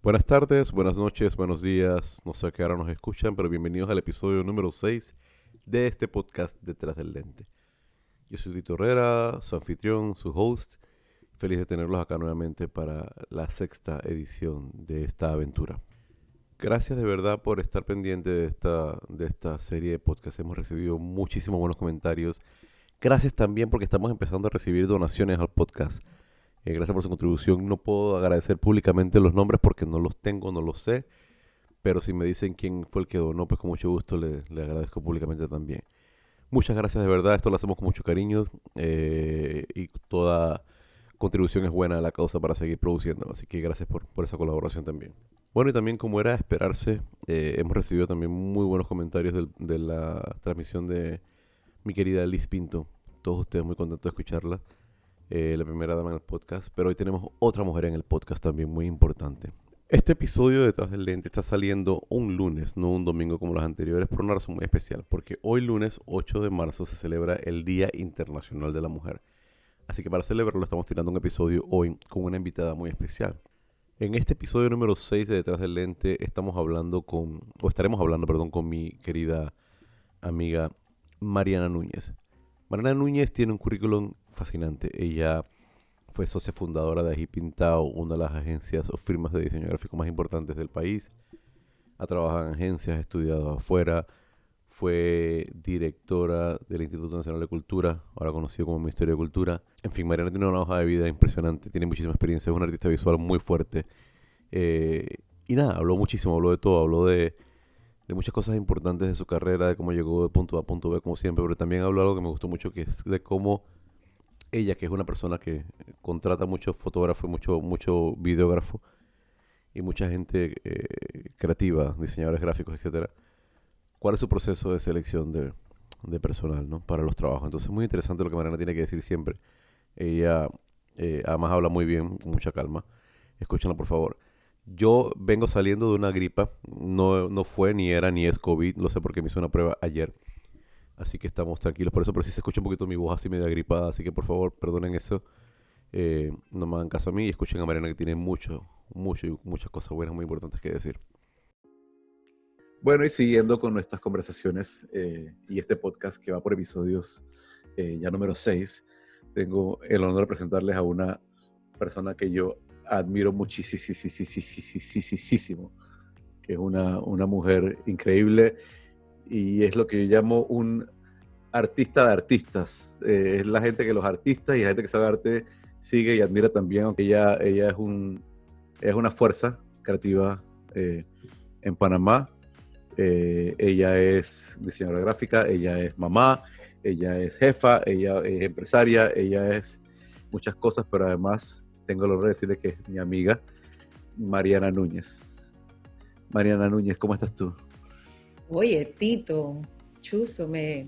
Buenas tardes, buenas noches, buenos días. No sé a qué hora nos escuchan, pero bienvenidos al episodio número 6 de este podcast Detrás del Lente. Yo soy Tito Herrera, su anfitrión, su host. Feliz de tenerlos acá nuevamente para la sexta edición de esta aventura. Gracias de verdad por estar pendiente de esta, de esta serie de podcasts. Hemos recibido muchísimos buenos comentarios. Gracias también porque estamos empezando a recibir donaciones al podcast. Eh, gracias por su contribución. No puedo agradecer públicamente los nombres porque no los tengo, no los sé. Pero si me dicen quién fue el que donó, pues con mucho gusto le, agradezco públicamente también. Muchas gracias de verdad. Esto lo hacemos con mucho cariño eh, y toda contribución es buena a la causa para seguir produciendo. Así que gracias por, esa colaboración también. Bueno, y también como era de esperarse, eh, hemos recibido también muy buenos comentarios de la transmisión de mi querida Liz Pinto. Todos ustedes muy contentos de escucharla. Eh, la primera dama en el podcast, pero hoy tenemos otra mujer en el podcast también muy importante. Este episodio de Detrás del Lente está saliendo un lunes, no un domingo como los anteriores, por una razón muy especial, porque hoy lunes 8 de marzo se celebra el Día Internacional de la Mujer. Así que para celebrarlo estamos tirando un episodio hoy con una invitada muy especial. En este episodio número 6 de Detrás del Lente estamos hablando con, o estaremos hablando, perdón, con mi querida amiga Mariana Núñez. Mariana Núñez tiene un currículum fascinante. Ella fue socia fundadora de Ají una de las agencias o firmas de diseño gráfico más importantes del país. Ha trabajado en agencias, ha estudiado afuera. Fue directora del Instituto Nacional de Cultura, ahora conocido como Ministerio de Cultura. En fin, Mariana tiene una hoja de vida impresionante, tiene muchísima experiencia, es una artista visual muy fuerte. Eh, y nada, habló muchísimo, habló de todo, habló de de muchas cosas importantes de su carrera, de cómo llegó de punto A a punto B, como siempre, pero también habló algo que me gustó mucho, que es de cómo ella, que es una persona que contrata muchos fotógrafos, mucho, mucho videógrafo y mucha gente eh, creativa, diseñadores gráficos, etcétera, cuál es su proceso de selección de, personal ¿no? para los trabajos. Entonces, muy interesante lo que Mariana tiene que decir siempre. Ella eh, además habla muy bien, con mucha calma. Escúchenla, por favor. Yo vengo saliendo de una gripa, no, no fue ni era ni es COVID, lo sé porque me hizo una prueba ayer. Así que estamos tranquilos por eso, pero si se escucha un poquito mi voz así media gripada, así que por favor perdonen eso. Eh, no me hagan caso a mí y escuchen a Mariana que tiene mucho, mucho y muchas cosas buenas muy importantes que decir. Bueno, y siguiendo con nuestras conversaciones eh, y este podcast que va por episodios eh, ya número 6, tengo el honor de presentarles a una persona que yo admiro muchísimo, que es una, una mujer increíble y es lo que yo llamo un artista de artistas. Eh, es la gente que los artistas y la gente que sabe arte sigue y admira también, aunque ella, ella es, un, es una fuerza creativa eh, en Panamá. Eh, ella es diseñadora gráfica, ella es mamá, ella es jefa, ella es empresaria, ella es muchas cosas, pero además tengo el honor de decirle que es mi amiga Mariana Núñez. Mariana Núñez, ¿cómo estás tú? Oye, Tito, chuzo, me,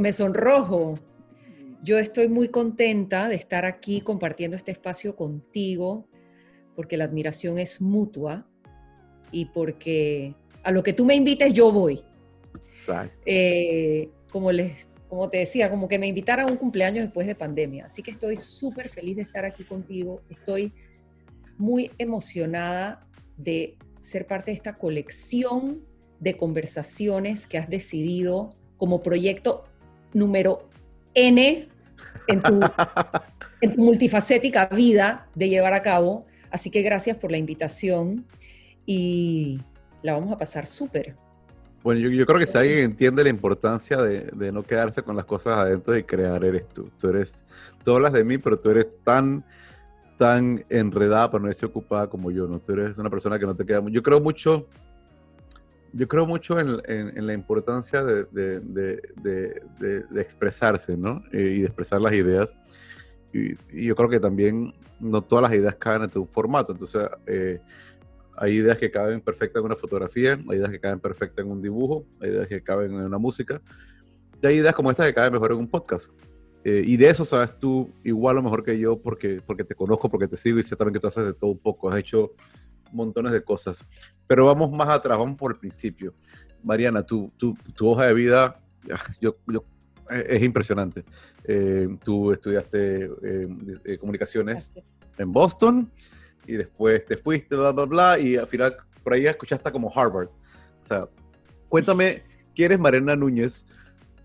me, sonrojo. Yo estoy muy contenta de estar aquí compartiendo este espacio contigo, porque la admiración es mutua y porque a lo que tú me invites yo voy. Exacto. Eh, como les como te decía, como que me invitara a un cumpleaños después de pandemia. Así que estoy súper feliz de estar aquí contigo. Estoy muy emocionada de ser parte de esta colección de conversaciones que has decidido como proyecto número N en tu, en tu multifacética vida de llevar a cabo. Así que gracias por la invitación y la vamos a pasar súper. Bueno, yo, creo que si alguien entiende la importancia de, no quedarse con las cosas adentro y crear, eres tú. Tú eres, tú hablas de mí, pero tú eres tan, tan enredada, pero no eres ocupada como yo, ¿no? Tú eres una persona que no te queda... Yo creo mucho, yo creo mucho en, la importancia de, expresarse, ¿no? Y de expresar las ideas. Y, yo creo que también no todas las ideas caen en un formato. Entonces, eh, hay ideas que caben perfectas en una fotografía, hay ideas que caben perfectas en un dibujo, hay ideas que caben en una música, y hay ideas como esta que caben mejor en un podcast. Eh, y de eso sabes tú igual o mejor que yo porque, porque te conozco, porque te sigo y sé también que tú haces de todo un poco, has hecho montones de cosas. Pero vamos más atrás, vamos por el principio. Mariana, tu, tu, tu hoja de vida yo, yo, es impresionante. Eh, tú estudiaste eh, comunicaciones en Boston y después te fuiste, bla, bla, bla, y al final por ahí escuchaste como Harvard. O sea, cuéntame, ¿quién eres Marena Núñez?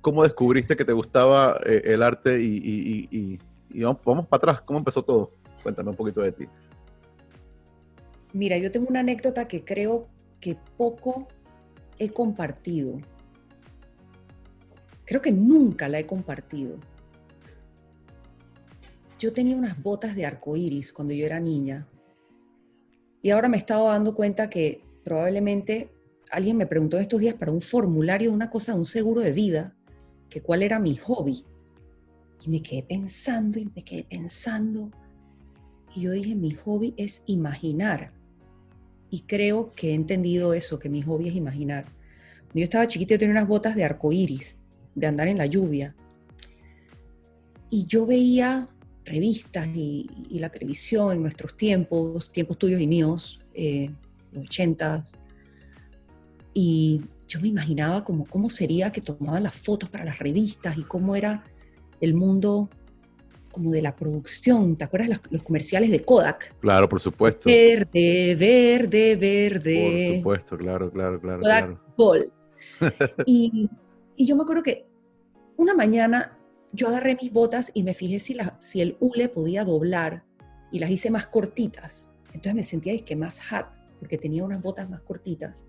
¿Cómo descubriste que te gustaba eh, el arte y, vamos, vamos para atrás? ¿Cómo empezó todo? Cuéntame un poquito de ti. Mira, yo tengo una anécdota que creo que poco he compartido. Creo que nunca la he compartido. Yo tenía unas botas de arco iris cuando yo era niña. Y ahora me he estado dando cuenta que probablemente alguien me preguntó estos días para un formulario una cosa, un seguro de vida, que cuál era mi hobby. Y me quedé pensando y me quedé pensando. Y yo dije, mi hobby es imaginar. Y creo que he entendido eso, que mi hobby es imaginar. Cuando yo estaba chiquita, yo tenía unas botas de arco iris, de andar en la lluvia. Y yo veía revistas y, la televisión en nuestros tiempos, tiempos tuyos y míos, eh, los ochentas. Y yo me imaginaba como cómo sería que tomaban las fotos para las revistas y cómo era el mundo como de la producción. ¿Te acuerdas los, los, comerciales de Kodak? Claro, por supuesto. Verde, verde, verde. Por supuesto, claro, claro, claro. Kodak claro. y, y, yo me acuerdo que una mañana yo agarré mis botas y me fijé si, la, si el hule podía doblar y las hice más cortitas. Entonces me sentía que más hat, porque tenía unas botas más cortitas.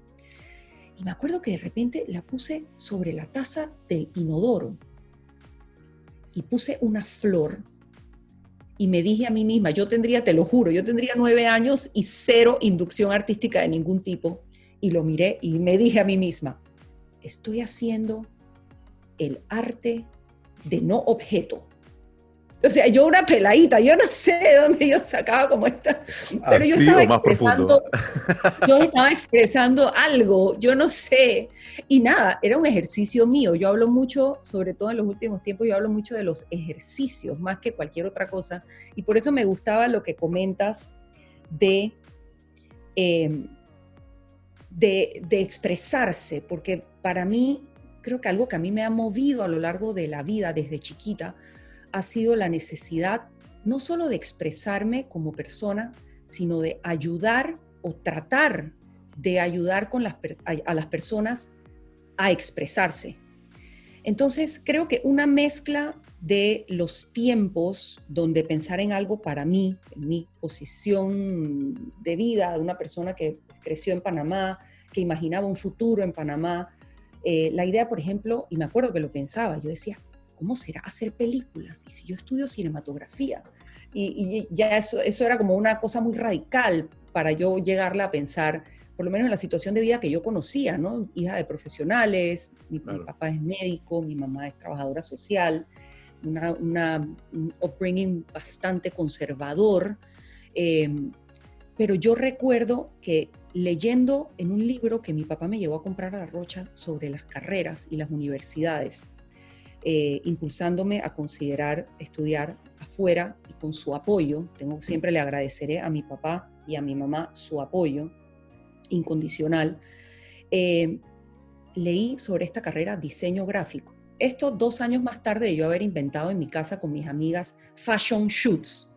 Y me acuerdo que de repente la puse sobre la taza del inodoro y puse una flor y me dije a mí misma, yo tendría, te lo juro, yo tendría nueve años y cero inducción artística de ningún tipo. Y lo miré y me dije a mí misma, estoy haciendo el arte de no objeto. O sea, yo una peladita, yo no sé de dónde yo sacaba como esta, pero yo estaba expresando, yo estaba expresando algo, yo no sé, y nada, era un ejercicio mío. Yo hablo mucho, sobre todo en los últimos tiempos, yo hablo mucho de los ejercicios más que cualquier otra cosa, y por eso me gustaba lo que comentas de, em, de, de expresarse, porque para mí creo que algo que a mí me ha movido a lo largo de la vida desde chiquita ha sido la necesidad no solo de expresarme como persona, sino de ayudar o tratar de ayudar con las, a, las personas a expresarse. Entonces, creo que una mezcla de los tiempos donde pensar en algo para mí, en mi posición de vida de una persona que creció en Panamá, que imaginaba un futuro en Panamá, eh, la idea, por ejemplo, y me acuerdo que lo pensaba, yo decía, ¿cómo será hacer películas? Y si yo estudio cinematografía, y, ya eso, eso era como una cosa muy radical para yo llegarla a pensar, por lo menos en la situación de vida que yo conocía, ¿no? Hija de profesionales, mi, papá es médico, mi mamá es trabajadora social, una, un upbringing bastante conservador, em, pero yo recuerdo que leyendo en un libro que mi papá me llevó a comprar a la Rocha sobre las carreras y las universidades, eh, impulsándome a considerar estudiar afuera y con su apoyo, tengo, siempre le agradeceré a mi papá y a mi mamá su apoyo incondicional, eh, leí sobre esta carrera diseño gráfico. Esto dos años más tarde de yo haber inventado en mi casa con mis amigas fashion shoots.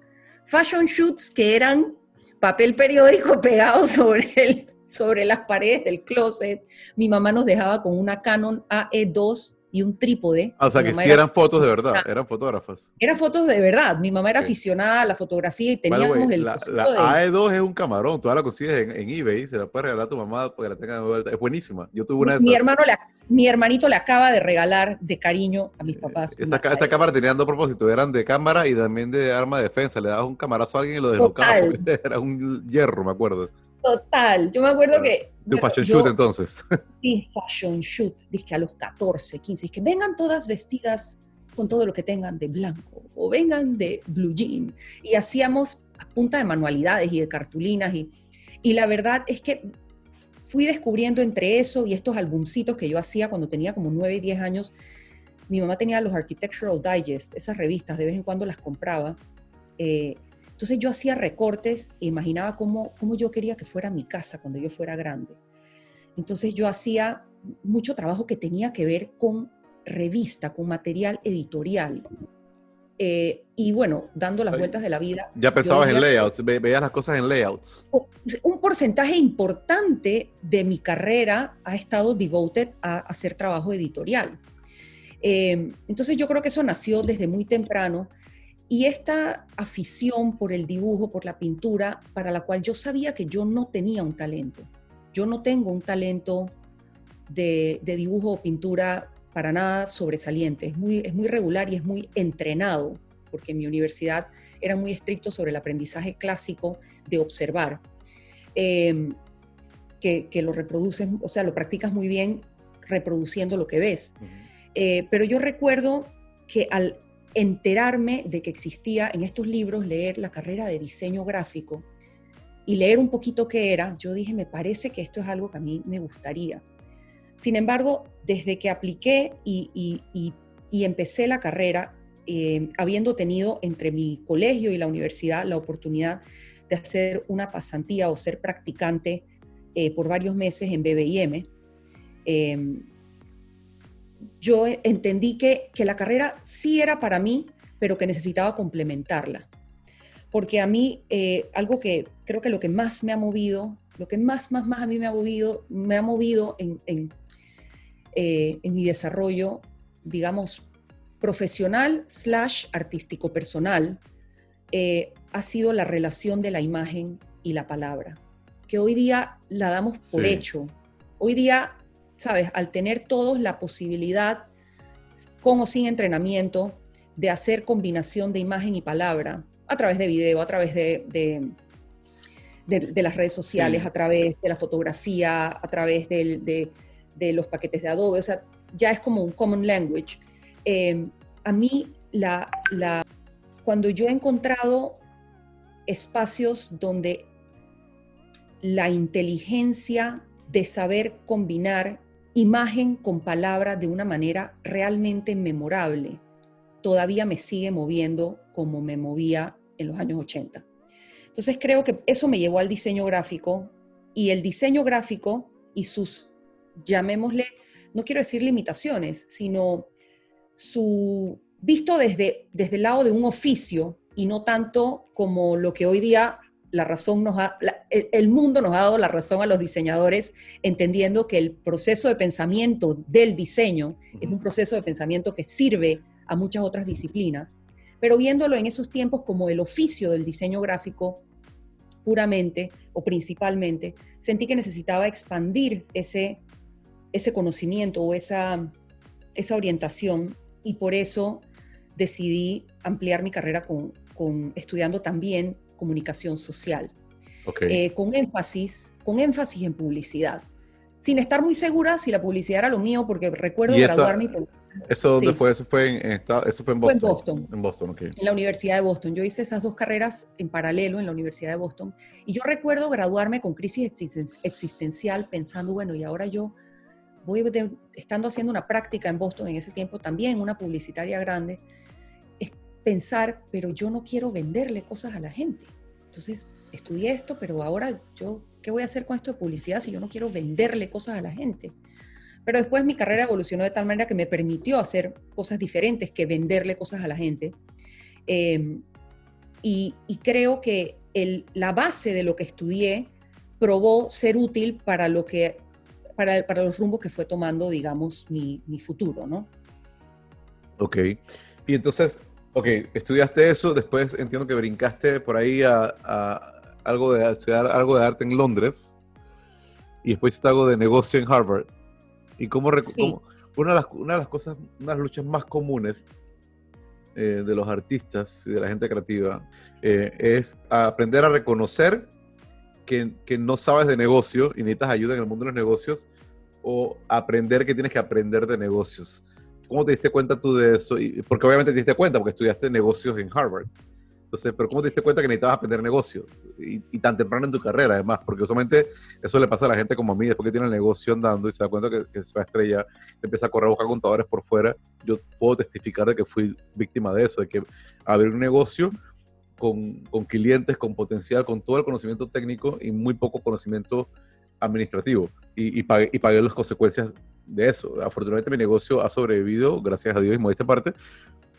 Fashion shoots que eran papel periódico pegado sobre, el, sobre las paredes del closet. Mi mamá nos dejaba con una Canon AE2 y un trípode. Ah, o sea, que sí eran fotos de verdad, eran fotógrafas. Eran fotos de verdad. Mi mamá era aficionada a la fotografía y teníamos el. La, AE2 e es un camarón, tú la consigues en, eBay, se la puedes regalar a tu mamá para que la tenga de vuelta. Es buenísima. Yo tuve una de esas. Mi, hermano mi hermanito le acaba de regalar de cariño a mis papás. Esa, esa cámara tenía dos propósitos, eran de cámara y también de arma de defensa. Le dabas un camarazo a alguien y lo deslocaba era un hierro, me acuerdo. Total. Yo me acuerdo que. De fashion shoot entonces. Sí, fashion shoot. Que a los 14, 15. que vengan todas vestidas con todo lo que tengan de blanco o vengan de blue jean. Y hacíamos a punta de manualidades y de cartulinas. Y, y la verdad es que fui descubriendo entre eso y estos albumcitos que yo hacía cuando tenía como 9 y 10 años. Mi mamá tenía los Architectural Digest, esas revistas, de vez en cuando las compraba. Eh, entonces yo hacía recortes e imaginaba cómo, cómo yo quería que fuera mi casa cuando yo fuera grande. Entonces yo hacía mucho trabajo que tenía que ver con revista, con material editorial. Eh, y bueno, dando las vueltas de la vida. Ya pensabas en layouts, veías las cosas en layouts. Un porcentaje importante de mi carrera ha estado devoted a hacer trabajo editorial. Eh, entonces yo creo que eso nació desde muy temprano y esta afición por el dibujo, por la pintura, para la cual yo sabía que yo no tenía un talento. Yo no tengo un talento de, dibujo o pintura para nada sobresaliente. Es muy, es muy regular y es muy entrenado, porque en mi universidad era muy estricto sobre el aprendizaje clásico de observar, em, que, lo reproduces, o sea, lo practicas muy bien reproduciendo lo que ves. Eh, pero yo recuerdo que al enterarme de que existía en estos libros, leer la carrera de diseño gráfico y leer un poquito qué era, yo dije, me parece que esto es algo que a mí me gustaría. Sin embargo, desde que apliqué y, empecé la carrera, eh, habiendo tenido entre mi colegio y la universidad la oportunidad de hacer una pasantía o ser practicante eh, por varios meses en BBIM, eh, yo entendí que, la carrera sí era para mí, pero que necesitaba complementarla. Porque a mí, algo que creo que lo que más me ha movido, lo que más, más, más a mí me ha movido, me ha movido en, eh, en mi desarrollo, digamos, profesional slash artístico personal, eh, ha sido la relación de la imagen y la palabra, que hoy día la damos por hecho. Hoy día, sabes, al tener todos la posibilidad, con o sin entrenamiento, de hacer combinación de imagen y palabra, a través de video, a través de, de, las redes sociales, a través de la fotografía, a través de, de los paquetes de Adobe, o sea, ya es como un common language. Em, a mí, la, la, cuando yo he encontrado espacios donde la inteligencia de saber combinar imagen con palabra de una manera realmente memorable, todavía me sigue moviendo como me movía en los años 80. Entonces creo que eso me llevó al diseño gráfico y el diseño gráfico y sus llamémosle, no quiero decir limitaciones, sino su visto desde, desde el lado de un oficio y no tanto como lo que hoy día la razón nos ha, el, mundo nos ha dado la razón a los diseñadores, entendiendo que el proceso de pensamiento del diseño es un proceso de pensamiento que sirve a muchas otras disciplinas, pero viéndolo en esos tiempos como el oficio del diseño gráfico puramente o principalmente, sentí que necesitaba expandir ese ese conocimiento o esa, esa orientación y por eso decidí ampliar mi carrera con, con estudiando también comunicación social, eh, con, énfasis, con énfasis en publicidad, sin estar muy segura si la publicidad era lo mío, porque recuerdo graduarme. ¿Eso dónde fue? ¿Eso fue en, eso fue en Boston? en Boston. En Boston, En la Universidad de Boston. Yo hice esas dos carreras en paralelo en la Universidad de Boston. Y yo recuerdo graduarme con crisis existencial pensando, bueno, y ahora yo voy estando haciendo una práctica en Boston en ese tiempo también, una publicitaria grande, pensar, pero yo no quiero venderle cosas a la gente. Entonces, estudié esto, pero ahora yo, ¿qué voy a hacer con esto de publicidad si yo no quiero venderle cosas a la gente? Pero después mi carrera evolucionó de tal manera que me permitió hacer cosas diferentes que venderle cosas a la gente. Em, y, creo que el, la base de lo que estudié probó ser útil para lo que para, para los rumbos que fue tomando, digamos, mi, mi futuro, ¿no? Ok. Y entonces, ok, estudiaste eso, después entiendo que brincaste por ahí a, algo de estudiar algo de arte en Londres y después algo de negocio en Harvard. Y cómo, una, de las, una de las cosas, una de las luchas más comunes eh, de los artistas y de la gente creativa eh, es aprender a reconocer que, no sabes de negocio y necesitas ayuda en el mundo de los negocios o aprender que tienes que aprender de negocios. ¿Cómo te diste cuenta tú de eso? Y, porque obviamente te diste cuenta porque estudiaste negocios en Harvard. Entonces, pero ¿cómo te diste cuenta que necesitabas aprender negocios? Y, tan temprano en tu carrera, además, porque usualmente eso le pasa a la gente como a mí, después que tiene el negocio andando y se da cuenta que, se va a estrellar, empieza a correr a buscar contadores por fuera. Yo puedo testificar de que fui víctima de eso, de que abrir un negocio con, con, clientes, con potencial, con todo el conocimiento técnico y muy poco conocimiento administrativo. Y, y, pagué, y pagué las consecuencias de eso. Afortunadamente mi negocio ha sobrevivido, gracias a Dios y modesta parte,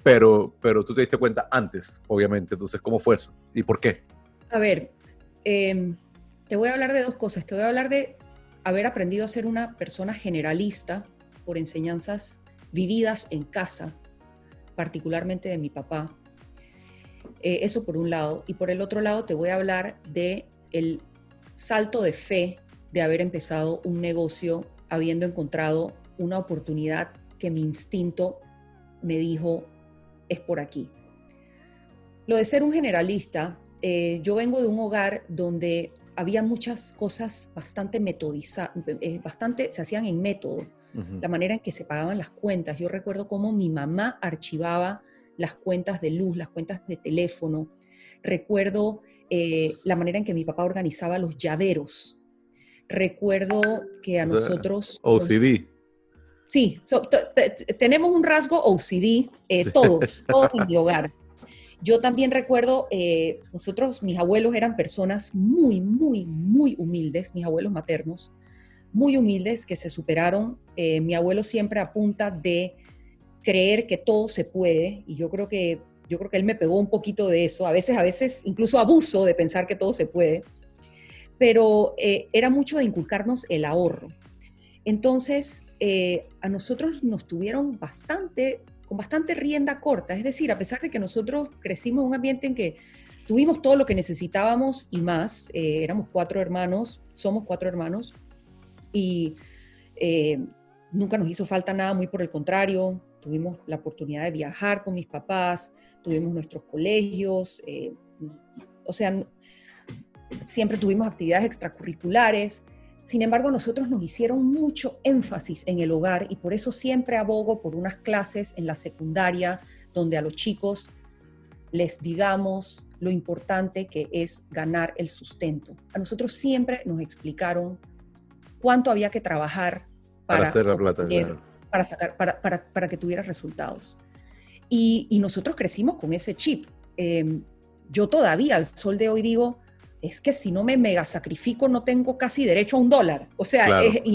pero, pero tú te diste cuenta antes, obviamente. Entonces, ¿cómo fue eso? ¿Y por qué? A ver, em, te voy a hablar de dos cosas. Te voy a hablar de haber aprendido a ser una persona generalista por enseñanzas vividas en casa, particularmente de mi papá. Eh, eso por un lado. Y por el otro lado te voy a hablar de el salto de fe de haber empezado un negocio habiendo encontrado una oportunidad que mi instinto me dijo es por aquí. Lo de ser un generalista, eh, yo vengo de un hogar donde había muchas cosas bastante metodizadas, eh, bastante, se hacían en método, la manera en que se pagaban las cuentas. Yo recuerdo cómo mi mamá archivaba las cuentas de luz, las cuentas de teléfono. Recuerdo eh, la manera en que mi papá organizaba los llaveros. Recuerdo que a nosotros... OCD. Sí, tenemos un rasgo OCD, eh, todos, todos en mi hogar. Yo también recuerdo, eh, nosotros, mis abuelos eran personas muy, muy, muy humildes, mis abuelos maternos, muy humildes que se superaron. Eh, mi abuelo siempre apunta de creer que todo se puede y yo creo que yo creo que él me pegó un poquito de eso. A veces, a veces incluso abuso de pensar que todo se puede. Pero era mucho de inculcarnos el ahorro. Entonces, eh, a nosotros nos tuvieron bastante, con bastante rienda corta. Es decir, a pesar de que nosotros crecimos en un ambiente en que tuvimos todo lo que necesitábamos y más, eh, éramos cuatro hermanos, somos cuatro hermanos, y eh, nunca nos hizo falta nada, muy por el contrario, tuvimos la oportunidad de viajar con mis papás, tuvimos nuestros colegios, o sea, siempre tuvimos actividades extracurriculares, sin embargo, nosotros nos hicieron mucho énfasis en el hogar y por eso siempre abogo por unas clases en la secundaria donde a los chicos les digamos lo importante que es ganar el sustento. A nosotros siempre nos explicaron cuánto había que trabajar para, hacer la plata, para, sacar, para, que tuviera resultados. Y, nosotros crecimos con ese chip. Em, yo todavía al sol de hoy digo, es que si no me mega sacrifico no tengo casi derecho a un dólar. O sea, y,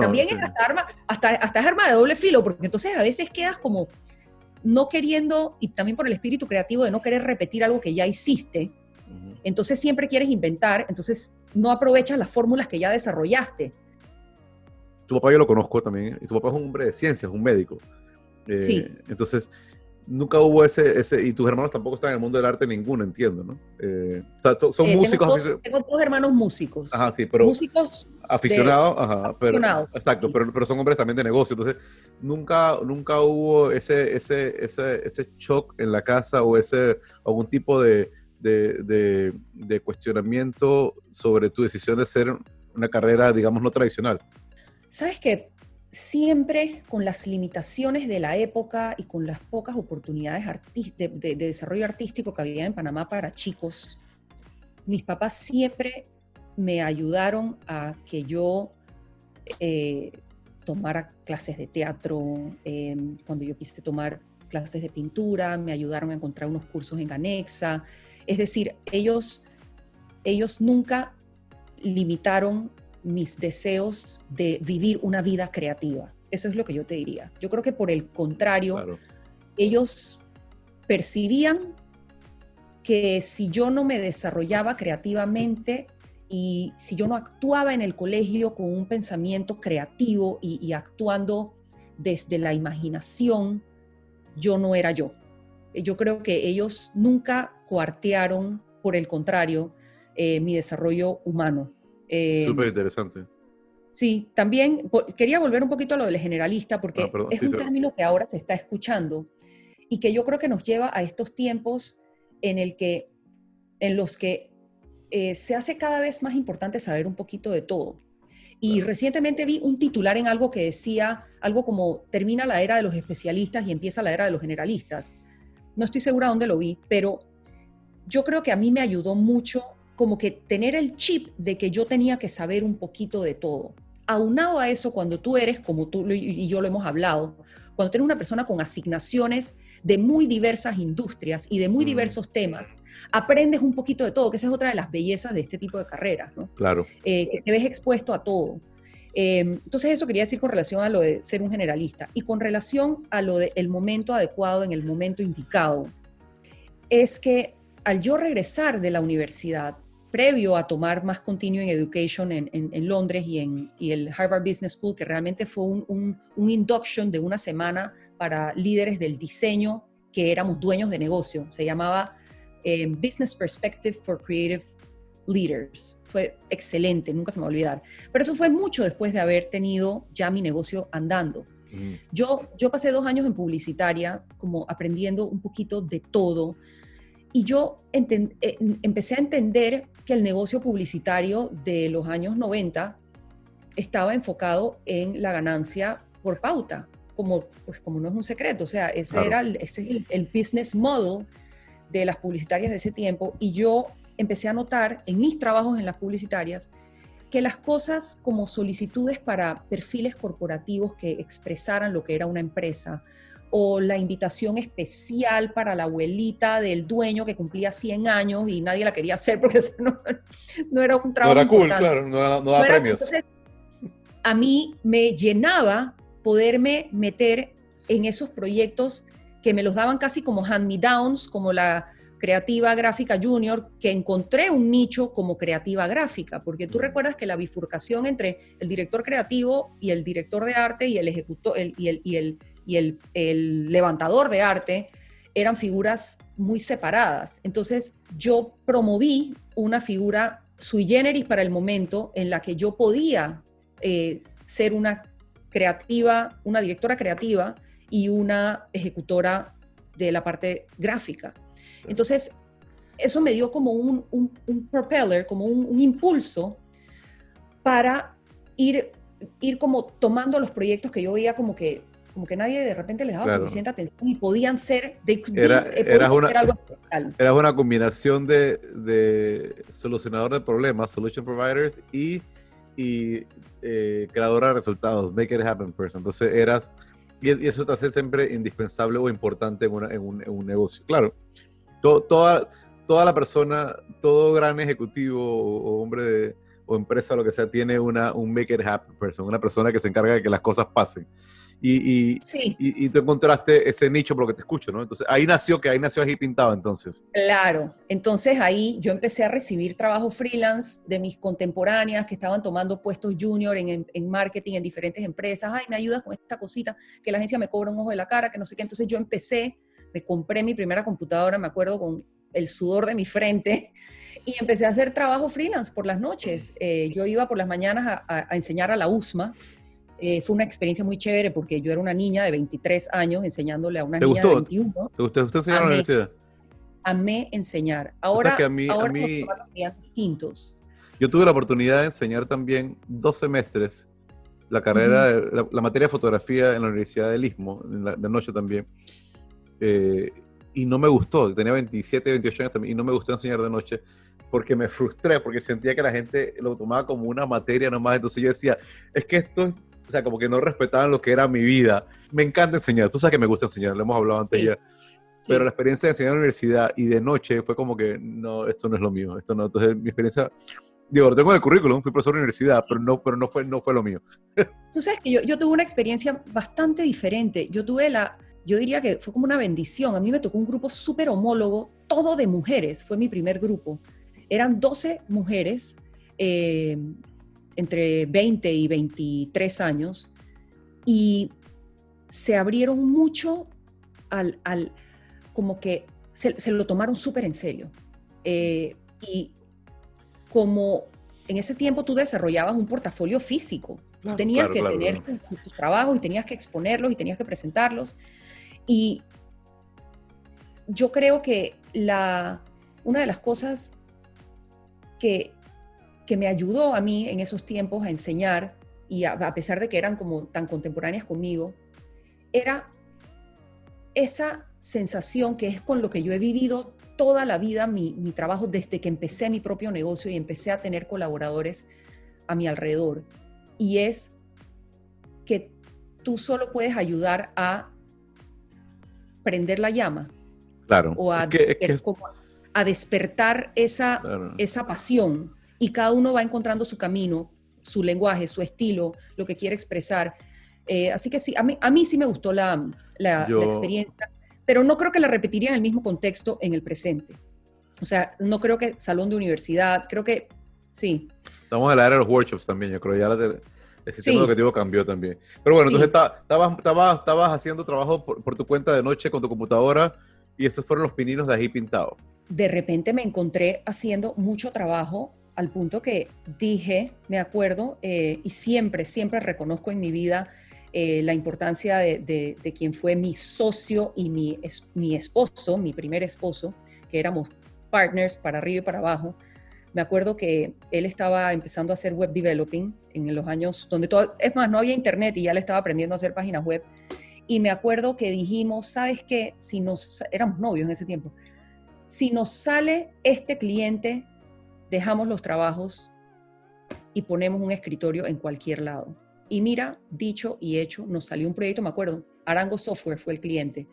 también es hasta arma, hasta, es arma de doble filo, porque entonces a veces quedas como no queriendo, y también por el espíritu creativo de no querer repetir algo que ya hiciste, entonces siempre quieres inventar, entonces no aprovechas las fórmulas que ya desarrollaste. Tu papá yo lo conozco también, y tu papá es un hombre de ciencias, un médico. Eh, sí. Entonces, nunca hubo ese, ese, y tus hermanos tampoco están en el mundo del arte ninguno, entiendo, ¿no? Eh, o sea, son eh, músicos. Tengo dos, hermanos músicos. Ajá, sí, pero. Músicos. Aficionados, ajá, pero, exacto, pero, pero, son hombres también de negocio. Entonces, nunca, nunca hubo ese, ese, ese, ese shock en la casa o ese, algún tipo de, de, de, de cuestionamiento sobre tu decisión de hacer una carrera, digamos, no tradicional. ¿Sabes qué? Siempre con las limitaciones de la época y con las pocas oportunidades de, desarrollo artístico que había en Panamá para chicos, mis papás siempre me ayudaron a que yo eh, tomara clases de teatro, em, cuando yo quise tomar clases de pintura, me ayudaron a encontrar unos cursos en Anexa. Es decir, ellos, ellos nunca limitaron mis deseos de vivir una vida creativa. Eso es lo que yo te diría. Yo creo que por el contrario, ellos percibían que si yo no me desarrollaba creativamente y si yo no actuaba en el colegio con un pensamiento creativo y, actuando desde la imaginación, yo no era yo. Yo creo que ellos nunca cuartearon, por el contrario, eh, mi desarrollo humano. Eh, Súper interesante. Sí, también quería volver un poquito a lo del generalista, porque ah, es un término que ahora se está escuchando y que yo creo que nos lleva a estos tiempos en, el que, en los que eh, se hace cada vez más importante saber un poquito de todo. Y recientemente vi un titular en algo que decía algo como termina la era de los especialistas y empieza la era de los generalistas. No estoy segura dónde lo vi, pero yo creo que a mí me ayudó mucho como que tener el chip de que yo tenía que saber un poquito de todo. Aunado a eso, cuando tú eres, como tú y yo lo hemos hablado, cuando tienes una persona con asignaciones de muy diversas industrias y de muy mm. diversos temas, aprendes un poquito de todo, que esa es otra de las bellezas de este tipo de carreras, ¿no? Claro. Eh, que te ves expuesto a todo. Em, entonces eso quería decir con relación a lo de ser un generalista y con relación a lo del momento adecuado en el momento indicado. Es que al yo regresar de la universidad, previo a tomar más Continuing Education en, en, Londres y en y el Harvard Business School, que realmente fue un, un, induction de una semana para líderes del diseño que éramos dueños de negocio. Se llamaba em, Business Perspective for Creative Leaders. Fue excelente, nunca se me va a olvidar. Pero eso fue mucho después de haber tenido ya mi negocio andando. Yo, yo pasé dos años en publicitaria, como aprendiendo un poquito de todo. Y yo eh, empecé a entender que el negocio publicitario de los años 90 estaba enfocado en la ganancia por pauta, como, pues, como no es un secreto. O sea, ese era el, ese es el business model de las publicitarias de ese tiempo. Y yo empecé a notar en mis trabajos en las publicitarias que las cosas como solicitudes para perfiles corporativos que expresaran lo que era una empresa o la invitación especial para la abuelita del dueño que cumplía 100 años y nadie la quería hacer porque eso no, era un trabajo. No era cool, claro, no, da premios. a mí me llenaba poderme meter en esos proyectos que me los daban casi como hand-me-downs, como la creativa gráfica junior, que encontré un nicho como creativa gráfica, porque tú recuerdas que la bifurcación entre el director creativo y el director de arte y el ejecutor y, el, y, el, y el, el levantador de arte eran figuras muy separadas. Entonces yo promoví una figura sui generis para el momento en la que yo podía eh, ser una creativa, una directora creativa y una ejecutora de la parte gráfica. Entonces, eso me dio como un, un, propeller, como un, impulso para ir, ir como tomando los proyectos que yo veía como que como que nadie de repente les daba suficiente atención y podían ser, de, era, eh, una, algo especial. Era una combinación de, de, solucionador de problemas, solution providers y, y eh, creadora de resultados, make it happen person. Entonces eras, y, eso te hace siempre indispensable o importante en, en, un, en un, negocio. Claro, toda, toda la persona, todo gran ejecutivo o, hombre de, o empresa, lo que sea, tiene una, un make it happen person, una persona que se encarga de que las cosas pasen. Y, y, y, tú encontraste ese nicho por lo que te escucho, ¿no? Entonces ahí nació, que ahí nació ahí pintado entonces. Claro, entonces ahí yo empecé a recibir trabajo freelance de mis contemporáneas que estaban tomando puestos junior en, en, marketing en diferentes empresas. Ay, me ayudas con esta cosita, que la agencia me cobra un ojo de la cara, que no sé qué. Entonces yo empecé me compré mi primera computadora, me acuerdo, con el sudor de mi frente y empecé a hacer trabajo freelance por las noches. Eh, yo iba por las mañanas a, enseñar a la USMA. Eh, fue una experiencia muy chévere porque yo era una niña de 23 años enseñándole a una niña de 21. ¿Te gustó, enseñar a la universidad? Amé enseñar. Ahora, que a mí, ahora a mí, distintos. Yo tuve la oportunidad de enseñar también dos semestres la carrera, de, la, materia de fotografía en la Universidad del Istmo, de noche también. Eh, y no me gustó, tenía 27, 28 años también, y no me gustó enseñar de noche porque me frustré, porque sentía que la gente lo tomaba como una materia nomás, entonces yo decía, es que esto, o sea, como que no respetaban lo que era mi vida. Me encanta enseñar, tú sabes que me gusta enseñar, lo hemos hablado antes ya, pero la experiencia de enseñar en la universidad y de noche fue como que, no, esto no es lo mío, esto no, entonces mi experiencia digo, lo tengo en el currículum, fui profesor de universidad, pero no, pero no, fue, no fue lo mío. Tú sabes que yo, yo tuve una experiencia bastante diferente. Yo tuve la, yo diría que fue como una bendición. A mí me tocó un grupo súper homólogo, todo de mujeres, fue mi primer grupo. Eran 12 mujeres eh, entre 20 y 23 años y se abrieron mucho al, al como que se, lo tomaron súper en serio. Eh, y como en ese tiempo tú desarrollabas un portafolio físico, tenías que tener tus trabajos y tenías que exponerlos y tenías que presentarlos. Y yo creo que la, una de las cosas que, que me ayudó a mí en esos tiempos a enseñar, y a, pesar de que eran como tan contemporáneas conmigo, era esa sensación que es con lo que yo he vivido toda la vida mi, mi, trabajo desde que empecé mi propio negocio y empecé a tener colaboradores a mi alrededor. Y es que tú solo puedes ayudar a prender la llama. Claro. O a, a despertar esa, esa pasión. Y cada uno va encontrando su camino su lenguaje, su estilo, lo que quiere expresar. Eh, así que sí, a mí, a mí sí me gustó la, la, experiencia, pero no creo que la repetiría en el mismo contexto en el presente. O sea, no creo que salón de universidad, creo que sí. Estamos en la era de los workshops también, yo creo, ya la, el sistema educativo cambió también. Pero bueno, entonces estabas, estabas, estabas haciendo trabajo por, tu cuenta de noche con tu computadora y esos fueron los pininos de ahí pintados. De repente me encontré haciendo mucho trabajo al punto que dije, me acuerdo, eh, y siempre, siempre reconozco en mi vida eh, la importancia de, quien fue mi socio y mi, mi esposo, mi primer esposo, que éramos partners para arriba y para abajo. Me acuerdo que él estaba empezando a hacer web developing en los años donde todo, es más, no había internet y ya le estaba aprendiendo a hacer páginas web. Y me acuerdo que dijimos, ¿sabes qué? Si nos, éramos novios en ese tiempo, si nos sale este cliente, dejamos los trabajos y ponemos un escritorio en cualquier lado. Y mira, dicho y hecho, nos salió un proyecto, me acuerdo, Arango Software fue el cliente.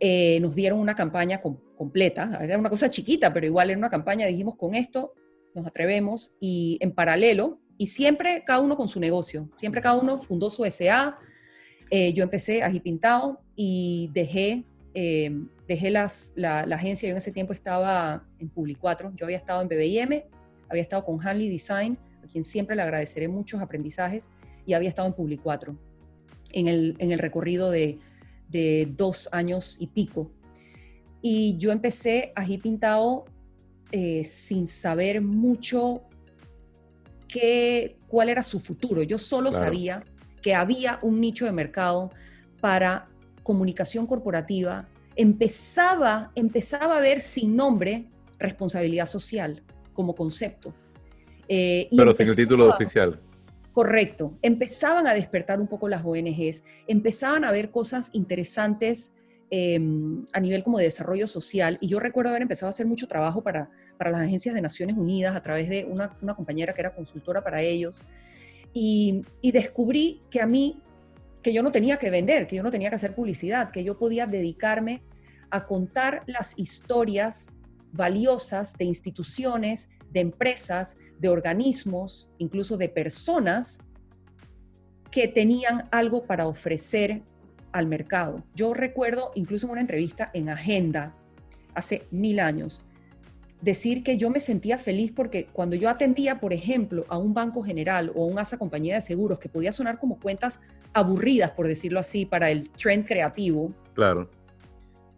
Eh, nos dieron una campaña completa, era una cosa chiquita, pero igual era una campaña, dijimos, con esto nos atrevemos y en paralelo, y siempre cada uno con su negocio, siempre cada uno fundó su SA, eh, yo empecé a Pintado y dejé, eh, dejé las, la, agencia, yo en ese tiempo estaba en Publi4, yo había estado en BBM, había estado con Hanley Design, a quien siempre le agradeceré muchos aprendizajes, y había estado en Publi4, en el, en el recorrido de de dos años y pico. Y yo empecé a Pintado eh, sin saber mucho qué, cuál era su futuro. Yo solo sabía que había un nicho de mercado para comunicación corporativa. Empezaba, empezaba a ver sin nombre responsabilidad social como concepto. Eh, Pero sin el título oficial. Correcto. Empezaban a despertar un poco las ONGs, empezaban a ver cosas interesantes em, a nivel como de desarrollo social. Y yo recuerdo haber empezado a hacer mucho trabajo para, para las agencias de Naciones Unidas a través de una, una compañera que era consultora para ellos. Y, y descubrí que a mí, que yo no tenía que vender, que yo no tenía que hacer publicidad, que yo podía dedicarme a contar las historias valiosas de instituciones, de empresas, de organismos, incluso de personas que tenían algo para ofrecer al mercado. Yo recuerdo, incluso una entrevista en Agenda, hace mil años, decir que yo me sentía feliz porque cuando yo atendía, por ejemplo, a un banco general o a una compañía de seguros que podía sonar como cuentas aburridas, por decirlo así, para el trend creativo. Claro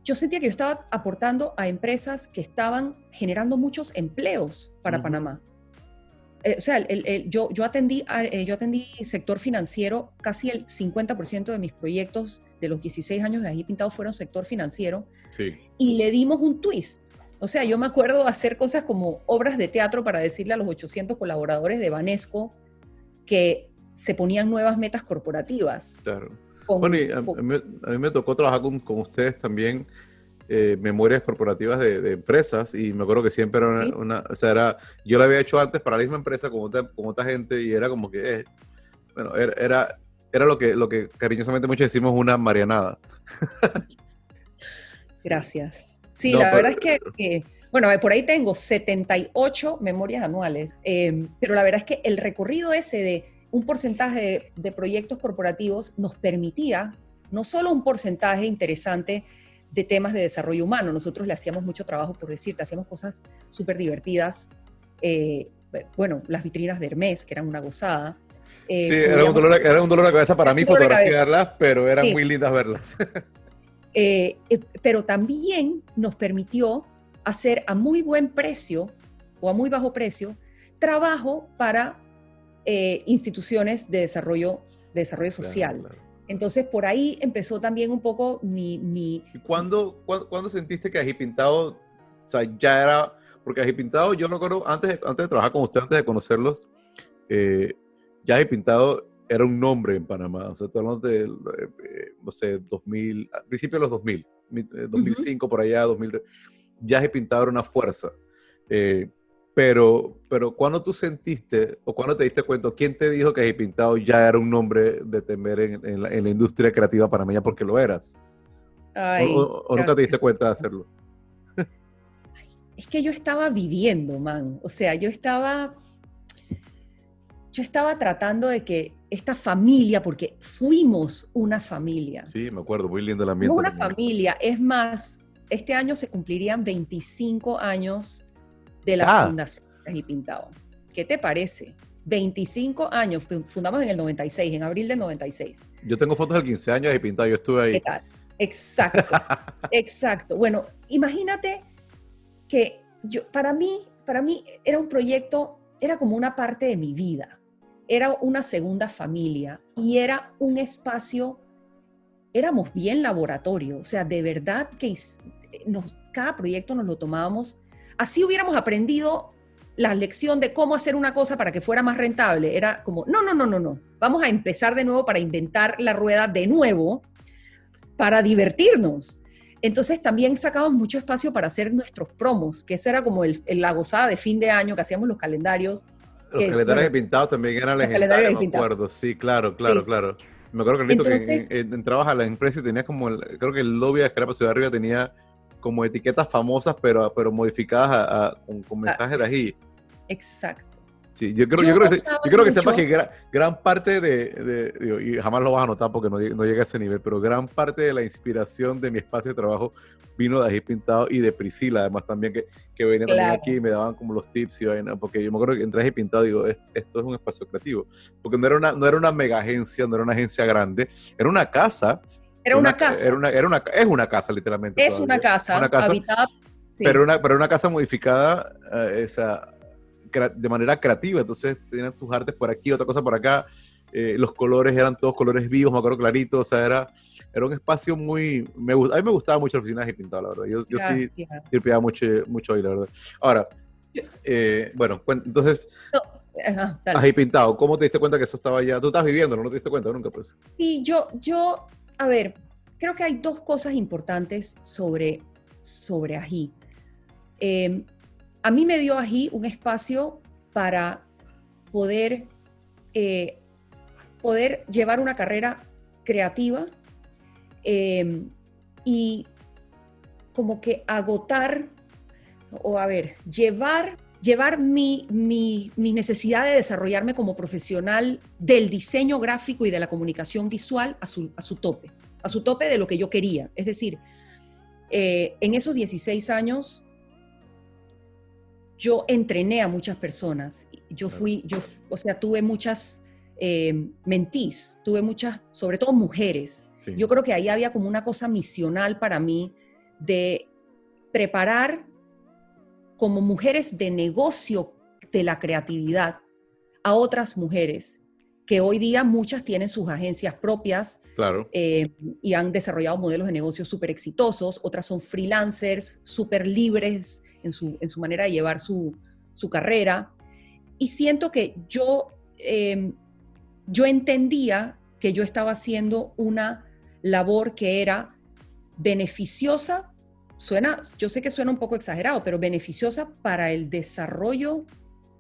yo sentía que yo estaba aportando a empresas que estaban generando muchos empleos para Panamá. Eh, o sea, yo, yo, atendí, eh, yo atendí sector financiero, casi el 50% de mis proyectos de los 16 años de allí pintado fueron sector financiero. Sí. Y le dimos un twist. O sea, yo me acuerdo hacer cosas como obras de teatro para decirle a los 800 colaboradores de Banesco que se ponían nuevas metas corporativas. Claro bueno, y a, mí, me tocó trabajar con, con ustedes también eh, memorias corporativas de, empresas y me acuerdo que siempre era una, o sea, era, yo lo había hecho antes para la misma empresa con otra, con otra gente y era como que, eh, bueno, era, era, lo, que, lo que cariñosamente muchos decimos una marianada. Gracias. Sí, la verdad es que, bueno, por ahí tengo 78 memorias anuales, eh, pero la verdad es que el recorrido ese de un porcentaje de, proyectos corporativos nos permitía no solo un porcentaje interesante de temas de desarrollo humano, nosotros le hacíamos mucho trabajo, por decirte, hacíamos cosas súper divertidas, eh, bueno, las vitrinas de Hermes, que eran una gozada. Eh, sí, era un, dolor, era un, dolor, de cabeza para mí fotografiarlas, pero eran muy lindas verlas. Eh, pero también nos permitió hacer a muy buen precio o a muy bajo precio trabajo para eh, instituciones de desarrollo, de desarrollo social. Entonces, por ahí empezó también un poco mi... mi ¿Cuándo, cuándo, sentiste que Agipintado, o sea, ya era, porque Agipintado, yo me acuerdo, antes de, antes de trabajar con usted, antes de conocerlos, eh, ya Agipintado era un nombre en Panamá, o sea, hablando de, eh, no sé, 2000, al principio de los 2000, 2005 por allá, 2003, ya Agipintado era una fuerza. Eh, pero, pero cuando tú sentiste o cuando te diste cuenta, ¿quién te dijo que Pintado ya era un nombre de temer en, la, industria creativa panameña porque lo eras? o, nunca te diste cuenta de hacerlo? Es que yo estaba viviendo, man. O sea, yo estaba, yo estaba tratando de que esta familia, porque fuimos una familia. Sí, me acuerdo, muy lindo el ambiente. Una familia, es más, este año se cumplirían 25 años de la ah. fundación y Pintado. ¿Qué te parece? 25 años, fundamos en el 96, en abril del 96. Yo tengo fotos del 15 años de Pintado, yo estuve ahí. Exacto, exacto. Bueno, imagínate que yo, para mí, para mí era un proyecto, era como una parte de mi vida, era una segunda familia y era un espacio, éramos bien laboratorio, o sea, de verdad que nos, cada proyecto nos lo tomábamos, así hubiéramos aprendido la lección de cómo hacer una cosa para que fuera más rentable, era como, no, no, no, no, no, vamos a empezar de nuevo para inventar la rueda de nuevo, para divertirnos. Entonces también sacamos mucho espacio para hacer nuestros promos, que esa era como el, la gozada de fin de año que hacíamos los calendarios. Los calendarios de pintados también eran legendarios, me acuerdo. Sí, claro, claro, claro. Me acuerdo, que entrabas a la empresa y tenías como, el, creo que el lobby de Escarapa Ciudad Arriba tenía como etiquetas famosas, pero, pero modificadas con, mensajes de ahí. Exacto. Sí, yo creo, yo, creo que, yo creo que sepas que gran, parte de, y jamás lo vas a notar porque no, no, llega a ese nivel, pero gran parte de la inspiración de mi espacio de trabajo vino de Ají Pintado y de Priscila, además también que, que venían aquí y me daban como los tips y vaina, porque yo me acuerdo que entré Ají Pintado y digo, esto es un espacio creativo, porque no era una, no era una mega agencia, no era una agencia grande, era una casa. Era una, casa. Era una, era una, es una casa literalmente. Es una casa, una casa habitada. Pero, una, pero una casa modificada, eh, esa de manera creativa. Entonces tenían tus artes por aquí, otra cosa por acá. Eh, los colores eran todos colores vivos, me acuerdo clarito. O sea, era, era un espacio muy. Me, a mí me gustaba mucho la oficina de pintado, la verdad. Yo, yo sí tripeaba mucho, mucho ahí, la verdad. Ahora, eh, bueno, entonces. No, pintado, ¿cómo te diste cuenta que eso estaba ya? Tú estás viviendo, ¿no? te diste cuenta nunca, pues. Sí, yo, yo, a ver, creo que hay dos cosas importantes sobre, sobre ají. Eh, a mí me dio allí un espacio para poder, eh, poder llevar una carrera creativa em, y como que agotar, o a ver, llevar, llevar mi, mi, necesidad de desarrollarme como profesional del diseño gráfico y de la comunicación visual a su, a su tope, a su tope de lo que yo quería. Es decir, eh, en esos 16 años yo entrené a muchas personas. Yo fui, yo, o sea, tuve muchas eh, mentís, tuve muchas, sobre todo mujeres. Yo creo que ahí había como una cosa misional para mí de preparar como mujeres de negocio de la creatividad a otras mujeres que hoy día muchas tienen sus agencias propias claro. Eh, y han desarrollado modelos de negocio súper exitosos, otras son freelancers, súper libres en su, en su, manera de llevar su, su, carrera. Y siento que yo, em, yo entendía que yo estaba haciendo una labor que era beneficiosa, suena, yo sé que suena un poco exagerado, pero beneficiosa para el desarrollo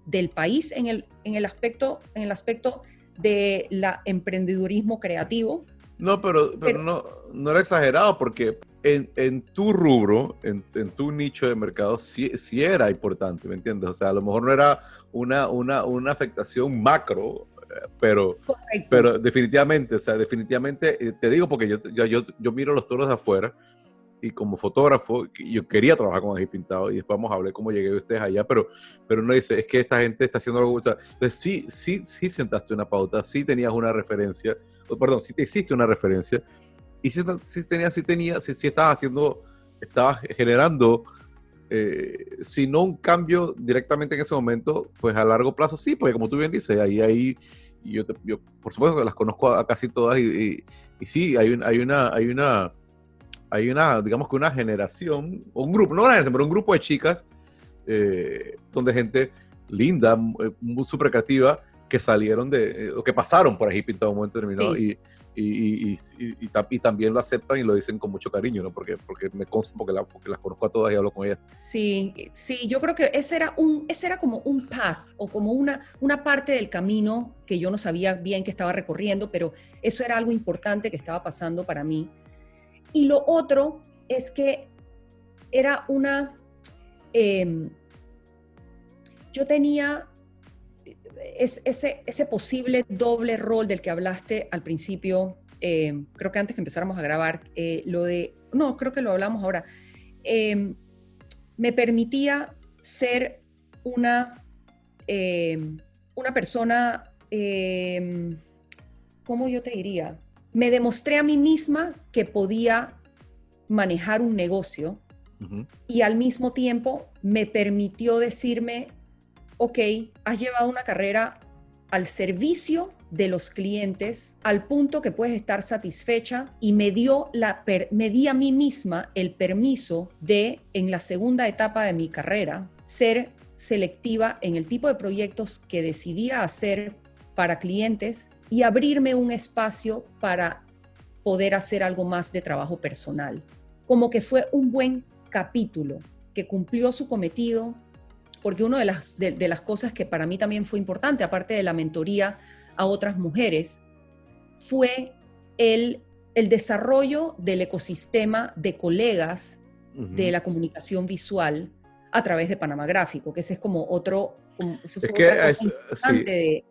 del país en el, en el aspecto, en el aspecto de la emprendedurismo creativo. No, pero, pero, no, no era exagerado porque en, en tu rubro, en, en, tu nicho de mercado, sí, sí, era importante, ¿me entiendes? O sea, a lo mejor no era una, una, una afectación macro, eh, pero, pero definitivamente, o sea, definitivamente, eh, te digo porque yo, yo, yo, yo miro los toros de afuera y como fotógrafo, yo quería trabajar con ají pintado y después vamos a hablar cómo llegué ustedes allá, pero, pero no dice, es que esta gente está haciendo algo. entonces, sí, sí, sí sentaste una pauta, sí tenías una referencia, perdón, sí te hiciste una referencia y sí, sí tenías, sí tenías, sí, estabas haciendo, estabas generando, eh, si no un cambio directamente en ese momento, pues a largo plazo sí, porque como tú bien dices, ahí, ahí, y yo, yo por supuesto las conozco a, casi todas y, y, sí, hay, un, hay una, hay una hay una, digamos que una generación, un grupo, no una generación, pero un grupo de chicas, eh, donde gente linda, muy súper creativa, que salieron de, eh, o que pasaron por ahí pintado un momento determinado y, y, y, y, también lo aceptan y lo dicen con mucho cariño, ¿no? Porque, porque me consta, porque, porque, las conozco a todas y hablo con ellas. Sí, sí, yo creo que ese era, un, ese era como un path o como una, una parte del camino que yo no sabía bien que estaba recorriendo, pero eso era algo importante que estaba pasando para mí. Y lo otro es que era una... Em, yo tenía... es, ese, ese posible doble rol del que hablaste al principio, eh, creo que antes que empezáramos a grabar, eh, lo de, no, creo que lo hablamos ahora, em, me permitía ser una, em, una persona, em, ¿cómo yo te diría? Me demostré a mí misma que podía manejar un negocio y al mismo tiempo me permitió decirme, ok, has llevado una carrera al servicio de los clientes al punto que puedes estar satisfecha y me dio la me di a mí misma el permiso de en la segunda etapa de mi carrera ser selectiva en el tipo de proyectos que decidía hacer para clientes y abrirme un espacio para poder hacer algo más de trabajo personal. Como que fue un buen capítulo que cumplió su cometido, porque una de las, de, las cosas que para mí también fue importante, aparte de la mentoría a otras mujeres, fue el, el desarrollo del ecosistema de colegas de la comunicación visual a través de Panamá Gráfico, que ese es como otro, es que de,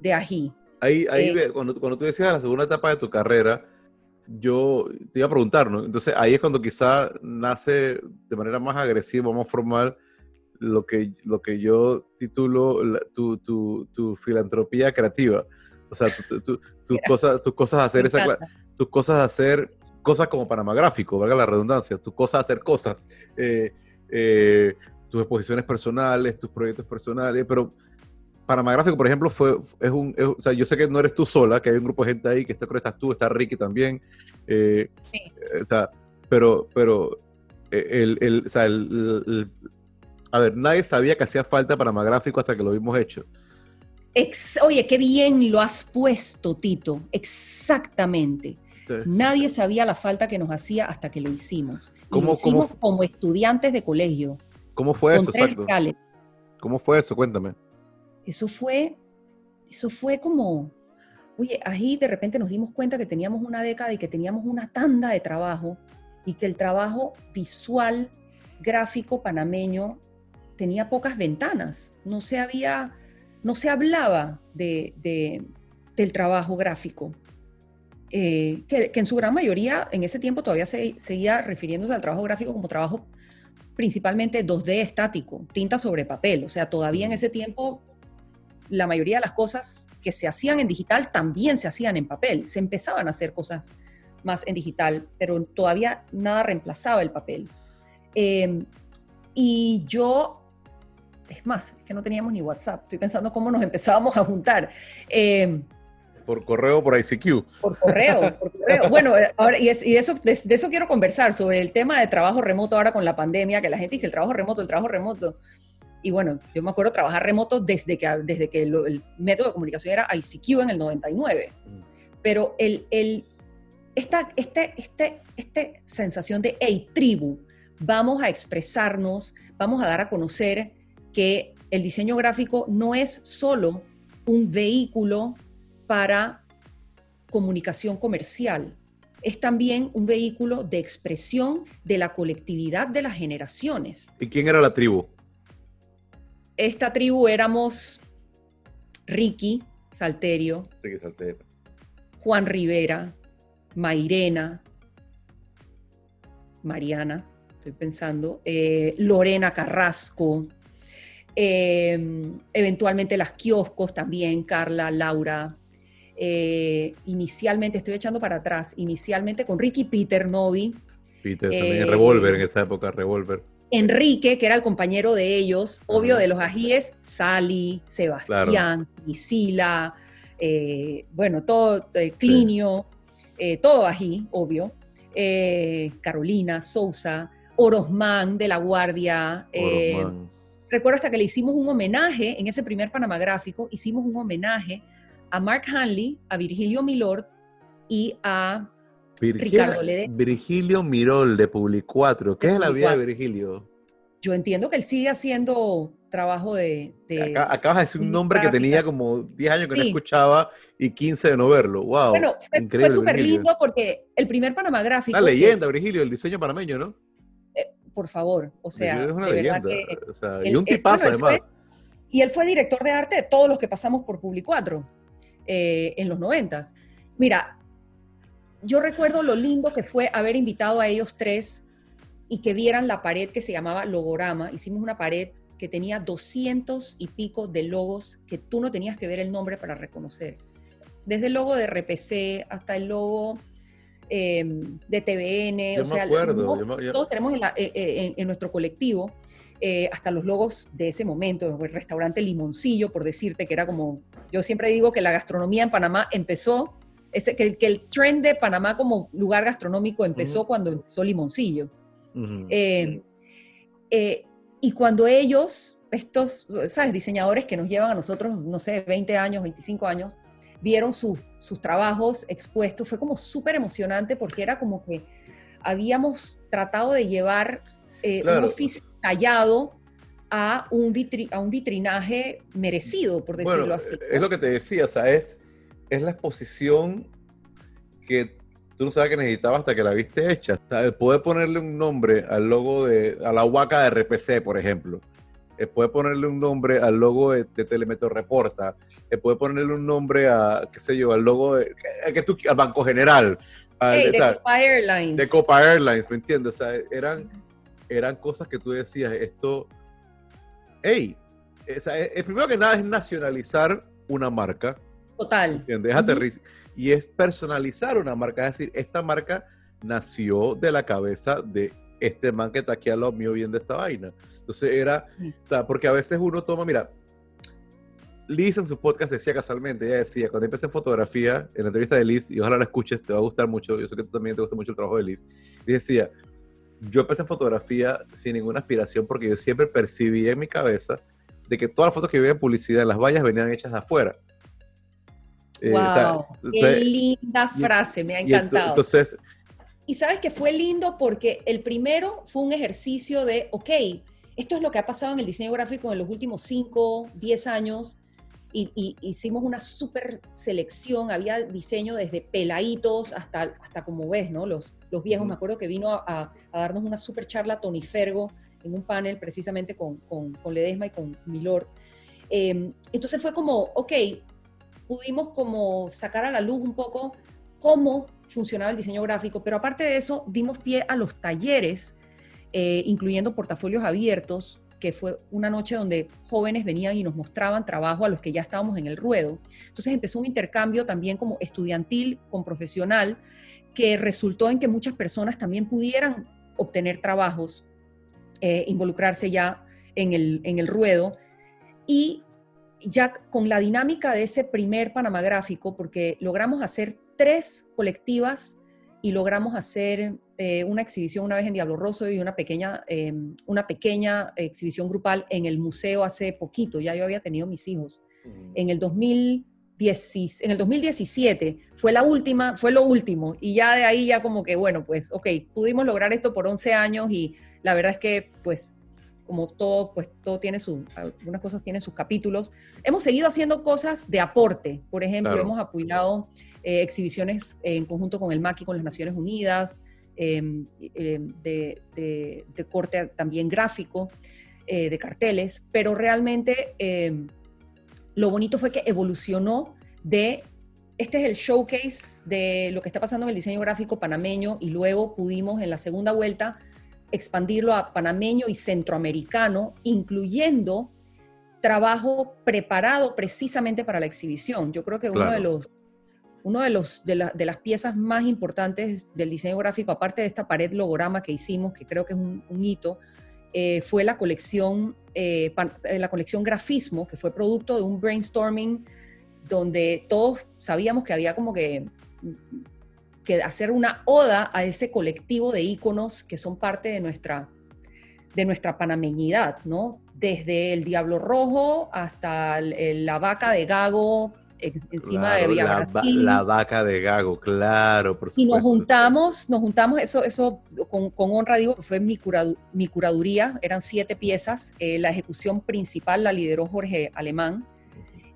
de Ají. Ahí, ahí eh, cuando, cuando tú decías la segunda etapa de tu carrera, yo te iba a preguntar, ¿no? Entonces ahí es cuando quizá nace de manera más agresiva, más formal, lo que, lo que yo titulo tu, tu, tu filantropía creativa. O sea, tus cosas, tus cosas hacer esa tus cosas hacer cosas como Panamá Gráfico, valga la redundancia, tus cosas hacer cosas, eh, eh, tus exposiciones personales, tus proyectos personales, pero Panamá Gráfico, por ejemplo, fue, es un, o sea, yo sé que no eres tú sola, que hay un grupo de gente ahí, que está, creo que estás tú, está Ricky también, eh, sí. o sea, pero, pero, el, el, o sea, el, a ver, nadie sabía que hacía falta Panamá Gráfico hasta que lo vimos hecho. oye, qué bien lo has puesto, Tito. Exactamente. Nadie sabía la falta que nos hacía hasta que lo hicimos. ¿Cómo, lo hicimos como estudiantes de colegio. ¿Cómo fue eso? Exacto. ¿Cómo fue eso? Cuéntame. Eso fue, eso fue como, oye, ahí de repente nos dimos cuenta que teníamos una década y que teníamos una tanda de trabajo y que el trabajo visual, gráfico panameño tenía pocas ventanas, no se había, no se hablaba de, del trabajo gráfico, eh, que, en su gran mayoría en ese tiempo todavía se, seguía refiriéndose al trabajo gráfico como trabajo principalmente 2D estático, tinta sobre papel, o sea, todavía en ese tiempo la mayoría de las cosas que se hacían en digital también se hacían en papel, se empezaban a hacer cosas más en digital, pero todavía nada reemplazaba el papel. Eh, y yo es más, es que no teníamos ni WhatsApp. Estoy pensando cómo nos empezábamos a juntar. Eh, por correo, por ICQ. Por correo, por correo. Bueno, ahora, y, de, eso, de, eso quiero conversar, sobre el tema de trabajo remoto ahora con la pandemia, que la gente dice el trabajo remoto, el trabajo remoto. Y bueno, yo me acuerdo trabajar remoto desde que, desde que el método de comunicación era ICQ en el 99. Mm. Pero el, el, esta, este, este, este sensación de, hey, tribu, vamos a expresarnos, vamos a dar a conocer que el diseño gráfico no es solo un vehículo para comunicación comercial, es también un vehículo de expresión de la colectividad de las generaciones. ¿Y quién era la tribu? Esta tribu éramos Ricky Salterio, Juan Rivera, Mairena, Mariana, estoy pensando, eh, Lorena Carrasco, Em, eventualmente las kioscos también, Carla, Laura. Eh, inicialmente, estoy echando para atrás, inicialmente con Ricky Peter Novi. Peter también, eh, Revolver en esa época, Revolver. Enrique, que era el compañero de ellos, obvio de los ajíes, Sally, Sebastián, Priscila, eh, bueno, todo, Clinio, todo ají, obvio. Carolina, Sousa, Orosman de la Guardia. Recuerdo hasta que le hicimos un homenaje, en ese primer Panamá Gráfico, hicimos un homenaje a Mark Hanley, a Virgilio Milord y a Ricardo Lede. Virgilio Mirol de Public 4. ¿Qué es la vida de Virgilio? Yo entiendo que él sigue haciendo trabajo de... acabas de decir un nombre que tenía como 10 años que no escuchaba y 15 de no verlo. ¡Wow! Bueno, fue, súper lindo porque el primer Panamá Gráfico... La leyenda, Virgilio, el diseño panameño, ¿no? por favor. O sea, es una leyenda. o sea, y un tipazo además. Y él fue director de arte de todos los que pasamos por Publicuatro eh, en los noventas. Mira, yo recuerdo lo lindo que fue haber invitado a ellos tres y que vieran la pared que se llamaba Logorama. Hicimos una pared que tenía 200 y pico de logos que tú no tenías que ver el nombre para reconocer. Desde el logo de RPC hasta el logo em, de TVN. Yo me acuerdo. Todos tenemos en, eh, eh, en nuestro colectivo eh, hasta los logos de ese momento, el restaurante Limoncillo, por decirte, que era como, yo siempre digo que la gastronomía en Panamá empezó, ese, que, el trend de Panamá como lugar gastronómico empezó cuando empezó Limoncillo. Eh, eh, y cuando ellos, estos, ¿sabes? Diseñadores que nos llevan a nosotros, no sé, 20 años, 25 años, vieron sus trabajos expuestos, fue como súper emocionante porque era como que habíamos tratado de llevar un oficio callado a un, a un vitrinaje merecido, por decirlo así. Es lo que te decía, o sea, es, la exposición que tú no sabes que necesitabas hasta que la viste hecha. O sea, poder ponerle un nombre al logo de, a la huaca de RPC, por ejemplo. El poder ponerle un nombre al logo de, Telemetro Reporta. El poder ponerle un nombre a, qué sé yo, al logo de, que tú, al Banco General. de Copa Airlines. De Copa Airlines, ¿me entiendes? O sea, eran eran cosas que tú decías, esto, hey, es, primero que nada es nacionalizar una marca. Total. ¿Entiendes? Y es personalizar una marca, es decir, esta marca nació de la cabeza de este man que está aquí a lo mío viendo esta vaina. Entonces era, o sea, porque a veces uno toma, mira, Liz en su podcast decía casualmente, ella decía, cuando empecé en fotografía, en la entrevista de Liz, y ojalá la escuches, te va a gustar mucho, yo sé que tú también te gusta mucho el trabajo de Liz, y decía, yo empecé en fotografía sin ninguna aspiración porque yo siempre percibí en mi cabeza de que todas las fotos que yo veía en publicidad en las vallas venían hechas de afuera. Wow, eh, qué linda frase, me ha encantado. Y entonces, y sabes que fue lindo porque el primero fue un ejercicio de, ok, esto es lo que ha pasado en el diseño gráfico en los últimos 5, 10 años, y, hicimos una súper selección, había diseño desde peladitos hasta, hasta como ves, ¿no? Los, los viejos, me acuerdo que vino a, darnos una súper charla Tony Fergo en un panel precisamente con, con, con Ledesma y con Milord. Em, entonces fue como, ok, pudimos como sacar a la luz un poco cómo funcionaba el diseño gráfico, pero aparte de eso dimos pie a los talleres, eh, incluyendo portafolios abiertos, que fue una noche donde jóvenes venían y nos mostraban trabajo a los que ya estábamos en el ruedo. Entonces empezó un intercambio también como estudiantil con profesional que resultó en que muchas personas también pudieran obtener trabajos, eh, involucrarse ya en el, en el ruedo. Y ya con la dinámica de ese primer Panamá gráfico, porque logramos hacer tres colectivas y logramos hacer eh, una exhibición una vez en Diablo Rosso y una pequeña, em, una pequeña exhibición grupal en el museo hace poquito, ya yo había tenido mis hijos. En el 2010, en el 2017 fue la última, fue lo último, y ya de ahí ya como que, bueno, pues, ok, pudimos lograr esto por 11 años y la verdad es que, pues, como todo, pues todo tiene su, algunas cosas tienen sus capítulos. Hemos seguido haciendo cosas de aporte, por ejemplo, hemos apoyado eh, exhibiciones en conjunto con el MACI, con las Naciones Unidas, Em, em, de, corte también gráfico, eh, de carteles, pero realmente em, lo bonito fue que evolucionó de, este es el showcase de lo que está pasando en el diseño gráfico panameño y luego pudimos en la segunda vuelta expandirlo a panameño y centroamericano, incluyendo trabajo preparado precisamente para la exhibición. Yo creo que uno de los uno de, los, de, las piezas más importantes del diseño gráfico, aparte de esta pared logorama que hicimos, que creo que es un, hito, eh, fue la colección, eh, eh, la colección Grafismo, que fue producto de un brainstorming donde todos sabíamos que había como que, que hacer una oda a ese colectivo de íconos que son parte de nuestra, de nuestra panameñidad, ¿no? Desde el Diablo Rojo hasta la vaca de Gago, encima de Villa la, vaca de Gago, claro, por supuesto. Y nos juntamos, nos juntamos, eso, eso con, honra digo que fue mi, mi curaduría, eran siete piezas, eh, la ejecución principal la lideró Jorge Alemán,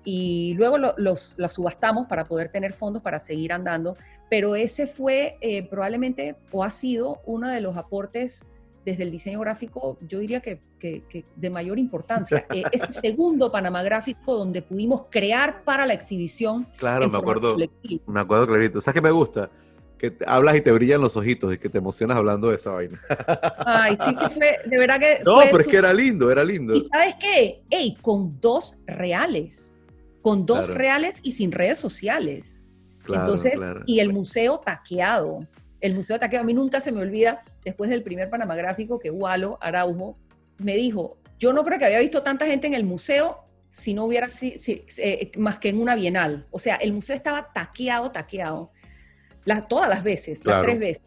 y luego los, la subastamos para poder tener fondos para seguir andando, pero ese fue eh, probablemente o ha sido uno de los aportes desde el diseño gráfico, yo diría que, de mayor importancia. Eh, es el segundo Panamá Gráfico donde pudimos crear para la exhibición. Claro, me acuerdo, me acuerdo clarito. ¿Sabes qué me gusta? Que hablas y te brillan los ojitos y que te emocionas hablando de esa vaina. Ay, sí que fue, de verdad que... No, pero es que era lindo, era lindo. ¿Y sabes qué? Ey, con dos reales, con dos reales y sin redes sociales. Entonces, y el museo taqueado el Museo de Taqueo. A mí nunca se me olvida, después del primer Panamá Gráfico, que Walo Araujo me dijo, yo no creo que había visto tanta gente en el museo si no hubiera si, eh, más que en una bienal. O sea, el museo estaba taqueado, taqueado, todas las veces, las tres veces.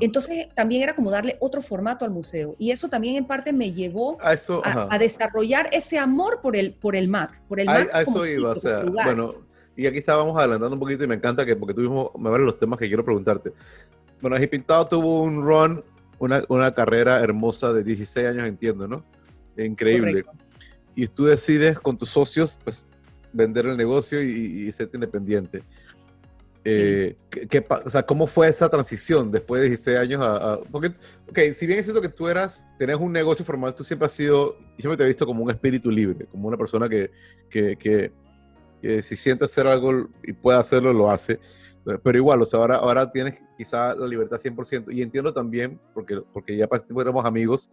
Entonces también era como darle otro formato al museo. Y eso también en parte me llevó a, desarrollar ese amor por el, por el MAC. Por el a, eso iba, o sea, bueno, y aquí estábamos adelantando un poquito y me encanta que porque tú mismo me van los temas que quiero preguntarte. Bueno, Ají Pintado tuvo un run, una, una, carrera hermosa de 16 años, entiendo, ¿no? Increíble. Y tú decides con tus socios, pues, vender el negocio y, y ser independiente. Eh, ¿qué, o sea, ¿Cómo fue esa transición después de 16 años a, Porque, ok, si bien es cierto que tú eras, tenías un negocio formal, tú siempre has sido, y siempre te he visto como un espíritu libre, como una persona que, que, que, que si siente hacer algo y puede hacerlo, lo hace. Pero igual, o sea, ahora, ahora tienes quizá la libertad 100%. Y entiendo también, porque, porque ya éramos amigos,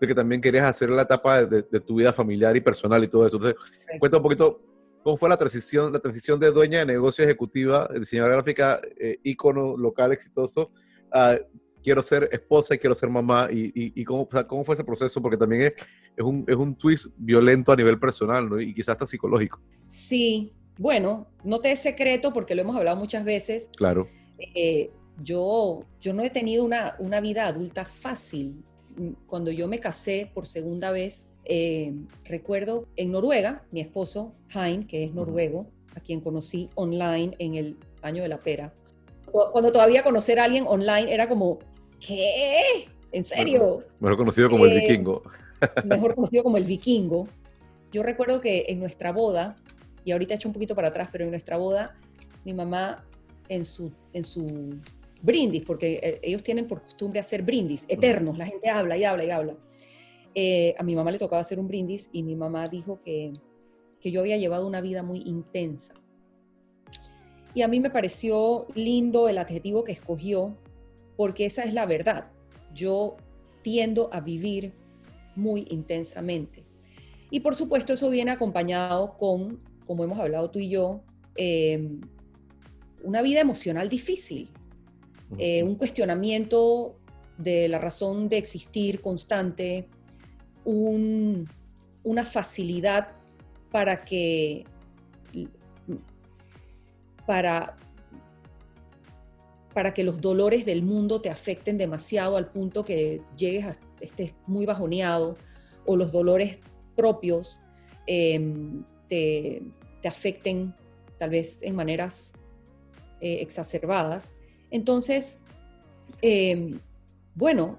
de que también querías hacer la etapa de, tu vida familiar y personal y todo eso. Entonces, cuenta un poquito cómo fue la transición, la transición de dueña de negocio ejecutiva, diseñadora gráfica, eh, ícono local exitoso, a quiero ser esposa y quiero ser mamá. Y, y, cómo, cómo fue ese proceso, porque también es, es, un, es un twist violento a nivel personal ¿no? y quizás hasta psicológico. Sí, bueno, no te es secreto porque lo hemos hablado muchas veces. Claro. Eh, yo, yo no he tenido una, una, vida adulta fácil. Cuando yo me casé por segunda vez, eh, recuerdo en Noruega, mi esposo, Hein, que es noruego, a quien conocí online en el año de la pera. Cuando todavía conocer a alguien online era como, ¿qué? ¿En serio? Mejor conocido como el eh, vikingo. Mejor conocido como el vikingo. Yo recuerdo que en nuestra boda, y ahorita he hecho un poquito para atrás, pero en nuestra boda, mi mamá en su, en su brindis, porque eh, ellos tienen por costumbre hacer brindis eternos, la gente habla y habla y habla. Eh, a mi mamá le tocaba hacer un brindis y mi mamá dijo que, que yo había llevado una vida muy intensa. Y a mí me pareció lindo el adjetivo que escogió, porque esa es la verdad. Yo tiendo a vivir muy intensamente. Y por supuesto eso viene acompañado con como hemos hablado tú y yo, em, una vida emocional difícil, eh, un cuestionamiento de la razón de existir constante, una facilidad para que para, para que los dolores del mundo te afecten demasiado al punto que llegues a estés muy bajoneado o los dolores propios em, te, te afecten tal vez en maneras eh, exacerbadas. Entonces, em, bueno,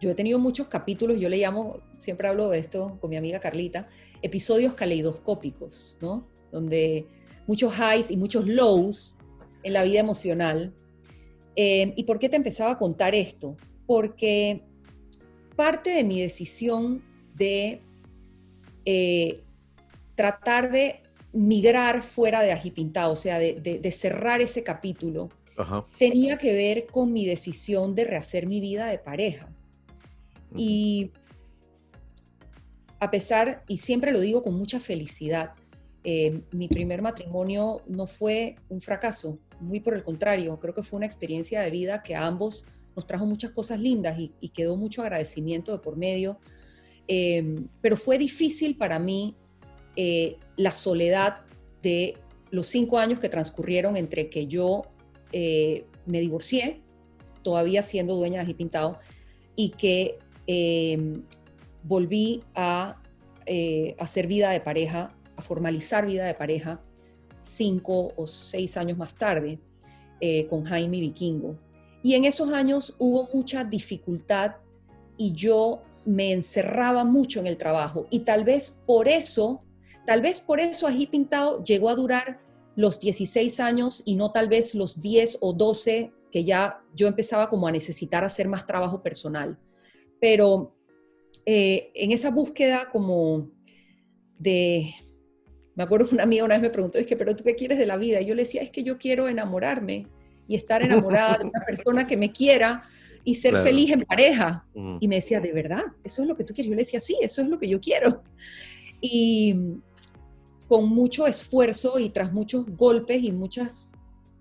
yo he tenido muchos capítulos, yo le llamo, siempre hablo de esto con mi amiga Carlita, episodios caleidoscópicos, ¿no? Donde muchos highs y muchos lows en la vida emocional. Em, ¿Y por qué te empezaba a contar esto? Porque parte de mi decisión de eh, tratar de migrar fuera de Agipintado, o sea, de, cerrar ese capítulo, tenía que ver con mi decisión de rehacer mi vida de pareja. Y a pesar, y siempre lo digo con mucha felicidad, eh, mi primer matrimonio no fue un fracaso, muy por el contrario, creo que fue una experiencia de vida que a ambos nos trajo muchas cosas lindas y, quedó mucho agradecimiento de por medio, eh, pero fue difícil para mí eh, la soledad de los cinco años que transcurrieron entre que yo eh, me divorcié, todavía siendo dueña de Pintado, y que em, volví a eh, hacer vida de pareja, a formalizar vida de pareja cinco o seis años más tarde con Jaime Vikingo. Y en esos años hubo mucha dificultad y yo me encerraba mucho en el trabajo y tal vez por eso Tal vez por eso Ají Pintado llegó a durar los 16 años y no tal vez los 10 o 12 que ya yo empezaba como a necesitar hacer más trabajo personal. Pero eh, en esa búsqueda como de, me acuerdo una amiga una vez me preguntó, es que, pero tú qué quieres de la vida? Y yo le decía, es que yo quiero enamorarme y estar enamorada de una persona que me quiera y ser feliz en pareja. Y me decía, ¿de verdad? ¿Eso es lo que tú quieres? Yo le decía, sí, eso es lo que yo quiero. Y con mucho esfuerzo y tras muchos golpes y muchas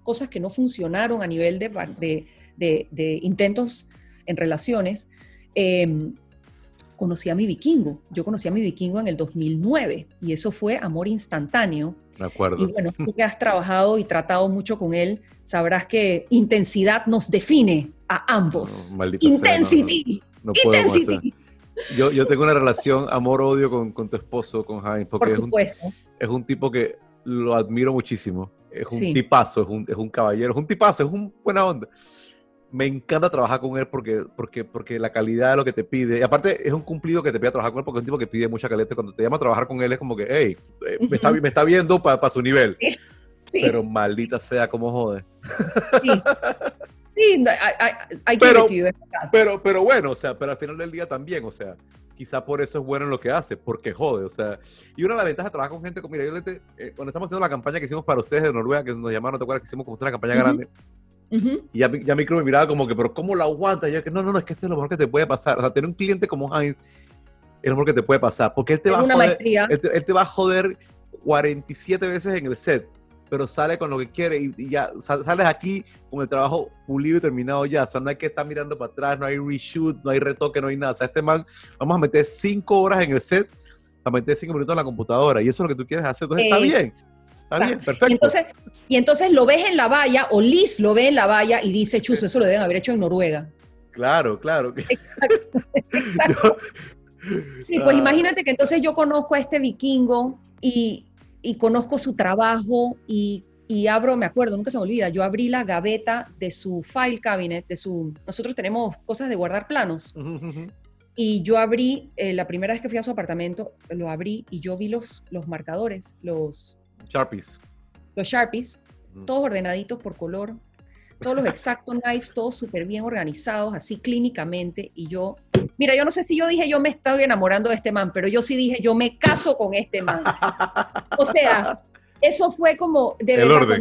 cosas que no funcionaron a nivel de, de, intentos en relaciones, em, conocí a mi vikingo. Yo conocí a mi vikingo en el 2009 y eso fue amor instantáneo. De acuerdo. Y bueno, tú que has trabajado y tratado mucho con él, sabrás que intensidad nos define a ambos. Intensity. No, Intensity. Yo, yo, tengo una relación amor-odio con, con, tu esposo, con Jaime, porque es un, es un, tipo que lo admiro muchísimo. Es un tipazo, es un, es un caballero, es un tipazo, es un buena onda me encanta trabajar con él porque, porque, porque la calidad de lo que te pide, y aparte es un cumplido que te pida trabajar con él porque es un tipo que pide mucha calidad. Cuando te llama a trabajar con él es como que, hey, eh, me, está, me está viendo para su nivel. Sí. Pero maldita sea como jode. Sí, sí hay, que pero, pero bueno, o sea, pero al final del día también, o sea, quizá por eso es bueno en lo que hace, porque jode, o sea, y una de las ventajas de trabajar con gente como, mira, yo le eh, cuando estamos haciendo la campaña que hicimos para ustedes de Noruega, que nos llamaron, ¿te acuerdas que hicimos como una campaña grande? Y ya, ya Micro me miraba como que, pero ¿cómo lo aguanta? Y yo que no, no, no, es que esto es lo mejor que te puede pasar. O sea, tener un cliente como Heinz es lo mejor que te puede pasar. Porque él te, va a, joder, él te, va a joder 47 veces en el set, pero sale con lo que quiere y, ya sales aquí con el trabajo pulido y terminado ya. O sea, no hay que estar mirando para atrás, no hay reshoot, no hay retoque, no hay nada. O sea, este man, vamos a meter 5 horas en el set, a meter 5 minutos en la computadora y eso es lo que tú quieres hacer. Entonces, está bien. Está bien, perfecto. Y entonces, y entonces lo ves en la valla, o Liz lo ve en la valla y dice, chuzo, eso lo deben haber hecho en Noruega. Claro, claro. Exacto, Sí, pues ah. imagínate que entonces yo conozco a este vikingo y, conozco su trabajo y, y, abro, me acuerdo, nunca se me olvida, yo abrí la gaveta de su file cabinet, de su, nosotros tenemos cosas de guardar planos. Y yo abrí, eh, la primera vez que fui a su apartamento, lo abrí y yo vi los, los marcadores, los, Sharpies. Los Sharpies, todos ordenaditos por color, todos los exacto knives, todos súper bien organizados, así clínicamente. Y yo, mira, yo no sé si yo dije yo me estoy enamorando de este man, pero yo sí dije yo me caso con este man. o sea, eso fue como de verdad.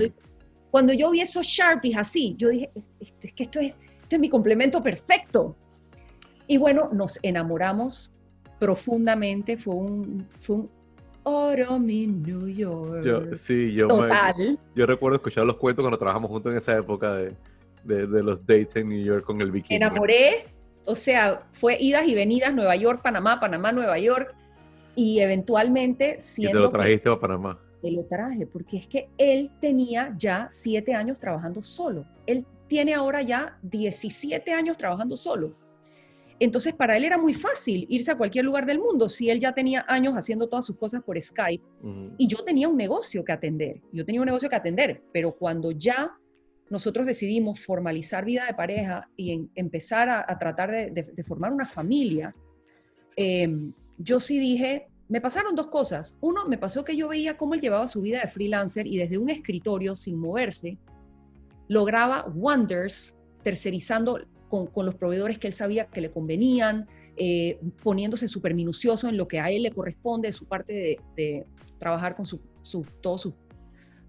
Cuando, yo vi esos Sharpies así, yo dije, es que esto es, esto es mi complemento perfecto. Y bueno, nos enamoramos profundamente, fue un, fue un Oro mi New York. Yo, sí, yo, Total. yo recuerdo escuchar los cuentos cuando trabajamos juntos en esa época de, de, los dates en New York con el bikini. enamoré, o sea, fue idas y venidas, Nueva York, Panamá, Panamá, Nueva York, y eventualmente siendo... ¿Y te lo trajiste a Panamá? Te lo traje, porque es que él tenía ya siete años trabajando solo. Él tiene ahora ya 17 años trabajando solo. Entonces, para él era muy fácil irse a cualquier lugar del mundo si él ya tenía años haciendo todas sus cosas por Skype y yo tenía un negocio que atender. Yo tenía un negocio que atender, pero cuando ya nosotros decidimos formalizar vida de pareja y empezar a, tratar de, formar una familia, em, yo sí dije, me pasaron dos cosas. Uno, me pasó que yo veía cómo él llevaba su vida de freelancer y desde un escritorio, sin moverse, lograba wonders tercerizando con, los proveedores que él sabía que le convenían, eh, poniéndose súper minucioso en lo que a él le corresponde, su parte de, trabajar con su, todos sus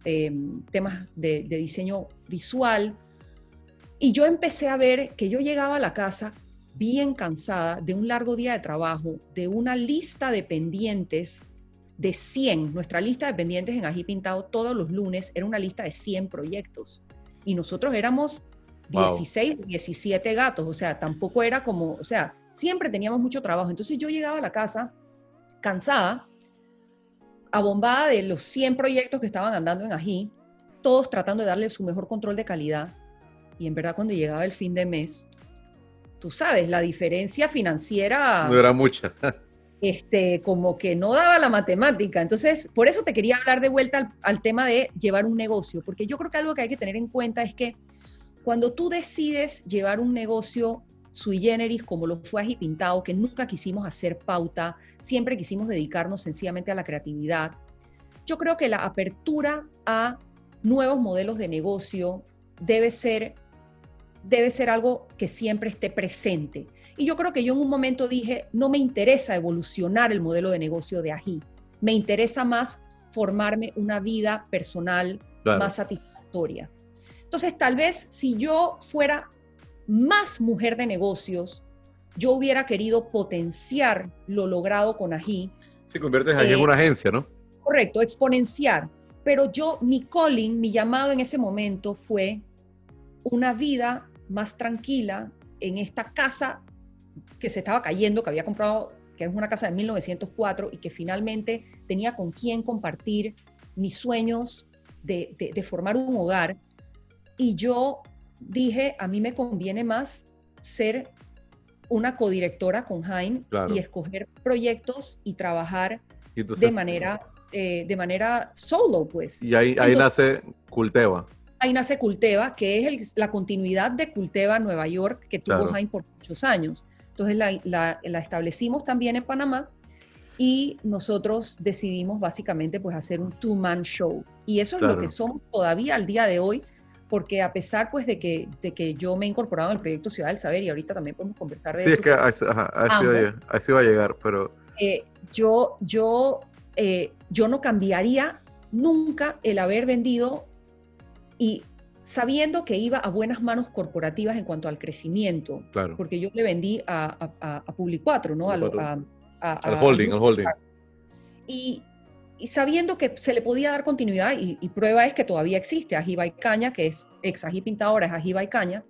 eh, temas de, de diseño visual. Y yo empecé a ver que yo llegaba a la casa bien cansada de un largo día de trabajo, de una lista de pendientes de 100. Nuestra lista de pendientes en Ají Pintado todos los lunes era una lista de 100 proyectos. Y nosotros éramos 16, 17 gatos, o sea, tampoco era como, o sea, siempre teníamos mucho trabajo. Entonces yo llegaba a la casa cansada, abombada de los 100 proyectos que estaban andando en Ají, todos tratando de darle su mejor control de calidad. Y en verdad cuando llegaba el fin de mes, tú sabes, la diferencia financiera... No era mucha. este, como que no daba la matemática. Entonces, por eso te quería hablar de vuelta al, al tema de llevar un negocio, porque yo creo que algo que hay que tener en cuenta es que cuando tú decides llevar un negocio sui generis como lo fue Pintado, que nunca quisimos hacer pauta, siempre quisimos dedicarnos sencillamente a la creatividad, yo creo que la apertura a nuevos modelos de negocio debe ser, debe ser algo que siempre esté presente. Y yo creo que yo en un momento dije, no me interesa evolucionar el modelo de negocio de Ají, me interesa más formarme una vida personal más satisfactoria. Entonces, tal vez si yo fuera más mujer de negocios, yo hubiera querido potenciar lo logrado con Ají. Si conviertes Ají en una eh, agencia, ¿no? Correcto, exponenciar. Pero yo, mi calling, mi llamado en ese momento fue una vida más tranquila en esta casa que se estaba cayendo, que había comprado, que es una casa de 1904 y que finalmente tenía con quién compartir mis sueños de, formar un hogar. Y yo dije, a mí me conviene más ser una codirectora con Jaime y escoger proyectos y trabajar de manera eh, de manera solo, pues. Y ahí, ahí nace Culteva. Ahí nace Culteva, que es la continuidad de Culteva Nueva York que tuvo Jaime por muchos años. Entonces la, la, establecimos también en Panamá y nosotros decidimos básicamente pues hacer un two-man show. Y eso es lo que somos todavía al día de hoy, porque a pesar pues de que, de que yo me he incorporado en el proyecto Ciudad del Saber y ahorita también podemos conversar de eso. Sí, es que así va a llegar, pero... Eh, yo, yo, eh, yo no cambiaría nunca el haber vendido y sabiendo que iba a buenas manos corporativas en cuanto al crecimiento, claro. porque yo le vendí a, a, a Public4, ¿no? A, al holding, al holding. Y, y, sabiendo que se le podía dar continuidad, y, prueba es que todavía existe Ajiba y Caña, que es ex Ají Pintadora, es Ajiba y Caña,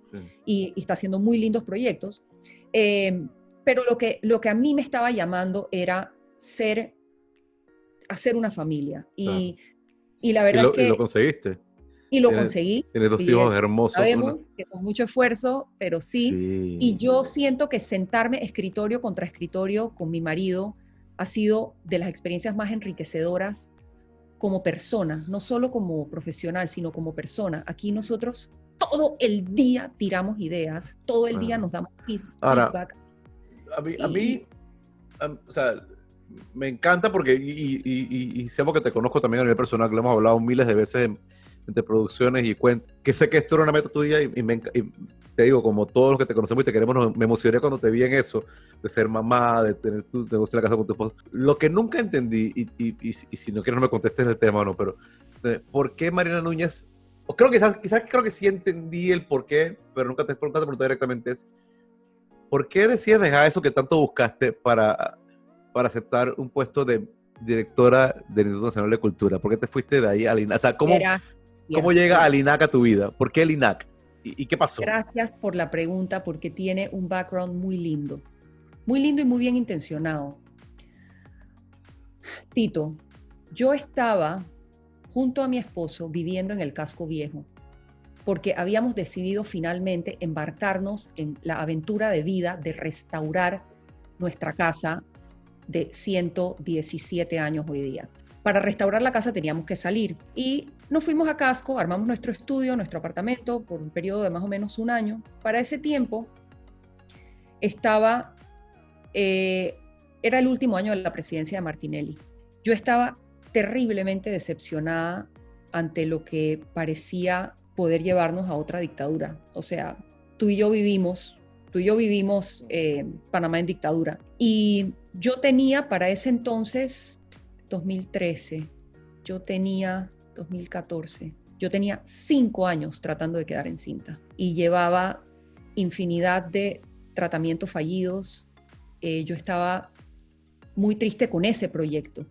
y, está haciendo muy lindos proyectos. Eh, pero lo que, lo que a mí me estaba llamando era ser, hacer una familia. Y, y la verdad es que... Y lo conseguiste. Y lo conseguí. Tienes dos hijos hermosos. Sabemos que con mucho esfuerzo, pero sí. Y yo siento que sentarme escritorio contra escritorio con mi marido ha sido de las experiencias más enriquecedoras como persona, no solo como profesional, sino como persona. Aquí nosotros todo el día tiramos ideas, todo el día nos damos feedback. A mí, a mí o sea, me encanta porque, y, y, y, que te conozco también a nivel personal, que lo hemos hablado miles de veces entre producciones y cuentos, que sé que esto era una meta tuya y, me, te digo, como todos los que te conocemos y te queremos, me emocioné cuando te vi en eso, de ser mamá, de tener tu negocio en la casa con tu esposo. Lo que nunca entendí, y, si no quieres no me contestes el tema no, pero eh, ¿por qué Marina Núñez? Creo que quizás, quizás creo que sí entendí el por qué, pero nunca te, nunca te directamente es, ¿por qué decías dejar eso que tanto buscaste para, para aceptar un puesto de directora del Instituto Nacional de Cultura? ¿Por qué te fuiste de ahí a Lina? O ¿cómo, ¿Cómo llega al INAC a tu vida? ¿Por qué el INAC? ¿Y, qué pasó? Gracias por la pregunta porque tiene un background muy lindo. Muy lindo y muy bien intencionado. Tito, yo estaba junto a mi esposo viviendo en el casco viejo porque habíamos decidido finalmente embarcarnos en la aventura de vida de restaurar nuestra casa de 117 años hoy día. Para restaurar la casa teníamos que salir y nos fuimos a Casco, armamos nuestro estudio, nuestro apartamento por un periodo de más o menos un año. Para ese tiempo estaba, eh, era el último año de la presidencia de Martinelli. Yo estaba terriblemente decepcionada ante lo que parecía poder llevarnos a otra dictadura. O sea, tú y yo vivimos, tú y yo vivimos eh, Panamá en dictadura. Y yo tenía para ese entonces 2013, yo tenía 2014, yo tenía cinco años tratando de quedar encinta y llevaba infinidad de tratamientos fallidos. Eh, yo estaba muy triste con ese proyecto.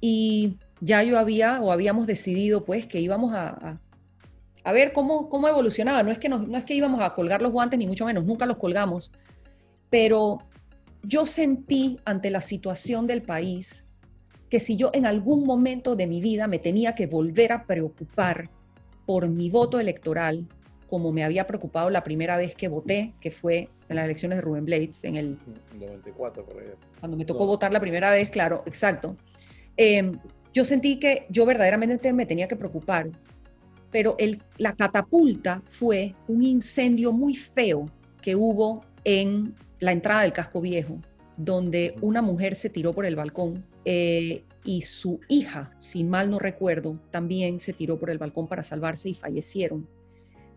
Y ya yo había o habíamos decidido pues que íbamos a, a, ver cómo, cómo evolucionaba. No es, que no es que íbamos a colgar los guantes, ni mucho menos, nunca los colgamos. Pero yo sentí ante la situación del país que si yo en algún momento de mi vida me tenía que volver a preocupar por mi voto electoral, como me había preocupado la primera vez que voté, que fue en las elecciones de Rubén Blades, en el 94, por Cuando me tocó votar la primera vez, claro, exacto. Em, yo sentí que yo verdaderamente me tenía que preocupar, pero el, la catapulta fue un incendio muy feo que hubo en la entrada del casco viejo, donde una mujer se tiró por el balcón eh, y su hija, si mal no recuerdo, también se tiró por el balcón para salvarse y fallecieron.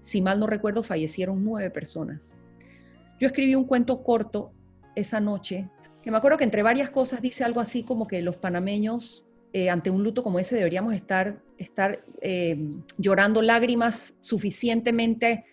Si mal no recuerdo, fallecieron nueve personas. yo escribí un cuento corto esa noche, que me acuerdo que entre varias cosas dice algo así como que los panameños eh, ante un luto como ese deberíamos estar, estar eh, llorando lágrimas suficientemente,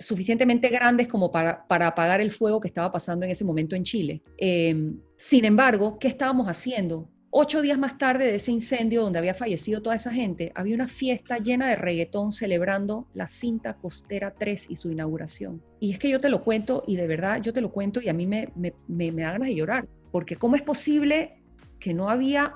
suficientemente grandes como para, para, apagar el fuego que estaba pasando en ese momento en Chile. Eh, sin embargo, ¿qué estábamos haciendo? Ocho días más tarde de ese incendio donde había fallecido toda esa gente, había una fiesta llena de reggaetón celebrando la cinta costera 3 y su inauguración. Y es que yo te lo cuento y de verdad yo te lo cuento y a mí me, me, me, me da ganas de llorar, porque ¿cómo es posible que no había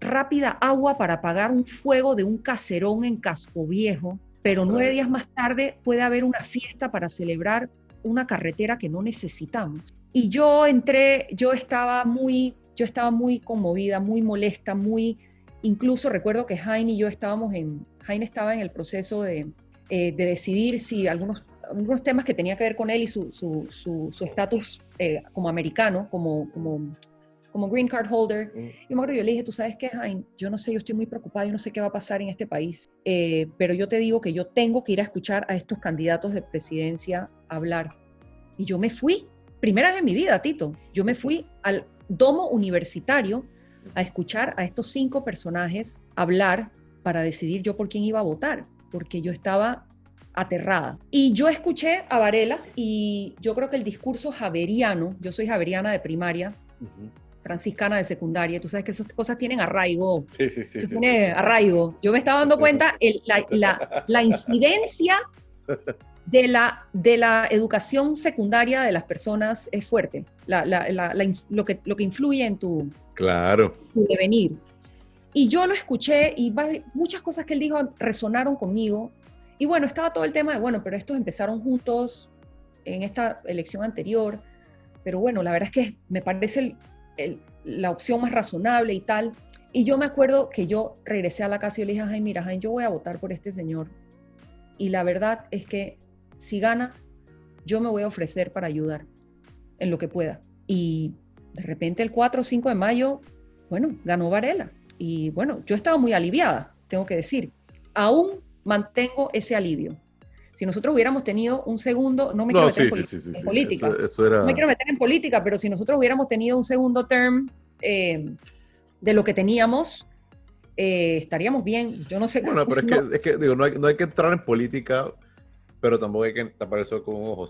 rápida agua para apagar un fuego de un caserón en Casco Viejo, pero nueve días más tarde puede haber una fiesta para celebrar una carretera que no necesitamos. Y yo entré, yo estaba muy, yo estaba muy conmovida, muy molesta, muy, incluso recuerdo que Jaime y yo estábamos en, Jaime estaba en el proceso de, eh, de decidir si algunos, algunos temas que tenía que ver con él y su estatus su, su eh, como americano, como, como como green card holder. Mm. Y me acuerdo, yo le dije, tú sabes qué, Jaime, yo no sé, yo estoy muy preocupada, yo no sé qué va a pasar en este país, eh, pero yo te digo que yo tengo que ir a escuchar a estos candidatos de presidencia hablar. Y yo me fui, primera vez en mi vida, Tito, yo me fui al domo universitario a escuchar a estos cinco personajes hablar para decidir yo por quién iba a votar, porque yo estaba aterrada. Y yo escuché a Varela y yo creo que el discurso javeriano, yo soy javeriana de primaria, franciscana de secundaria, tú sabes que esas cosas tienen arraigo. Sí, sí, sí. tiene arraigo. Yo me estaba dando cuenta la, incidencia de la, de la educación secundaria de las personas es fuerte, lo, que, lo que influye en tu, claro. devenir. Y yo lo escuché y muchas cosas que él dijo resonaron conmigo. Y bueno, estaba todo el tema de, bueno, pero estos empezaron juntos en esta elección anterior. Pero bueno, la verdad es que me parece la opción más razonable y tal. Y yo me acuerdo que yo regresé a la casa y le dije a Jaime, mira, Jaime, yo voy a votar por este señor. Y la verdad es que si gana, yo me voy a ofrecer para ayudar en lo que pueda. Y de repente el 4 o 5 de mayo, bueno, ganó Varela. Y bueno, yo estaba muy aliviada, tengo que decir. Aún mantengo ese alivio. Si nosotros hubiéramos tenido un segundo, no me quiero meter en, política, no me quiero meter en política, pero si nosotros hubiéramos tenido un segundo term eh, de lo que teníamos, eh, estaríamos bien. Yo no sé. Bueno, pero es, que, es que, digo, no hay, no hay que entrar en política pero tampoco hay que tapar eso con un ojo.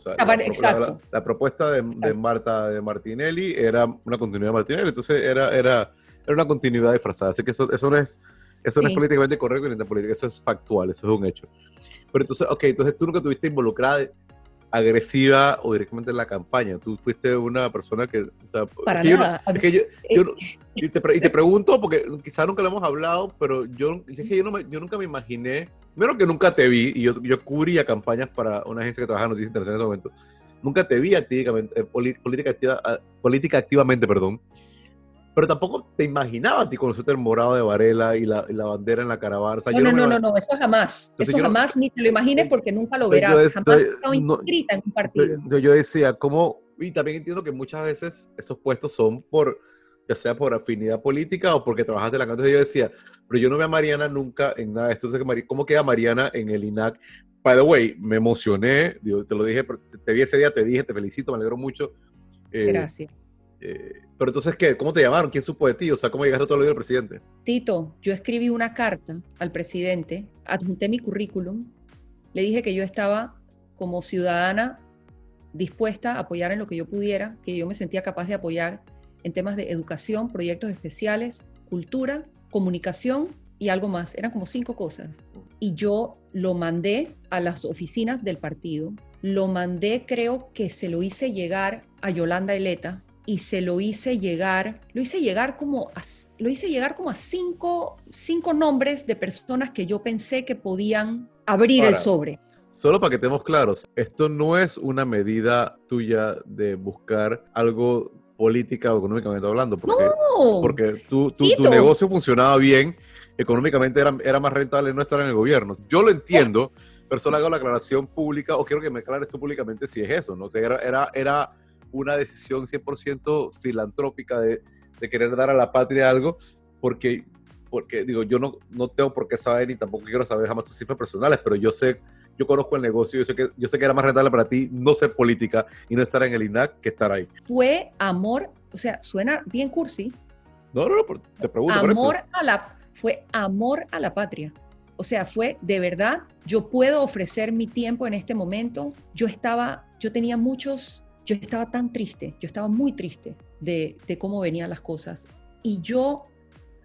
la, propuesta de, de, Marta de Martinelli era una continuidad de Martinelli, entonces era, era, era una continuidad disfrazada. Así que eso, eso no es eso no es políticamente correcto ni política, eso es factual, eso es un hecho. Pero entonces, ok, entonces tú nunca tuviste involucrada agresiva o directamente en la campaña. Tú fuiste una persona que... Para nada. y, te, pregunto, porque quizás nunca lo hemos hablado, pero yo, es que yo, no yo nunca me imaginé, menos que nunca te vi, y yo, yo cubría campañas para una agencia que trabaja en noticias internacionales en ese momento, nunca te vi activamente, eh, política, activa, ah, política activamente, perdón, pero tampoco te imaginaba a ti conocerte el morado de Varela y la, la bandera en la caravana. no, no, no, no, eso jamás. eso jamás, ni te lo imagines porque nunca lo verás. jamás estado inscrita en un partido. Yo, yo, decía, ¿cómo? Y también entiendo que muchas veces esos puestos son por, ya sea por afinidad política o porque trabajaste en la Entonces yo decía, pero yo no veo a Mariana nunca en nada de esto. ¿Cómo queda Mariana en el INAC? By the way, me emocioné, te lo dije, te vi ese día, te dije, te felicito, me alegro mucho. Eh, Gracias eh, pero entonces, ¿qué? ¿Cómo te llamaron? ¿Quién supo de ti? O sea, ¿cómo llegaste todo el del presidente? Tito, yo escribí una carta al presidente, adjunté mi currículum, le dije que yo estaba como ciudadana dispuesta a apoyar en lo que yo pudiera, que yo me sentía capaz de apoyar en temas de educación, proyectos especiales, cultura, comunicación y algo más. Eran como cinco cosas. Y yo lo mandé a las oficinas del partido. Lo mandé, creo que se lo hice llegar a Yolanda Eleta, y se lo hice llegar, lo hice llegar como a, lo hice llegar como a cinco, cinco nombres de personas que yo pensé que podían abrir el sobre. Solo para que estemos claros, esto no es una medida tuya de buscar algo política o económicamente hablando, porque, porque tu, tu, negocio funcionaba bien, económicamente era, era, más rentable no estar en el gobierno. Yo lo entiendo, pero solo hago la aclaración pública, o quiero que me aclares tú públicamente si es eso, ¿no? O sea, era, era, era una decisión 100% filantrópica de, de, querer dar a la patria algo, porque, porque digo, yo no, no tengo por qué saber ni tampoco quiero saber jamás tus cifras personales, pero yo sé, yo conozco el negocio, yo sé, que, yo sé que era más rentable para ti no ser política y no estar en el INAC que estar ahí. Fue amor, o sea, suena bien cursi. No, no, no, te pregunto amor por eso. A la, fue amor a la patria. O sea, fue de verdad, yo puedo ofrecer mi tiempo en este momento. Yo estaba, yo tenía muchos, yo estaba tan triste, yo estaba muy triste de, de cómo venían las cosas. Y yo,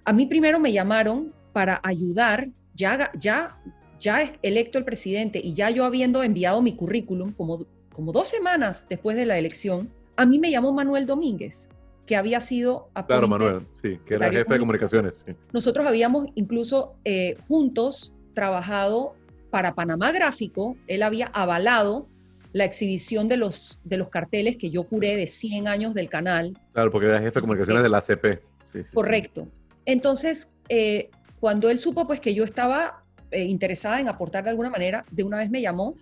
a mí primero me llamaron para ayudar, ya, ya, ya electo el presidente y ya yo habiendo enviado mi currículum como, como dos semanas después de la elección, a mí me llamó Manuel Domínguez, que había sido... Claro, Manuel, sí, que era jefe de comunicaciones. Nosotros habíamos incluso eh, juntos trabajado para Panamá Gráfico, él había avalado la exhibición de los, de los carteles que yo curé de 100 años del canal. Claro, porque era jefe de comunicaciones de la ACP. Sí, sí, Correcto. Entonces, eh, cuando él supo pues que yo estaba eh, interesada en aportar de alguna manera, de una vez me llamó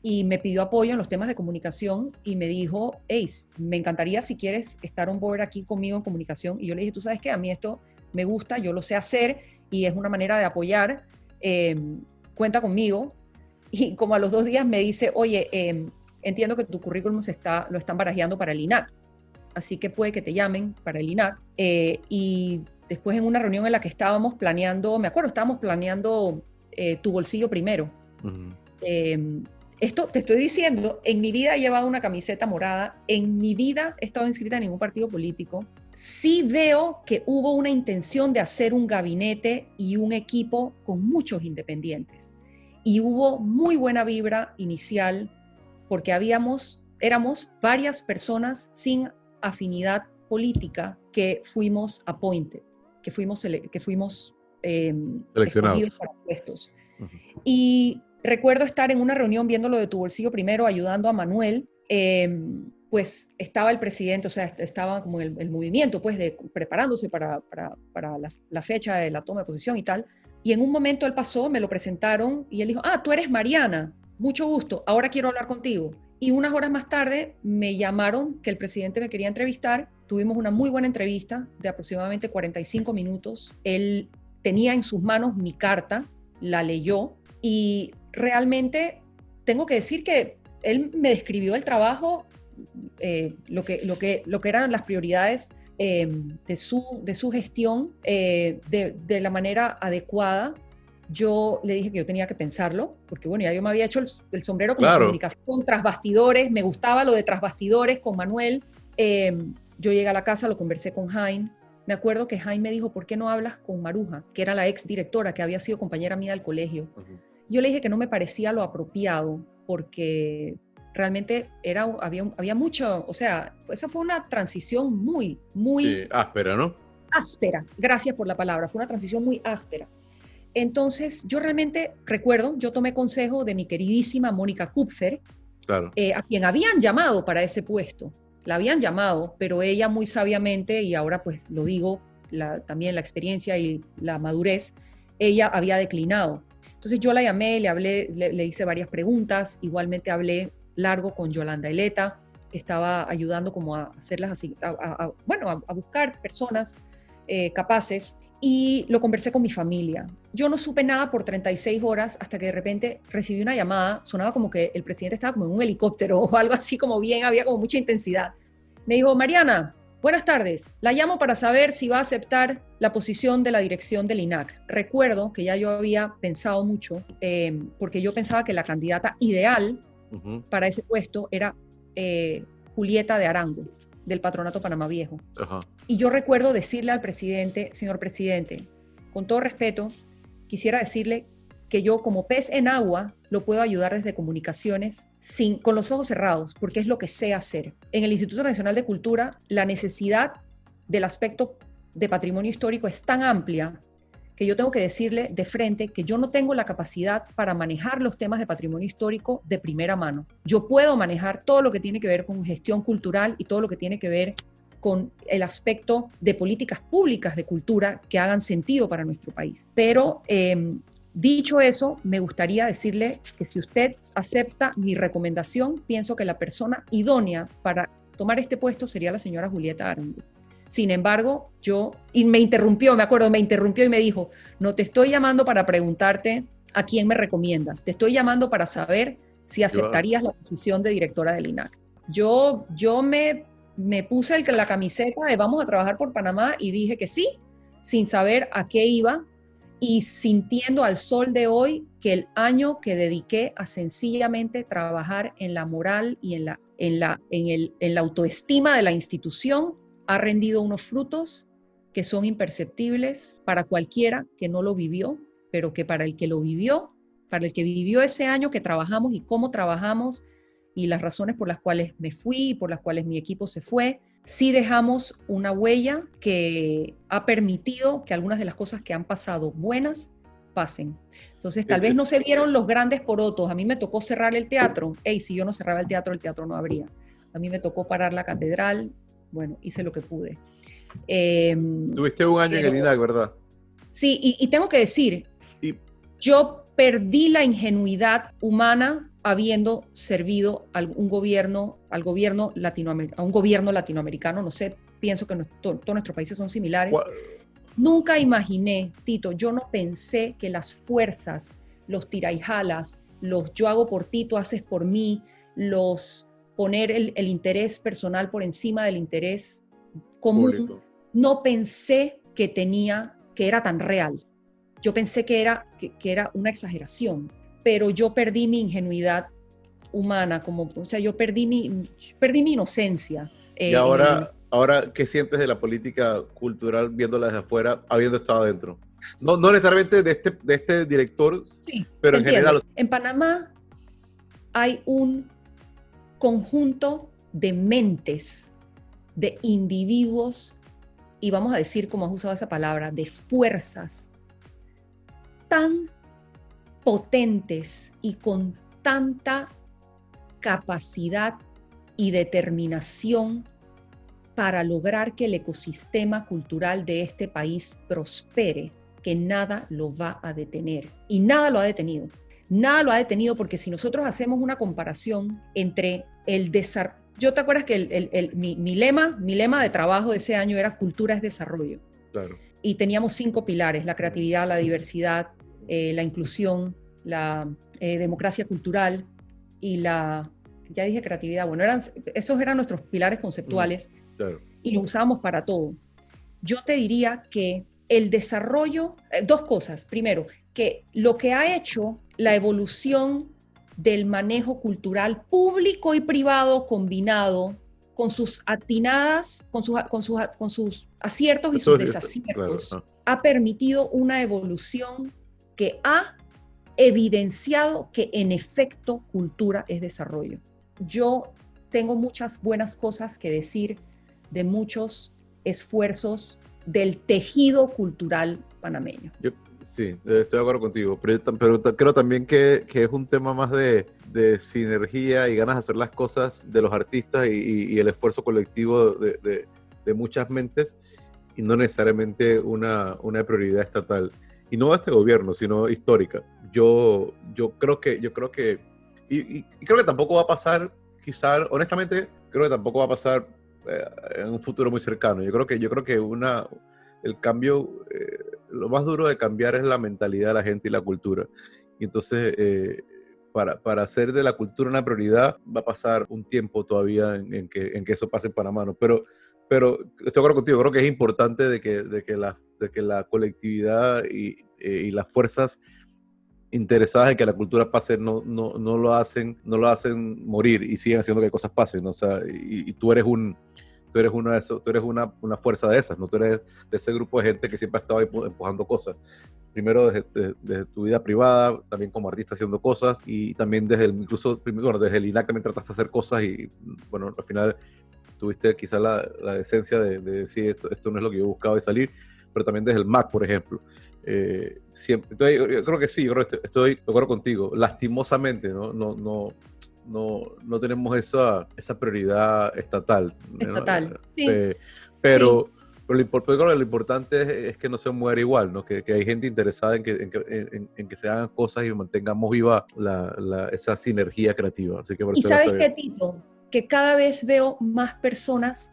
y me pidió apoyo en los temas de comunicación y me dijo, Ace, me encantaría si quieres estar on board aquí conmigo en comunicación. Y yo le dije, tú sabes que a mí esto me gusta, yo lo sé hacer y es una manera de apoyar, em, cuenta conmigo. Y como a los dos días me dice, oye, em, entiendo que tu currículum se está, lo están barajeando para el INAC, así que puede que te llamen para el INAC. Eh, y después en una reunión en la que estábamos planeando, me acuerdo, estábamos planeando eh, tu bolsillo primero. Esto te estoy diciendo, en mi vida he llevado una camiseta morada, en mi vida he estado inscrita en ningún partido político. Sí veo que hubo una intención de hacer un gabinete y un equipo con muchos independientes. Y hubo muy buena vibra inicial porque habíamos, éramos varias personas sin afinidad política que fuimos appointed, que fuimos, que fuimos eh, seleccionados para puestos. Y Recuerdo estar en una reunión viendo lo de tu bolsillo primero, ayudando a Manuel. Em, pues estaba el presidente, o sea, estaba como el, el movimiento, pues, de, preparándose para, para, para la, la, fecha de la toma de posición y tal. Y en un momento él pasó, me lo presentaron y él dijo, ah, tú eres Mariana, mucho gusto, ahora quiero hablar contigo. Y unas horas más tarde me llamaron que el presidente me quería entrevistar. Tuvimos una muy buena entrevista de aproximadamente 45 minutos. Él tenía en sus manos mi carta, la leyó y realmente tengo que decir que él me describió el trabajo, eh, lo, que, lo, que, lo que eran las prioridades eh, de, su, de su gestión eh, de, de, la manera adecuada. Yo le dije que yo tenía que pensarlo, porque bueno, ya yo me había hecho el, sombrero con claro. comunicación, tras bastidores, me gustaba lo de tras bastidores con Manuel. yo llegué a la casa, lo conversé con Jaime. Me acuerdo que Jaime me dijo, ¿por qué no hablas con Maruja, que era la ex directora, que había sido compañera mía del colegio? Uh -huh. Yo le dije que no me parecía lo apropiado porque realmente era, había, había mucho, o sea, esa fue una transición muy, muy... Sí, áspera, ¿no? Áspera, gracias por la palabra, fue una transición muy áspera. Entonces, yo realmente recuerdo, yo tomé consejo de mi queridísima Mónica Kupfer, claro. eh, a quien habían llamado para ese puesto. La habían llamado, pero ella muy sabiamente, y ahora pues lo digo, la, también la experiencia y la madurez, ella había declinado. Entonces yo la llamé, le hablé, le, le, hice varias preguntas, igualmente hablé largo con Yolanda Eleta, que estaba ayudando como a hacerlas así, a, bueno, a, buscar personas eh, capaces y lo conversé con mi familia. Yo no supe nada por 36 horas hasta que de repente recibí una llamada, sonaba como que el presidente estaba como en un helicóptero o algo así como bien, había como mucha intensidad. Me dijo, Mariana, Buenas tardes. La llamo para saber si va a aceptar la posición de la dirección del INAC. Recuerdo que ya yo había pensado mucho, eh, porque yo pensaba que la candidata ideal uh -huh. para ese puesto era eh, Julieta de Arango, del Patronato Panamá Viejo. Uh -huh. Y yo recuerdo decirle al presidente, señor presidente, con todo respeto, quisiera decirle que yo como pez en agua lo puedo ayudar desde comunicaciones sin, con los ojos cerrados, porque es lo que sé hacer. En el Instituto Nacional de Cultura, la necesidad del aspecto de patrimonio histórico es tan amplia que yo tengo que decirle de frente que yo no tengo la capacidad para manejar los temas de patrimonio histórico de primera mano. Yo puedo manejar todo lo que tiene que ver con gestión cultural y todo lo que tiene que ver con el aspecto de políticas públicas de cultura que hagan sentido para nuestro país. Pero eh, Dicho eso, me gustaría decirle que si usted acepta mi recomendación, pienso que la persona idónea para tomar este puesto sería la señora Julieta Arango. Sin embargo, yo, y me interrumpió, me acuerdo, me interrumpió y me dijo, no te estoy llamando para preguntarte a quién me recomiendas, te estoy llamando para saber si aceptarías la posición de directora del INAC. Yo, yo me, me puse el, la camiseta de vamos a trabajar por Panamá y dije que sí, sin saber a qué iba y sintiendo al sol de hoy que el año que dediqué a sencillamente trabajar en la moral y en la, en la, en el, en la autoestima de la institución ha rendido unos frutos que son imperceptibles para cualquiera que no lo vivió, pero que para el que lo vivió, para el que vivió ese año que trabajamos y cómo trabajamos y las razones por las cuales me fui y por las cuales mi equipo se fue, sí dejamos una huella que ha permitido que algunas de las cosas que han pasado buenas pasen. Entonces, tal vez no se vieron los grandes porotos. A mí me tocó cerrar el teatro. Ey, si yo no cerraba el teatro, el teatro no habría. A mí me tocó parar la catedral. Bueno, hice lo que pude. Em, Tuviste un año en el INAC, ¿verdad? Sí, y, tengo que decir, yo perdí la ingenuidad humana habiendo servido a un gobierno, al gobierno latinoamericano, a un gobierno latinoamericano, no sé, pienso que todos nuestros países son similares. Nunca imaginé, Tito, yo no pensé que las fuerzas, los tiraijalas, los yo hago por ti, tú haces por mí, los poner el, interés personal por encima del interés común, no pensé que tenía, que era tan real. Yo pensé que era, que, era una exageración, pero yo perdí mi ingenuidad humana, como, o sea, yo perdí mi, perdí mi inocencia. y ahora, ahora, ¿qué sientes de la política cultural viéndola desde afuera, habiendo estado adentro? No, no necesariamente de este, de este director, sí, pero en general. En Panamá hay un conjunto de mentes, de individuos, y vamos a decir, como has usado esa palabra, de fuerzas tan potentes y con tanta capacidad y determinación para lograr que el ecosistema cultural de este país prospere, que nada lo va a detener. Y nada lo ha detenido. Nada lo ha detenido porque si nosotros hacemos una comparación entre el desarrollo, yo te acuerdas que mi, lema, mi lema de trabajo de ese año era cultura es desarrollo. Claro. Y teníamos cinco pilares, la creatividad, la diversidad, eh, la inclusión, la eh, democracia cultural y la, ya dije creatividad, bueno, eran, esos eran nuestros pilares conceptuales y lo usamos para todo. Yo te diría que el desarrollo, eh, dos cosas. Primero, que lo que ha hecho la evolución del manejo cultural público y privado combinado con sus atinadas, con sus, con sus, con sus aciertos y sus desaciertos, ha permitido una evolución que ha evidenciado que en efecto cultura es desarrollo. Yo tengo muchas buenas cosas que decir de muchos esfuerzos del tejido cultural panameño. Yo, sí, estoy de acuerdo contigo, pero, creo también que, es un tema más de, sinergia y ganas de hacer las cosas de los artistas y, el esfuerzo colectivo de, muchas mentes y no necesariamente una, una prioridad estatal y no de este gobierno, sino histórica. Yo, yo creo que, yo creo que, y, creo que tampoco va a pasar, quizás, honestamente, creo que tampoco va a pasar eh, en un futuro muy cercano. Yo creo que, yo creo que una, el cambio, eh, lo más duro de cambiar es la mentalidad de la gente y la cultura. Y entonces, eh, para, para, hacer de la cultura una prioridad, va a pasar un tiempo todavía en, que, en que eso pase para mano. Pero pero estoy de acuerdo contigo, creo que es importante de que, de que, la, de que la colectividad y, eh, y, las fuerzas interesadas en que la cultura pase no, no, no, lo hacen no lo hacen morir y siguen haciendo que cosas pasen o sea y, tú eres un eres una de esos, tú eres una, una, fuerza de esas no tú eres de ese grupo de gente que siempre ha estado empujando cosas primero desde, desde, tu vida privada también como artista haciendo cosas y también desde el incluso bueno, desde el INAC también trataste de hacer cosas y bueno al final tuviste quizás la, la, decencia de, decir esto, esto no es lo que yo buscaba de salir, pero también desde el Mac, por ejemplo. Eh, siempre, entonces, yo, creo que sí, yo creo que estoy, de acuerdo contigo. Lastimosamente, ¿no? No, no, no, no tenemos esa, esa prioridad estatal. Estatal, sí. pero, pero lo, creo que lo importante es, que no se muera igual, ¿no? Que, que hay gente interesada en que, en, que, en, que se hagan cosas y mantengamos viva la, la, esa sinergia creativa. Así que ¿Y sabes qué, tipo? que cada vez veo más personas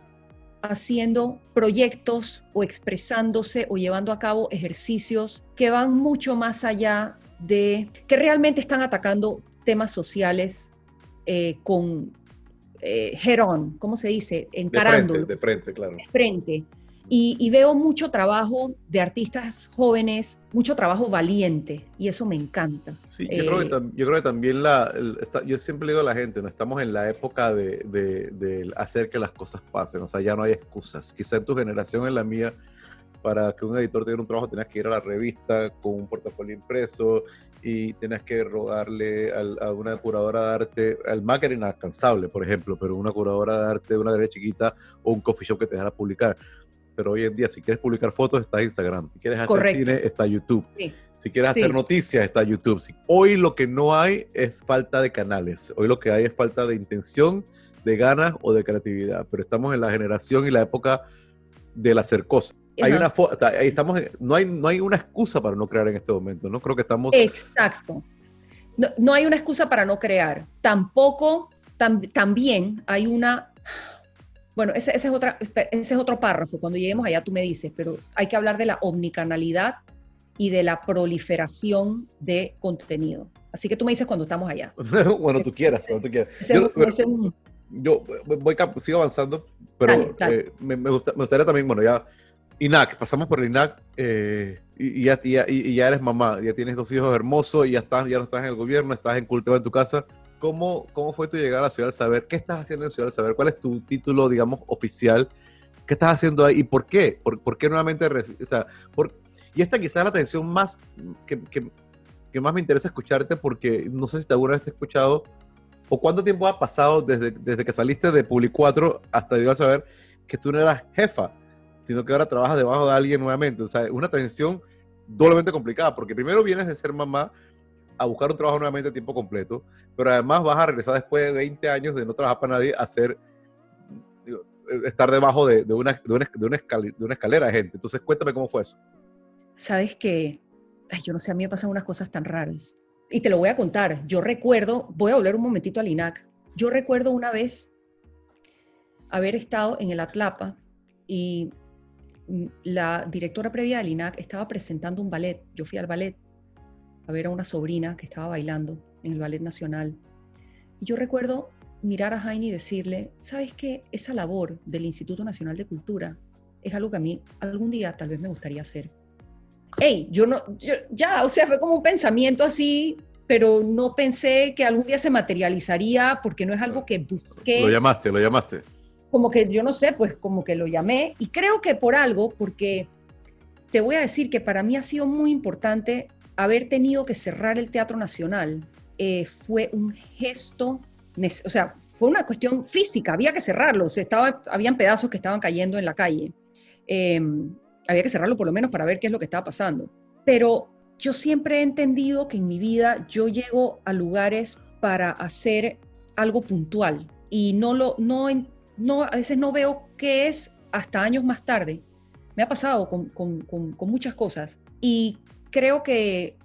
haciendo proyectos o expresándose o llevando a cabo ejercicios que van mucho más allá de que realmente están atacando temas sociales eh, con eh, on, ¿cómo se dice? Encarando. De frente, claro. De frente. Y, veo mucho trabajo de artistas jóvenes, mucho trabajo valiente, y eso me encanta. Sí, yo, creo, que, eh, yo creo que también la, yo siempre le digo a la gente, no estamos en la época de, de, hacer que las cosas pasen, o sea, ya no hay excusas. Quizá en tu generación, en la mía, para que un editor tenga un trabajo tenías que ir a la revista con un portafolio impreso y tenías que rogarle a una curadora de arte, al Mac era inalcanzable, por ejemplo, pero una curadora de arte de una galería chiquita o un coffee shop que te dejara publicar. Pero hoy en día si quieres publicar fotos está Instagram, si quieres hacer cine está YouTube, si quieres hacer noticias está YouTube. Hoy lo que no hay es falta de canales, hoy lo que hay es falta de intención, de ganas o de creatividad, pero estamos en la generación y la época del hacer cosas. Hay una o sea, estamos, no, hay, no hay una excusa para no crear en este momento, ¿no? Creo que estamos... Exacto. No, no hay una excusa para no crear. Tampoco, también hay una bueno, ese, es otra, ese es otro párrafo. Cuando lleguemos allá tú me dices, pero hay que hablar de la omnicanalidad y de la proliferación de contenido. Así que tú me dices cuando estamos allá. bueno, tú quieras, cuando tú quieras. yo, voy, sigo avanzando, pero eh, me, gustaría también, bueno, ya, INAC, pasamos por el INAC eh, y, ya, y, ya, eres mamá, ya tienes dos hijos hermosos y ya, estás, ya no estás en el gobierno, estás en cultivo en tu casa. ¿cómo, ¿cómo fue tu llegada a la Ciudad del Saber? ¿Qué estás haciendo en Ciudad del Saber? ¿Cuál es tu título, digamos, oficial? ¿Qué estás haciendo ahí y por qué? ¿Por, por qué nuevamente? O sea, por, y esta quizás es la atención más que, que, que, más me interesa escucharte porque no sé si alguna vez te he escuchado o cuánto tiempo ha pasado desde, desde que saliste de Public 4 hasta llegar a saber que tú no eras jefa, sino que ahora trabajas debajo de alguien nuevamente. O sea, una tensión doblemente complicada porque primero vienes de ser mamá, a buscar un trabajo nuevamente a tiempo completo, pero además vas a regresar después de 20 años de no trabajar para nadie a hacer, estar debajo de una escalera de gente. Entonces, cuéntame cómo fue eso. Sabes que, yo no sé, a mí me pasan unas cosas tan raras. Y te lo voy a contar. Yo recuerdo, voy a volver un momentito al INAC. Yo recuerdo una vez haber estado en el Atlapa y la directora previa del INAC estaba presentando un ballet. Yo fui al ballet a ver a una sobrina que estaba bailando en el Ballet Nacional. Y yo recuerdo mirar a Jaime y decirle, ¿sabes qué? Esa labor del Instituto Nacional de Cultura es algo que a mí algún día tal vez me gustaría hacer. Hey, yo no, ya, o sea, fue como un pensamiento así, pero no pensé que algún día se materializaría porque no es algo que busqué. Lo llamaste, lo llamaste. Como que yo no sé, pues como que lo llamé y creo que por algo, porque te voy a decir que para mí ha sido muy importante haber tenido que cerrar el Teatro Nacional eh, fue un gesto, o sea, fue una cuestión física, había que cerrarlo, se estaba, habían pedazos que estaban cayendo en la calle, em, había que cerrarlo por lo menos para ver qué es lo que estaba pasando. Pero yo siempre he entendido que en mi vida yo llego a lugares para hacer algo puntual y no lo, no, no, a veces no veo qué es hasta años más tarde. Me ha pasado con, con, con muchas cosas y creo que,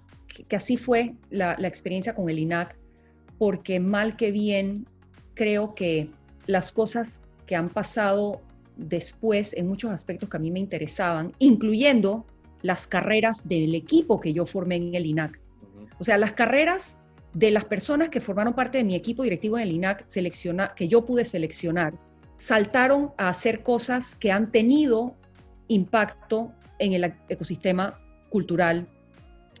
así fue la, experiencia con el INAC, porque mal que bien, creo que las cosas que han pasado después en muchos aspectos que a mí me interesaban, incluyendo las carreras del equipo que yo formé en el INAC. O sea, las carreras de las personas que formaron parte de mi equipo directivo en el INAC, selecciona, que yo pude seleccionar, saltaron a hacer cosas que han tenido impacto en el ecosistema cultural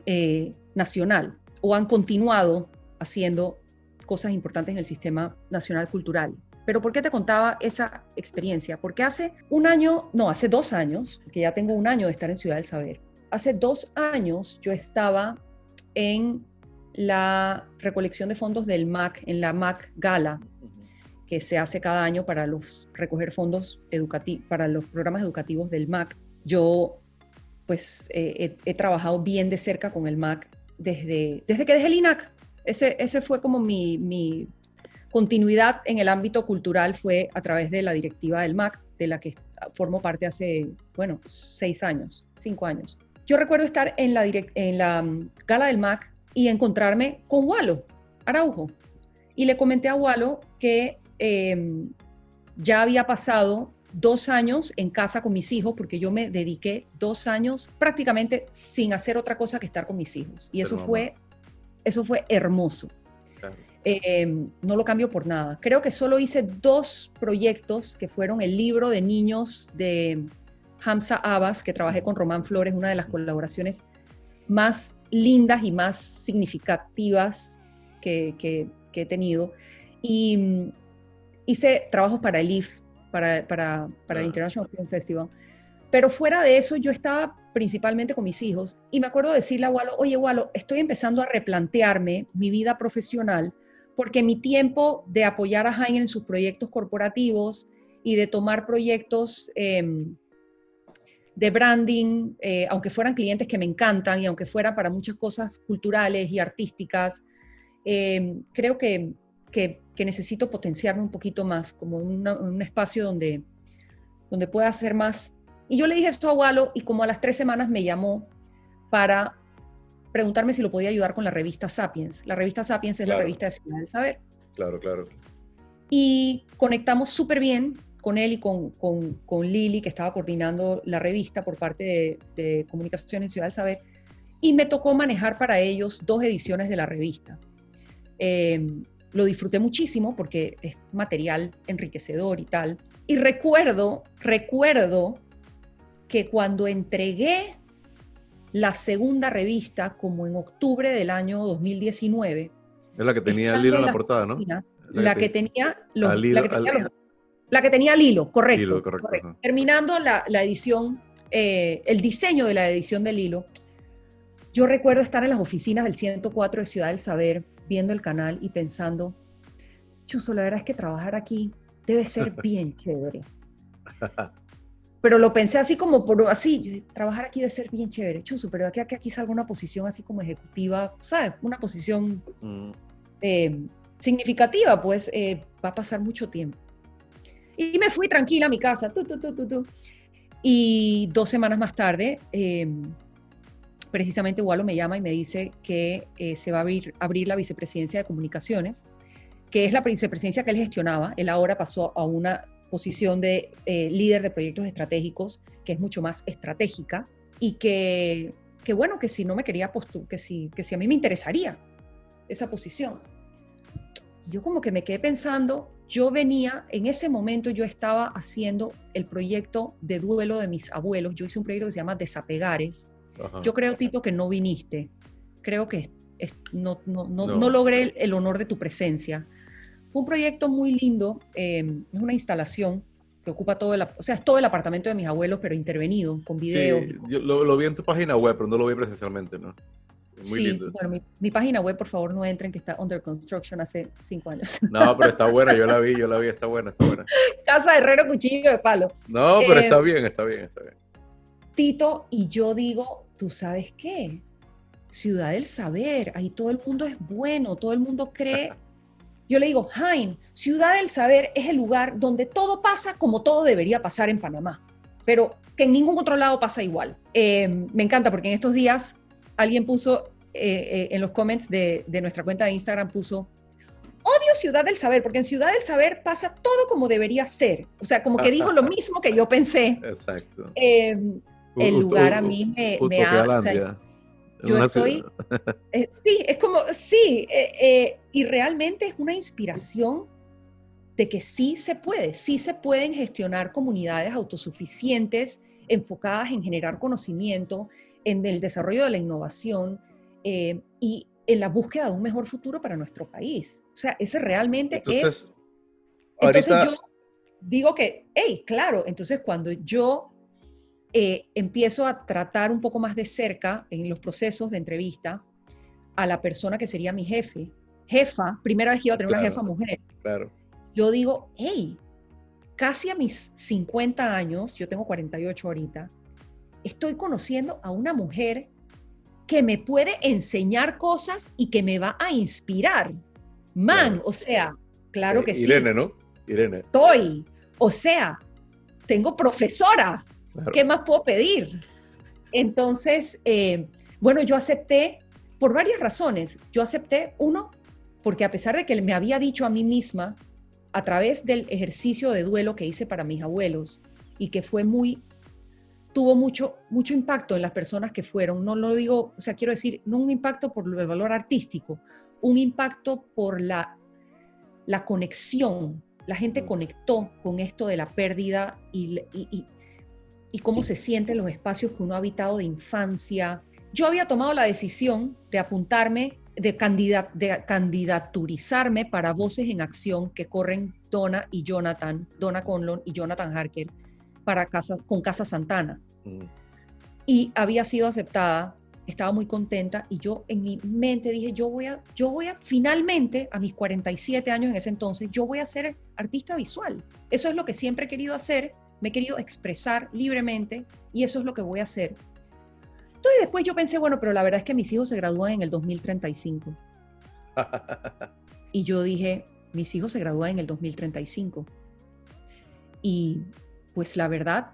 eh, nacional o han continuado haciendo cosas importantes en el sistema nacional cultural. Pero ¿por qué te contaba esa experiencia? Porque hace un año, no, hace dos años, que ya tengo un año de estar en Ciudad del Saber, hace dos años yo estaba en la recolección de fondos del MAC, en la MAC Gala, que se hace cada año para los recoger fondos educativos, para los programas educativos del MAC. Yo pues eh, he, trabajado bien de cerca con el MAC desde, desde que dejé el INAC. Ese, ese fue como mi, mi continuidad en el ámbito cultural fue a través de la directiva del MAC, de la que formo parte hace, bueno, seis años, cinco años. Yo recuerdo estar en la, en la mm, gala del MAC y encontrarme con Walo Araujo. Y le comenté a Walo que em, ya había pasado dos años en casa con mis hijos, porque yo me dediqué dos años prácticamente sin hacer otra cosa que estar con mis hijos. Y eso fue, eso fue hermoso. Eh, no lo cambio por nada. Creo que solo hice dos proyectos que fueron el libro de niños de Hamza Abbas, que trabajé con Román Flores, una de las colaboraciones más lindas y más significativas que, he tenido. Y hice trabajos para el IF, para, para, para el International Film Festival. Pero fuera de eso, yo estaba principalmente con mis hijos y me acuerdo decirle a Walo, oye Walo, estoy empezando a replantearme mi vida profesional porque mi tiempo de apoyar a Jaime en sus proyectos corporativos y de tomar proyectos em, de branding, eh, aunque fueran clientes que me encantan y aunque fueran para muchas cosas culturales y artísticas, em, creo que, que, necesito potenciarme un poquito más, como un espacio donde, donde pueda hacer más. Y yo le dije esto a Walo y como a las tres semanas me llamó para preguntarme si lo podía ayudar con la revista Sapiens. La revista Sapiens es la revista de Ciudad del Saber. Claro, claro. Y conectamos súper bien con él y con, con, con, Lili, que estaba coordinando la revista por parte de, Comunicación en Ciudad del Saber, y me tocó manejar para ellos dos ediciones de la revista. Em, lo disfruté muchísimo porque es material enriquecedor y tal. Y recuerdo, recuerdo que cuando entregué la segunda revista como en octubre del año 2019. Es la que tenía el hilo en la, portada, ¿no? La, que, tenía los, la, que tenía la que tenía el hilo, correcto. Terminando la, edición, eh, el diseño de la edición del hilo, yo recuerdo estar en las oficinas del 104 de Ciudad del Saber, viendo el canal y pensando, Chuso, la verdad es que trabajar aquí debe ser bien chévere pero lo pensé así como por así, trabajar aquí debe ser bien chévere, chuzo, pero aquí, aquí, aquí salga una posición así como ejecutiva, ¿sabes? Una posición mm. eh, significativa, pues eh, va a pasar mucho tiempo. Y me fui tranquila a mi casa, tu, tu, tu, y dos semanas más tarde, eh, precisamente Walo me llama y me dice que se va a abrir, abrir la vicepresidencia de comunicaciones, que es la vicepresidencia que él gestionaba, él ahora pasó a una posición de eh, líder de proyectos estratégicos, que es mucho más estratégica, y que, que bueno, que si no me quería postular, que si, que si a mí me interesaría esa posición. Yo como que me quedé pensando, yo venía, en ese momento yo estaba haciendo el proyecto de duelo de mis abuelos, yo hice un proyecto que se llama Desapegares. Yo creo, Tito, que no viniste, creo que no, no, no, logré el honor de tu presencia fue un proyecto muy lindo, em, es una instalación que ocupa todo el, o sea, es todo el apartamento de mis abuelos, pero intervenido, con video. Sí, yo lo, vi en tu página web, pero no lo vi presencialmente, ¿no? Muy sí, lindo. bueno, mi, página web, por favor, no entren, que está under construction hace cinco años. No, pero está buena, yo la vi, yo la vi, está buena, está buena. Casa de Herrero Cuchillo de Palo. No, pero está em, bien, está bien, está bien. Tito, y yo digo, ¿tú sabes qué? Ciudad del Saber, ahí todo el mundo es bueno, todo el mundo cree Yo le digo, Jaime, Ciudad del Saber es el lugar donde todo pasa como todo debería pasar en Panamá, pero que en ningún otro lado pasa igual. Eh, me encanta porque en estos días alguien puso eh, eh, en los comments de, nuestra cuenta de Instagram, puso, odio Ciudad del Saber, porque en Ciudad del Saber pasa todo como debería ser. O sea, como que dijo lo mismo que yo pensé. Exacto. El lugar a mí me, me ha... Yo estoy, eh, sí, es como, sí, eh, eh, y realmente es una inspiración de que sí se puede, sí se pueden gestionar comunidades autosuficientes enfocadas en generar conocimiento, en el desarrollo de la innovación y en la búsqueda de un mejor futuro para nuestro país. O sea, ese realmente es... Entonces yo digo que, hey, claro, entonces cuando yo eh, empiezo a tratar un poco más de cerca en los procesos de entrevista a la persona que sería mi jefe, jefa, primera vez que iba a tener una jefa mujer. Claro. Yo digo, hey, casi a mis 50 años, yo tengo 48 ahorita, estoy conociendo a una mujer que me puede enseñar cosas y que me va a inspirar. Man, o sea, claro que sí. Irene, ¿no? Irene. Estoy. O sea, tengo profesora. ¿Qué más puedo pedir? Entonces, eh, bueno, yo acepté por varias razones. Yo acepté, uno, porque a pesar de que me había dicho a mí misma a través del ejercicio de duelo que hice para mis abuelos y que fue muy, tuvo mucho, mucho impacto en las personas que fueron, no lo digo, o sea, quiero decir, no un impacto por el valor artístico, un impacto por la, la conexión. La gente conectó con esto de la pérdida y, y, y cómo se sienten los espacios que uno ha habitado de infancia. Yo había tomado la decisión de apuntarme de, de candidaturizarme para Voces en Acción que corren Donna y Jonathan, Donna Conlon y Jonathan Harker para casa, con Casa Santana. Mm. Y había sido aceptada, estaba muy contenta y yo en mi mente dije, yo voy a, yo voy a, finalmente, a mis 47 años en ese entonces, yo voy a ser artista visual. Eso es lo que siempre he querido hacer, me he querido expresar libremente y eso es lo que voy a hacer. Entonces después yo pensé, bueno, pero la verdad es que mis hijos se gradúan en el 2035. y yo dije, mis hijos se gradúan en el 2035. Y pues la verdad,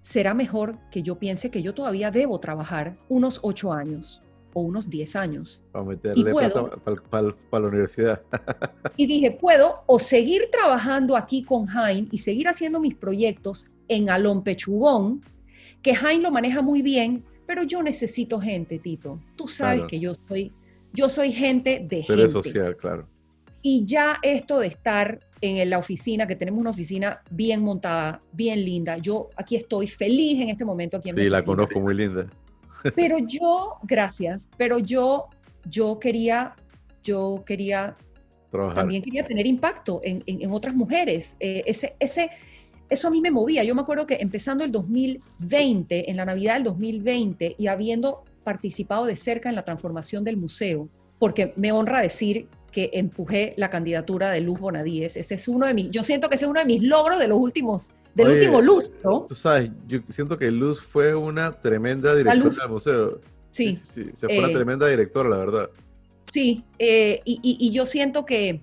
será mejor que yo piense que yo todavía debo trabajar unos ocho años o unos diez años. Para meterle para la universidad. y dije, puedo o seguir trabajando aquí con Jaime y seguir haciendo mis proyectos en Alón Pechugón, que Jaime lo maneja muy bien, pero yo necesito gente, Tito. Tú sabes que yo soy, yo soy gente de gente. social, claro. Y ya esto de estar en la oficina, que tenemos una oficina bien montada, bien linda. Yo aquí estoy feliz en este momento aquí en Sí, la conozco muy linda. Pero yo, gracias, pero yo, yo quería, yo quería, Trabajar. también quería tener impacto en, en, otras mujeres. Eh, ese, ese, eso a mí me movía. Yo me acuerdo que empezando el 2020, en la Navidad del 2020, y habiendo participado de cerca en la transformación del museo, porque me honra decir que empujé la candidatura de Luz Bonadíez. Ese es uno de mis, yo siento que ese es uno de mis logros de los últimos, del último lustro. Tú sabes, yo siento que Luz fue una tremenda directora del museo. Sí. sí, se fue una eh, tremenda directora, la verdad. Sí, eh, y, y, yo siento que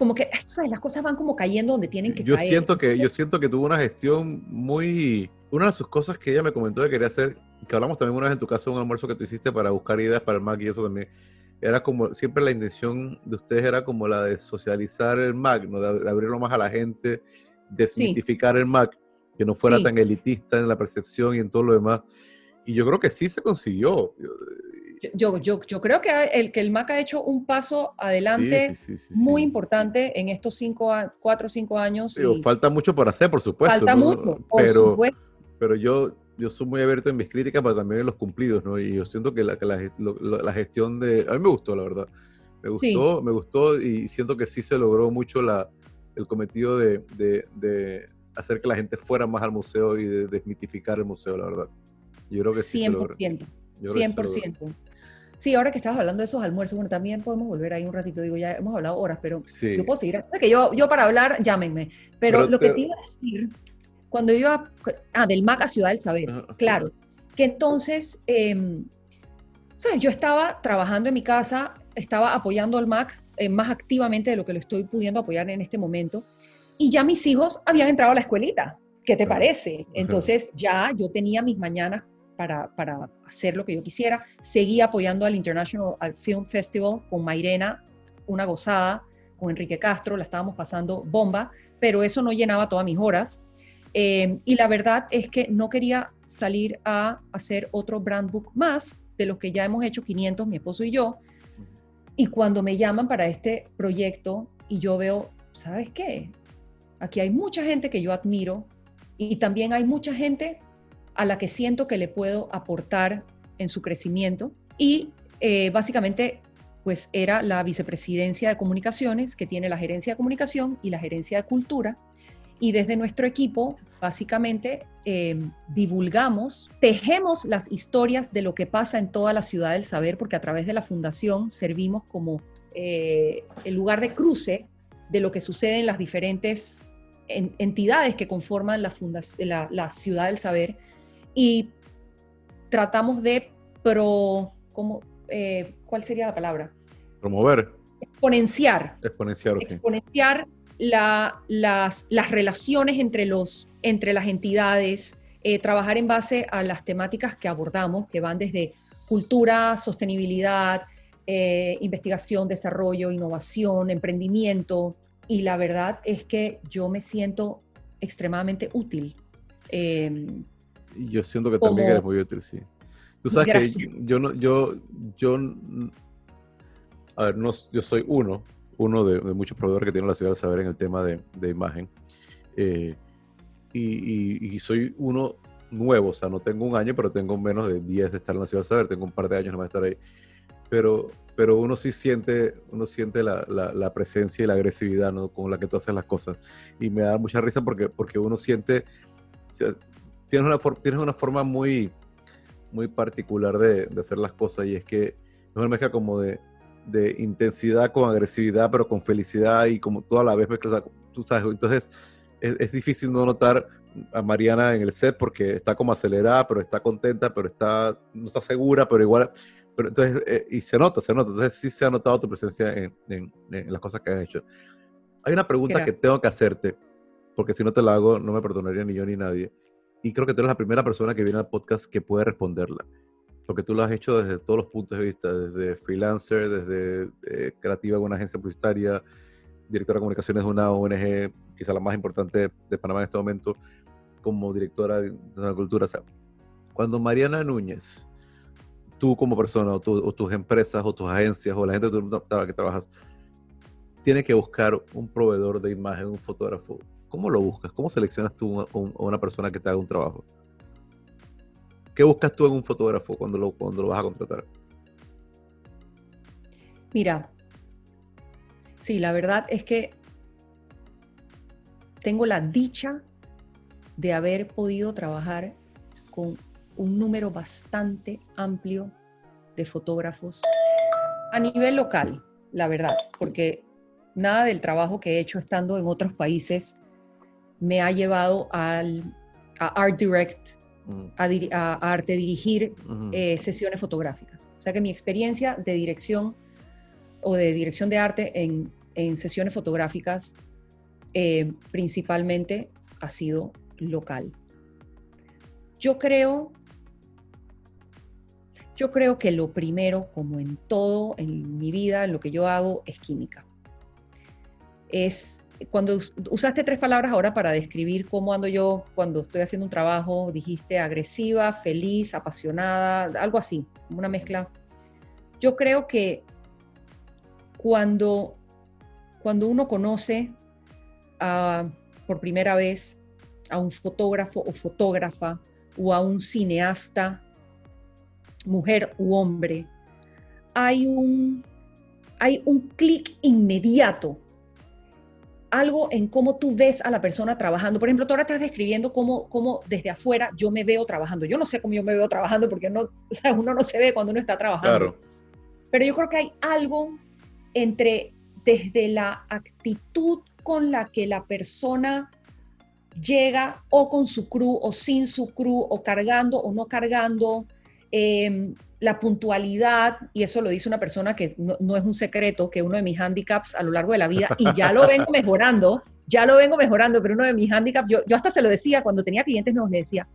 como que ¿sabes? las cosas van como cayendo donde tienen que yo caer. Siento que, yo siento que tuvo una gestión muy... Una de sus cosas que ella me comentó que quería hacer, que hablamos también una vez en tu casa, un almuerzo que tú hiciste para buscar ideas para el MAC y eso también, era como, siempre la intención de ustedes era como la de socializar el MAC, ¿no? de, abrirlo más a la gente, desmitificar el MAC, que no fuera tan elitista en la percepción y en todo lo demás. Y yo creo que sí se consiguió. Yo, yo, yo creo que el, que el MAC ha hecho un paso adelante muy importante en estos cinco, cuatro o cinco años. falta mucho por hacer, por supuesto. Falta mucho, por pero, supuesto. Pero yo, yo soy muy abierto en mis críticas, pero también en los cumplidos, ¿no? Y yo siento que la, la, gestión de... A mí me gustó, la verdad. Me gustó, me gustó y siento que sí se logró mucho la, el cometido de, de, de, hacer que la gente fuera más al museo y de desmitificar el museo, la verdad. Yo creo que sí 100%, se logró. 100%. Sí, ahora que estabas hablando de esos almuerzos, bueno, también podemos volver ahí un ratito, digo, ya hemos hablado horas, pero yo puedo seguir. O sea, que yo, yo para hablar, llámenme. Pero, lo que te iba a decir, cuando iba, ah, del MAC a Ciudad del Saber, claro, que entonces, eh, ¿sabes? Yo estaba trabajando en mi casa, estaba apoyando al MAC eh, más activamente de lo que lo estoy pudiendo apoyar en este momento, y ya mis hijos habían entrado a la escuelita. ¿Qué te parece? Entonces ya yo tenía mis mañanas para, hacer lo que yo quisiera. Seguí apoyando al International Film Festival con Mairena, una gozada, con Enrique Castro, la estábamos pasando bomba, pero eso no llenaba todas mis horas. Eh, y la verdad es que no quería salir a hacer otro brand book más de los que ya hemos hecho 500, mi esposo y yo. Y cuando me llaman para este proyecto y yo veo, ¿sabes qué? Aquí hay mucha gente que yo admiro y también hay mucha gente a la que siento que le puedo aportar en su crecimiento. Y eh, básicamente, pues era la vicepresidencia de comunicaciones, que tiene la gerencia de comunicación y la gerencia de cultura. Y desde nuestro equipo, básicamente, eh, divulgamos, tejemos las historias de lo que pasa en toda la ciudad del saber, porque a través de la fundación servimos como eh, el lugar de cruce de lo que sucede en las diferentes entidades que conforman la, la, la ciudad del saber y tratamos de pro, ¿cómo, eh, ¿cuál sería la palabra? Promover. Exponenciar. Exponenciar. Exponenciar la, las, las, relaciones entre, los, entre las entidades, eh, trabajar en base a las temáticas que abordamos, que van desde cultura, sostenibilidad, eh, investigación, desarrollo, innovación, emprendimiento. Y la verdad es que yo me siento extremadamente útil. Em, yo siento que también eres muy útil, sí. Tú sabes que yo no, yo, yo, a ver, no, yo soy uno, uno de, muchos proveedores que tiene la ciudad de saber en el tema de, de imagen. Eh, y, y, soy uno nuevo, o sea, no tengo un año, pero tengo menos de 10 de estar en la ciudad de saber, tengo un par de años de estar ahí. Pero, pero uno sí siente, uno siente la, la, presencia y la agresividad ¿no? con la que tú haces las cosas. Y me da mucha risa porque, porque uno siente, tienes, una, tienes una forma muy, muy particular de, de hacer las cosas y es que es una mezcla como de, de intensidad con agresividad, pero con felicidad y como toda la vez mezclas, tú sabes, entonces es, difícil no notar a Mariana en el set porque está como acelerada, pero está contenta, pero está, no está segura, pero igual, pero entonces, eh, y se nota, se nota, entonces sí se ha notado tu presencia en, en, las cosas que has hecho. Hay una pregunta que tengo que hacerte, porque si no te la hago, no me perdonaría ni yo ni nadie. Y creo que tú eres la primera persona que viene al podcast que puede responderla. Porque tú lo has hecho desde todos los puntos de vista, desde freelancer, desde eh, creativa en una agencia publicitaria, directora de comunicaciones de una ONG, quizá la más importante de Panamá en este momento, como directora de la cultura. O sea, cuando Mariana Núñez, tú como persona, o, tus empresas, o tus agencias, o la gente que trabajas, tiene que buscar un proveedor de imagen, un fotógrafo, ¿cómo lo buscas? ¿Cómo seleccionas tú a una persona que te haga un trabajo? ¿Qué buscas tú en un fotógrafo cuando lo, cuando lo vas a contratar? Mira, Sí, la verdad es que tengo la dicha de haber podido trabajar con un número bastante amplio de fotógrafos a nivel local, la verdad, porque nada del trabajo que he hecho estando en otros países me ha llevado al, a Art Direct, mm. a, arte dirigir eh, sesiones fotográficas. O sea que mi experiencia de dirección o de dirección de arte en, sesiones fotográficas eh, principalmente ha sido local. Yo creo, yo creo que lo primero, como en todo en mi vida, en lo que yo hago, es química. Es cuando usaste tres palabras ahora para describir cómo ando yo cuando estoy haciendo un trabajo, dijiste agresiva, feliz, apasionada, algo así, una mezcla. Yo creo que cuando, cuando uno conoce por primera vez a un fotógrafo o fotógrafa o a un cineasta, mujer u hombre, hay un, hay un clic inmediato, algo en cómo tú ves a la persona trabajando. Por ejemplo, tú ahora estás describiendo cómo, cómo desde afuera yo me veo trabajando. Yo no sé cómo yo me veo trabajando porque no, uno no se ve cuando uno está trabajando. Pero yo creo que hay algo entre desde la actitud con la que la persona llega o con su crew o sin su crew o cargando o no cargando, em, la puntualidad, y eso lo dice una persona que no, es un secreto, que uno de mis handicaps a lo largo de la vida, y ya lo vengo mejorando, ya lo vengo mejorando, pero uno de mis handicaps, yo, yo hasta se lo decía cuando tenía clientes, nos decía,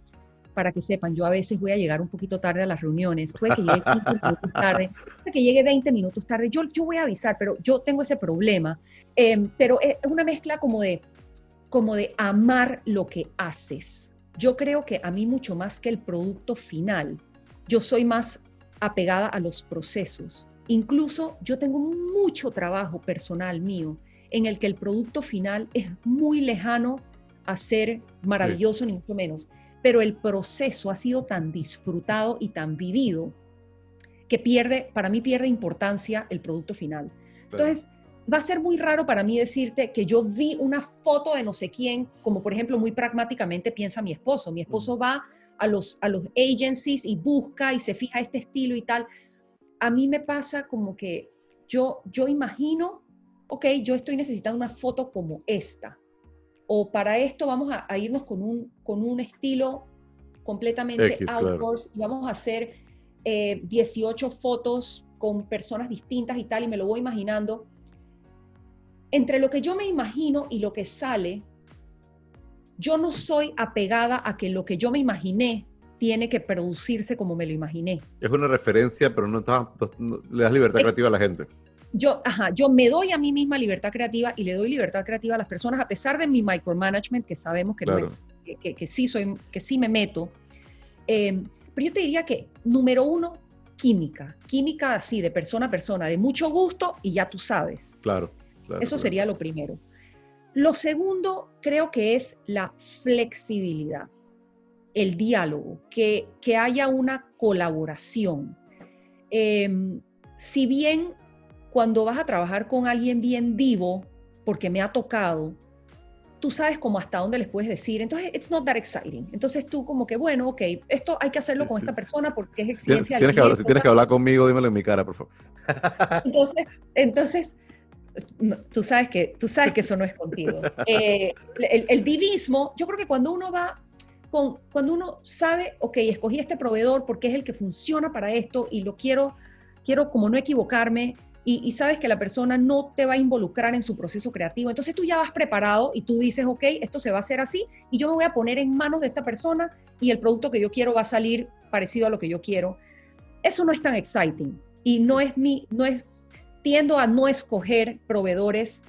para que sepan, yo a veces voy a llegar un poquito tarde a las reuniones, puede que llegue 15 minutos tarde, puede que llegue 20 minutos tarde, yo, yo voy a avisar, pero yo tengo ese problema. Em, pero es una mezcla como de, como de amar lo que haces. Yo creo que a mí mucho más que el producto final, yo soy más apegada a los procesos. Incluso yo tengo mucho trabajo personal mío en el que el producto final es muy lejano a ser maravilloso, ni mucho menos pero el proceso ha sido tan disfrutado y tan vivido que pierde, para mí pierde importancia el producto final. Entonces, va a ser muy raro para mí decirte que yo vi una foto de no sé quién, como por ejemplo muy pragmáticamente piensa mi esposo. Mi esposo va a los, a los agencies y busca y se fija este estilo y tal. A mí me pasa como que yo, yo imagino, ok, yo estoy necesitando una foto como esta o para esto vamos a, irnos con un, con un estilo completamente outdoors y vamos a hacer 18 eh, fotos con personas distintas y tal, y me lo voy imaginando. Entre lo que yo me imagino y lo que sale, yo no soy apegada a que lo que yo me imaginé tiene que producirse como me lo imaginé. Es una referencia, pero no, le das libertad creativa a la gente. Yo, ajá, yo me doy a mí misma libertad creativa y le doy libertad creativa a las personas, a pesar de mi micromanagement, que sabemos que, no es, que, sí soy, que sí me meto. Eh, pero yo te diría que, número uno, química. Química así, de persona a persona, de mucho gusto y ya tú sabes. Claro. Eso sería lo primero. Lo segundo, creo que es la flexibilidad, el diálogo, que, que haya una colaboración. Em, si bien cuando vas a trabajar con alguien bien vivo, porque me ha tocado, tú sabes como hasta dónde les puedes decir. Entonces, it's not that exciting. Entonces tú como que, bueno, ok, esto hay que hacerlo con esta persona porque es exigencia. Tienes, que hablar, si tienes que hablar conmigo, dímelo en mi cara, por favor. Entonces, entonces tú, sabes que, tú sabes que eso no es contigo. Eh, el, divismo, yo creo que cuando uno va con, cuando uno sabe, ok, escogí este proveedor porque es el que funciona para esto y lo quiero, quiero como no equivocarme, y, sabes que la persona no te va a involucrar en su proceso creativo. Entonces tú ya vas preparado y tú dices, ok, esto se va a hacer así y yo me voy a poner en manos de esta persona y el producto que yo quiero va a salir parecido a lo que yo quiero. Eso no es tan exciting y no es mi, no es, tiendo a no escoger proveedores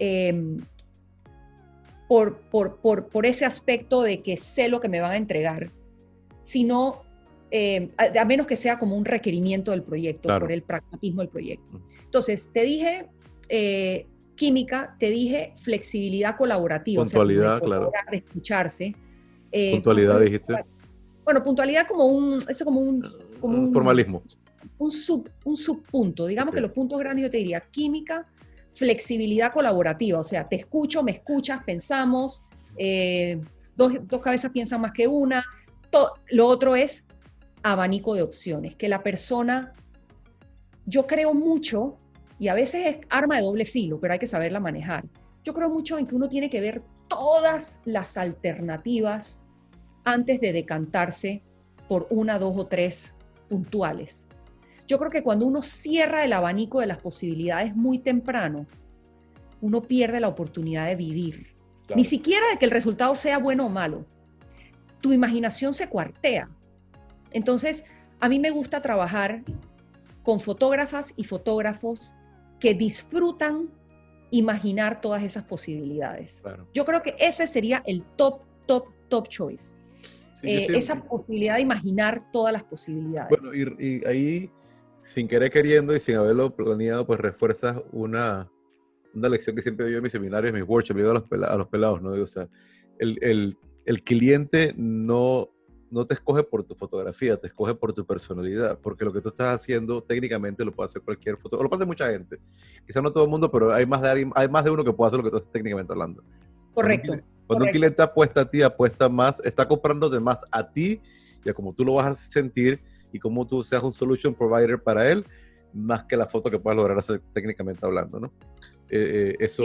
em, por, por, por, por ese aspecto de que sé lo que me van a entregar, sino eh, a, menos que sea como un requerimiento del proyecto, por el pragmatismo del proyecto. Entonces, te dije eh, química, te dije flexibilidad colaborativa. Puntualidad, claro. De escucharse. Eh, puntualidad, dijiste. Bueno, puntualidad como un, eso como un, como formalismo. Un, sub, un subpunto. Digamos que los puntos grandes yo te diría química, flexibilidad colaborativa. O sea, te escucho, me escuchas, pensamos, dos, dos cabezas piensan más que una. lo otro es abanico de opciones, que la persona, yo creo mucho, y a veces es arma de doble filo, pero hay que saberla manejar. Yo creo mucho en que uno tiene que ver todas las alternativas antes de decantarse por una, dos o tres puntuales. Yo creo que cuando uno cierra el abanico de las posibilidades muy temprano, uno pierde la oportunidad de vivir. Ni siquiera de que el resultado sea bueno o malo. Tu imaginación se cuartea. Entonces, a mí me gusta trabajar con fotógrafas y fotógrafos que disfrutan imaginar todas esas posibilidades. Yo creo que ese sería el top, top, top choice. Eh, esa posibilidad de imaginar todas las posibilidades. Bueno, y, ahí, sin querer queriendo y sin haberlo planeado, pues refuerzas una, una lección que siempre doy en mis seminarios, en mis workshops, digo a los, pelados, a los pelados, ¿no? o sea, el, el, el cliente no no te escoge por tu fotografía, te escoge por tu personalidad, porque lo que tú estás haciendo técnicamente lo puede hacer cualquier foto, lo puede hacer mucha gente. Quizá no todo el mundo, pero hay más de, hay más de uno que puede hacer lo que tú estás técnicamente hablando. Correcto. Cuando un, cliente apuesta a ti, apuesta más, está comprándote más a ti y a cómo tú lo vas a sentir y cómo tú seas un solution provider para él, más que la foto que puedas lograr hacer técnicamente hablando, ¿no? Eh, eh, eso,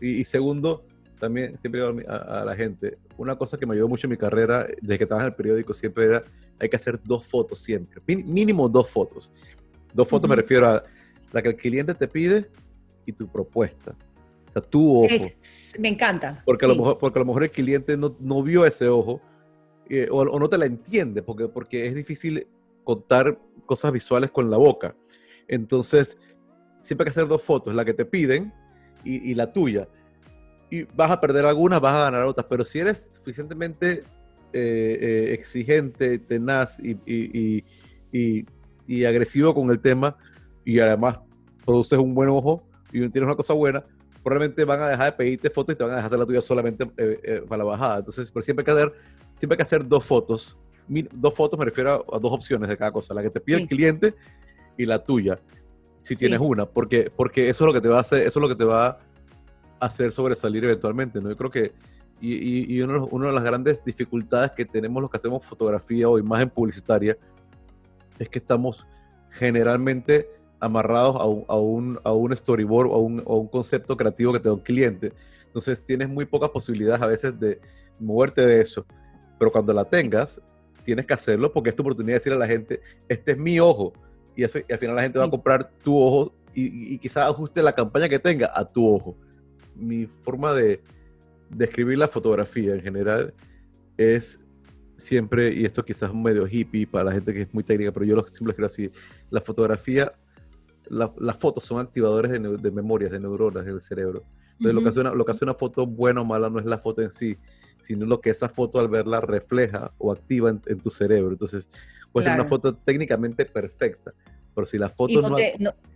y, y segundo, también siempre digo a, la gente, una cosa que me ayudó mucho en mi carrera, desde que estaba en el periódico, siempre era, hay que hacer dos fotos siempre, mínimo dos fotos. Dos fotos me refiero a la que el cliente te pide y tu propuesta. O sea, tu ojo. me encanta. Porque, a lo mejor, porque a lo mejor el cliente no, no vio ese ojo eh, o, o, no te la entiende, porque, porque es difícil contar cosas visuales con la boca. Entonces, siempre hay que hacer dos fotos, la que te piden y, y la tuya y vas a perder algunas, vas a ganar otras, pero si eres suficientemente eh, eh, exigente, tenaz y, y, agresivo con el tema y además produces un buen ojo y tienes una cosa buena, probablemente van a dejar de pedirte fotos y te van a dejar hacer la tuya solamente eh, para la bajada. Entonces, pero siempre hay que hacer, siempre hay que hacer dos fotos. Dos fotos me refiero a, dos opciones de cada cosa, la que te pide el cliente y la tuya, si tienes una, porque, porque eso es lo que te va a hacer, eso es lo que te va a hacer sobresalir eventualmente, ¿no? Yo creo que, y, y, uno, una de las grandes dificultades que tenemos los que hacemos fotografía o imagen publicitaria es que estamos generalmente amarrados a un, a un, a un storyboard o a un, a un, concepto creativo que te da un cliente. Entonces tienes muy pocas posibilidades a veces de moverte de eso. Pero cuando la tengas, tienes que hacerlo porque es tu oportunidad de decirle a la gente, este es mi ojo. Y, al final la gente va a comprar tu ojo y, y quizás ajuste la campaña que tenga a tu ojo mi forma de describir la fotografía en general es siempre, y esto quizás es medio hippie para la gente que es muy técnica, pero yo lo siempre quiero así, la fotografía, las fotos son activadores de, de, memorias, de neuronas en el cerebro. Entonces, lo, que hace una, lo que hace una foto buena o mala no es la foto en sí, sino lo que esa foto al verla refleja o activa en, tu cerebro. Entonces, puede ser una foto técnicamente perfecta, pero si la foto no,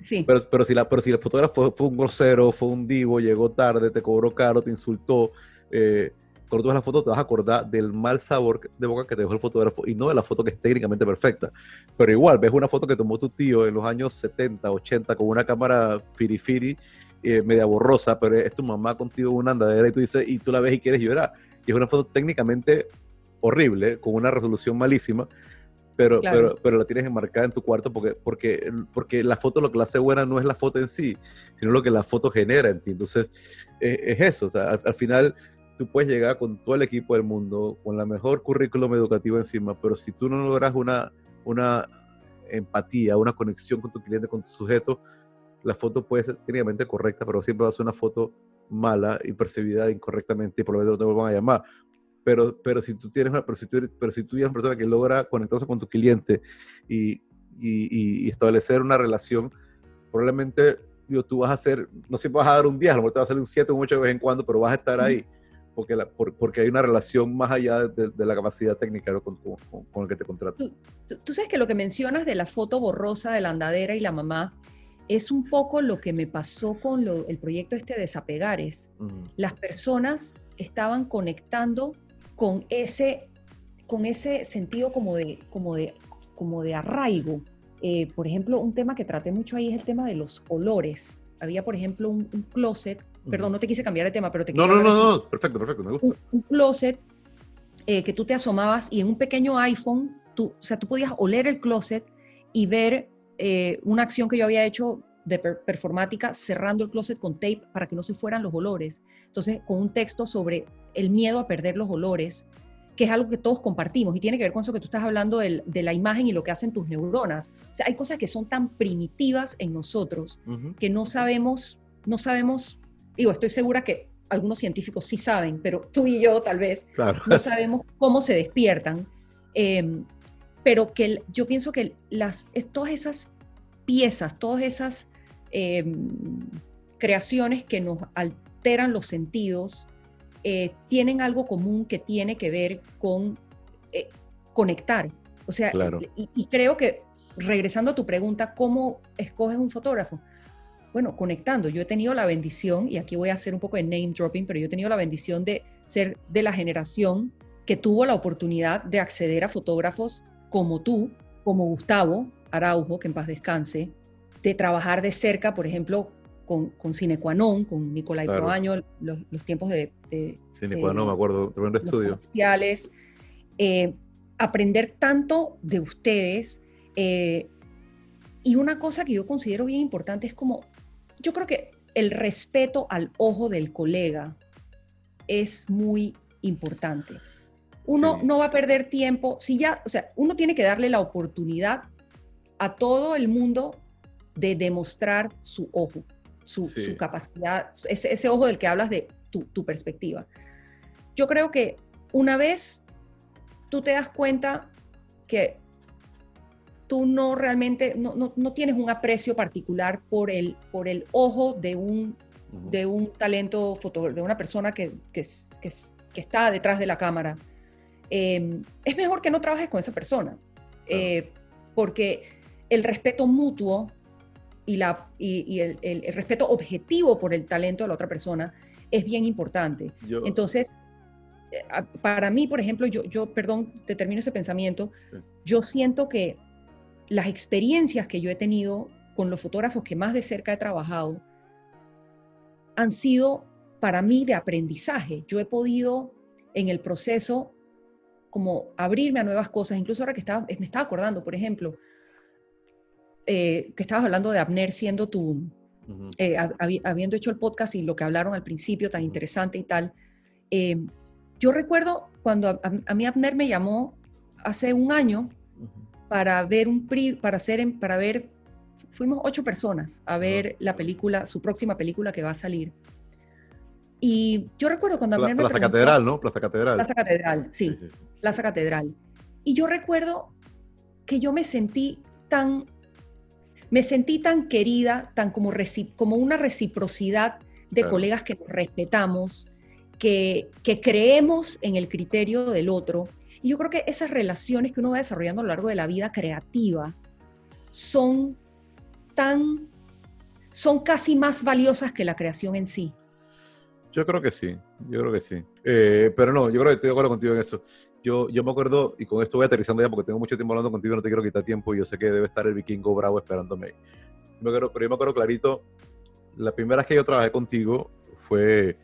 sí. pero, pero, si la, pero si el fotógrafo fue, un grosero, fue un divo, llegó tarde, te cobró caro, te insultó, eh, cuando tú ves la foto te vas a acordar del mal sabor de boca que te dejó el fotógrafo y no de la foto que es técnicamente perfecta. Pero igual, ves una foto que tomó tu tío en los años 70, 80 con una cámara firifiri eh, media borrosa, pero es tu mamá contigo en una andadera y tú dices, y tú la ves y quieres llorar. Y es una foto técnicamente horrible, con una resolución malísima, pero, pero, pero la tienes enmarcada en tu cuarto porque, porque, porque la foto lo que la hace buena no es la foto en sí, sino lo que la foto genera en ti. Entonces, es, eso, o sea, al, final tú puedes llegar con todo el equipo del mundo, con la mejor currículum educativo encima, pero si tú no logras una, una empatía, una conexión con tu cliente, con tu sujeto, la foto puede ser técnicamente correcta, pero siempre va a ser una foto mala y percibida incorrectamente y por lo menos no te vuelvan a llamar. Pero, pero si tú tienes una, pero si tú, pero si tú eres una persona que logra conectarse con tu cliente y, y, y establecer una relación, probablemente tú vas a hacer, no siempre vas a dar un 10, a lo mejor te va a salir un 7 o un 8 de vez en cuando, pero vas a estar ahí porque, la, porque hay una relación más allá de, la capacidad técnica con, con, el que te contrata. Tú, tú, sabes que lo que mencionas de la foto borrosa de la andadera y la mamá es un poco lo que me pasó con el proyecto este de Desapegares. Las personas estaban conectando con ese, con ese sentido como de, como de, como de arraigo. Eh, por ejemplo, un tema que traté mucho ahí es el tema de los olores. Había, por ejemplo, un, closet Perdón, no te quise cambiar de tema, pero te No, no, no, no, perfecto, perfecto, me gusta. Un, closet eh, que tú te asomabas y en un pequeño iPhone, tú, o sea, tú podías oler el closet y ver eh, una acción que yo había hecho de performática cerrando el closet con tape para que no se fueran los olores. Entonces, con un texto sobre el miedo a perder los olores, que es algo que todos compartimos y tiene que ver con eso que tú estás hablando de la imagen y lo que hacen tus neuronas. O sea, hay cosas que son tan primitivas en nosotros que no sabemos, no sabemos digo, estoy segura que algunos científicos sí saben, pero tú y yo tal vez no sabemos cómo se despiertan. Em, pero que yo pienso que las, todas esas piezas, todas esas em, creaciones que nos alteran los sentidos, eh, tienen algo común que tiene que ver con eh, conectar. O sea, y, creo que regresando a tu pregunta, ¿cómo escoges un fotógrafo? bueno, conectando. Yo he tenido la bendición, y aquí voy a hacer un poco de name dropping, pero yo he tenido la bendición de ser de la generación que tuvo la oportunidad de acceder a fotógrafos como tú, como Gustavo Araujo, que en paz descanse, de trabajar de cerca, por ejemplo, con, con con Nicolai claro. los, tiempos de... de me acuerdo, tremendo estudio. Eh, aprender tanto de ustedes. Eh, y una cosa que yo considero bien importante es como yo creo que el respeto al ojo del colega es muy importante. Uno no va a perder tiempo, si ya, o sea, uno tiene que darle la oportunidad a todo el mundo de demostrar su ojo, su, capacidad, ese, ojo del que hablas de tu, tu perspectiva. Yo creo que una vez tú te das cuenta que tú no realmente, no, no, no, tienes un aprecio particular por el, por el ojo de un, de un talento fotógrafo, de una persona que, que, que, está detrás de la cámara, em, es mejor que no trabajes con esa persona, eh, porque el respeto mutuo y, la, y, el, el, respeto objetivo por el talento de la otra persona es bien importante. Entonces, eh, para mí, por ejemplo, yo, yo perdón, te termino este pensamiento, yo siento que las experiencias que yo he tenido con los fotógrafos que más de cerca he trabajado han sido para mí de aprendizaje. Yo he podido en el proceso como abrirme a nuevas cosas, incluso ahora que estaba, me estaba acordando, por ejemplo, eh, que estabas hablando de Abner siendo tu, eh, habiendo hecho el podcast y lo que hablaron al principio tan interesante y tal. Eh, yo recuerdo cuando a, a, mí Abner me llamó hace un año para ver un para hacer para ver fuimos ocho personas a ver la película su próxima película que va a salir Y yo recuerdo cuando Pla- Abner me Plaza preguntó- Catedral, ¿no? Plaza Catedral. Plaza Catedral, sí, Sí, sí, sí. Plaza Catedral. Y yo recuerdo que yo me sentí tan, me sentí tan querida, tan como, reci- como una reciprocidad de Claro. colegas que nos respetamos, que, que creemos en el criterio del otro. Y yo creo que esas relaciones que uno va desarrollando a lo largo de la vida creativa son tan, son casi más valiosas que la creación en sí. Yo creo que sí, yo creo que sí. Eh, pero no, yo creo que estoy de acuerdo contigo en eso. Yo, yo me acuerdo, y con esto voy aterrizando ya porque tengo mucho tiempo hablando contigo, no te quiero quitar tiempo y yo sé que debe estar el vikingo bravo esperándome. Me acuerdo- pero yo me acuerdo clarito, la primera vez que yo trabajé contigo fue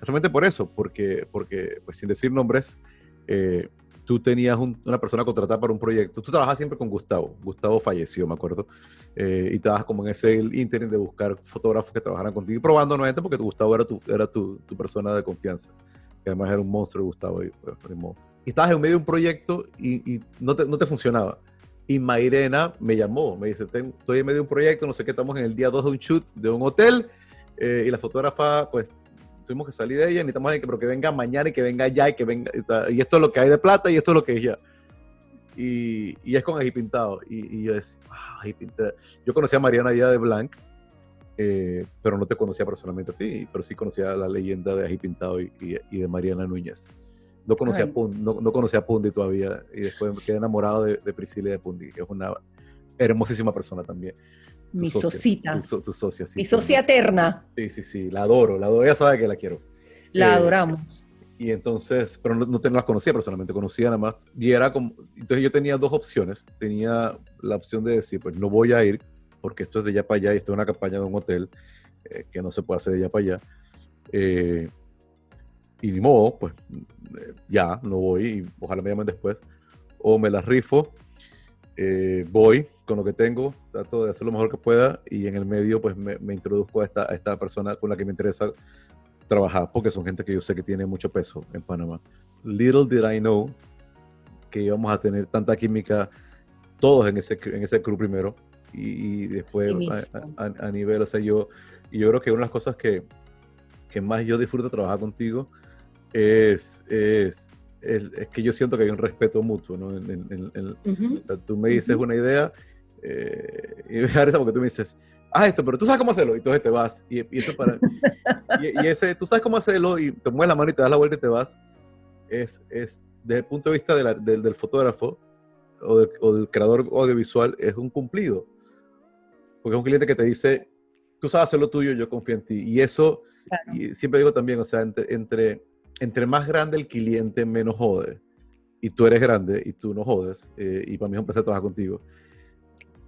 realmente por eso, porque, porque pues sin decir nombres, eh, tú tenías un- una persona contratada para un proyecto. Tú trabajabas siempre con Gustavo. Gustavo falleció, me acuerdo. Eh, y estabas como en ese interim de buscar fotógrafos que trabajaran contigo y probando nuevamente porque Gustavo era tu, era tu, tu persona de confianza. Que además era un monstruo, Gustavo. Y, pues. Y estabas en medio de un proyecto y, y no, te, no te funcionaba. Y Mairena me llamó, me dice, "Ten- estoy en medio de un proyecto, no sé qué, estamos en el día 2 de un shoot de un hotel eh, y la fotógrafa, pues tuvimos que salir de ella, necesitamos alguien que, pero que venga mañana y que venga ya y que venga, y, esto es lo que hay de plata y esto es lo que es ya. Y, y es con ají pintado. Y, y yo decía, "Ah, ají pintado". Yo conocía a Mariana ya de Blanc, eh, pero no te conocía personalmente a ti, pero sí conocía la leyenda de ají pintado y, y- de Mariana Núñez. No conocía, a Ay. Pun- no, no conocía a Pundi todavía y después me quedé enamorado de, de Priscila y de Pundi, que es una hermosísima persona también. Mi socia, socita. Tu, tu socia, sí. Mi socia eterna, Sí, sí, sí, la adoro, la adoro, ella sabe que la quiero. la Eh, adoramos. Y entonces, pero no, no te- no las conocía personalmente, conocía nada más. Y era como, entonces yo tenía dos opciones. Tenía la opción de decir, pues no voy a ir, porque esto es de allá para allá y esto es una campaña de un hotel eh, que no se puede hacer de allá para allá. Eh, y ni modo, pues eh, ya, no voy y ojalá me llamen después. O me las rifo, eh, voy con lo que tengo, trato de hacer lo mejor que pueda y en el medio pues me, me introduzco a esta, a esta persona con la que me interesa trabajar porque son gente que yo sé que tiene mucho peso en Panamá. Little did I know que íbamos a tener tanta química todos en ese, en ese crew primero y, y después Sí a- a, a- nivel, o sea, yo, y yo creo que una de las cosas que, que más yo disfruto trabajar contigo es, es, es, es que yo siento que hay un respeto mutuo, ¿no? En- en- en- o sea, tú me dices Ujú. una idea eh, y me risa porque tú me dices, ah, esto, pero tú sabes cómo hacerlo, y entonces te vas. Y, y eso para. y, y ese, tú sabes cómo hacerlo, y te mueves la mano y te das la vuelta y te vas. Es, es desde el punto de vista de la- del, del fotógrafo o del, o del creador audiovisual, es un cumplido. Porque es un cliente que te dice, tú sabes hacer lo tuyo, yo confío en ti. Y eso, Claro. y siempre digo también, o sea, entre, entre, entre más grande el cliente, menos jode. Y tú eres grande y tú no jodes. eh, y para mí es un placer trabajar contigo.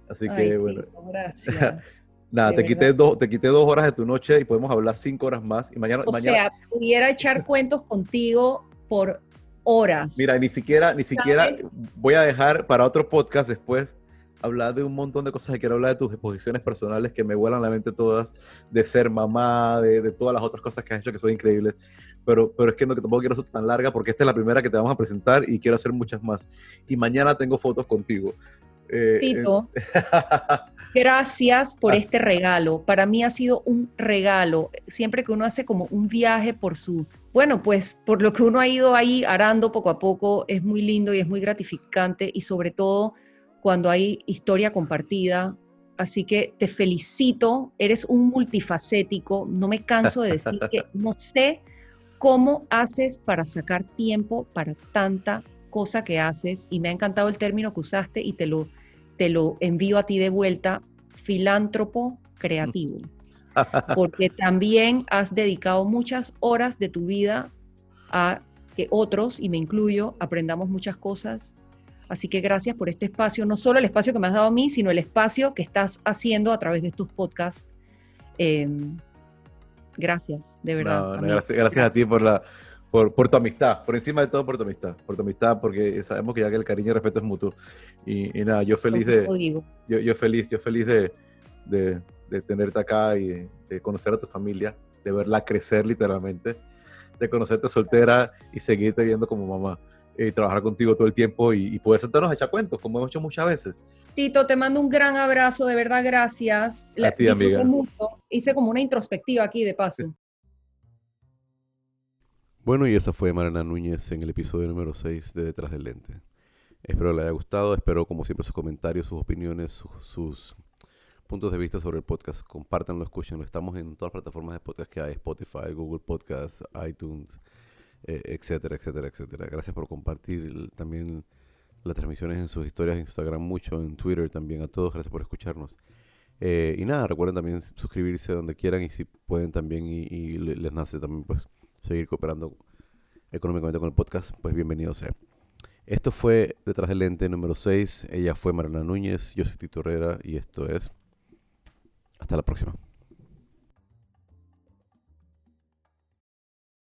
Así que, bueno, gracias. nada, de te quité, dos, te quité dos horas de tu noche y podemos hablar cinco horas más. Y mañana, O mañana sea, pudiera echar cuentos contigo por horas. mira, ni siquiera, ni siquiera ¿Sabes? voy a dejar para otro podcast después hablar de un montón de cosas quiero hablar de tus exposiciones personales que me vuelan la mente todas, de ser mamá, de, de todas las otras cosas que has hecho que son increíbles. Pero, pero es que no, que tampoco quiero ser tan larga porque esta es la primera que te vamos a presentar y quiero hacer muchas más. Y mañana tengo fotos contigo. Eh, Tito, gracias por Así- este regalo. Para mí ha sido un regalo. Siempre que uno hace como un viaje por su, bueno, pues por lo que uno ha ido ahí arando poco a poco, es muy lindo y es muy gratificante y sobre todo cuando hay historia compartida. Así que te felicito, eres un multifacético. No me canso de decir que no sé cómo haces para sacar tiempo para tanta cosa que haces y me ha encantado el término que usaste y te lo, te lo envío a ti de vuelta, filántropo creativo, porque también has dedicado muchas horas de tu vida a que otros, y me incluyo, aprendamos muchas cosas. Así que gracias por este espacio, no solo el espacio que me has dado a mí, sino el espacio que estás haciendo a través de estos podcasts. Eh, gracias, de verdad. No, no, amigo. gracias, gracias a ti por, la, por, por tu amistad, por encima de todo por tu amistad, por tu amistad, porque sabemos que ya que el cariño y el respeto es mutuo. Y, y nada, yo feliz de, yo, yo feliz, yo feliz de, de, de tenerte acá y de, de conocer a tu familia, de verla crecer literalmente, de conocerte soltera y seguirte viendo como mamá. Y trabajar contigo todo el tiempo y, y poder sentarnos a echar cuentos, como hemos hecho muchas veces. Tito, te mando un gran abrazo, de verdad, gracias. A ti, disfruté amiga. mucho. Hice como una introspectiva aquí de paso. Bueno, y esa fue Mariana Núñez en el episodio número 6 de Detrás del Lente. Espero le haya gustado, espero como siempre sus comentarios, sus opiniones, sus puntos de vista sobre el podcast. Compártanlo, escúchenlo. Estamos en todas las plataformas de podcast que hay, Spotify, Google Podcast, iTunes, eh, etcétera, etcétera, etcétera. Gracias por compartir también las transmisiones en sus historias en Instagram mucho, en Twitter también. A todos, gracias por escucharnos. Eh, y nada, recuerden también suscribirse donde quieran y si pueden también y, les nace también pues seguir cooperando económicamente con el podcast, pues bienvenido sea. Esto fue Detrás del Lente número 6. Ella fue Mariana Núñez, yo soy Tito Herrera y esto es... Hasta la próxima.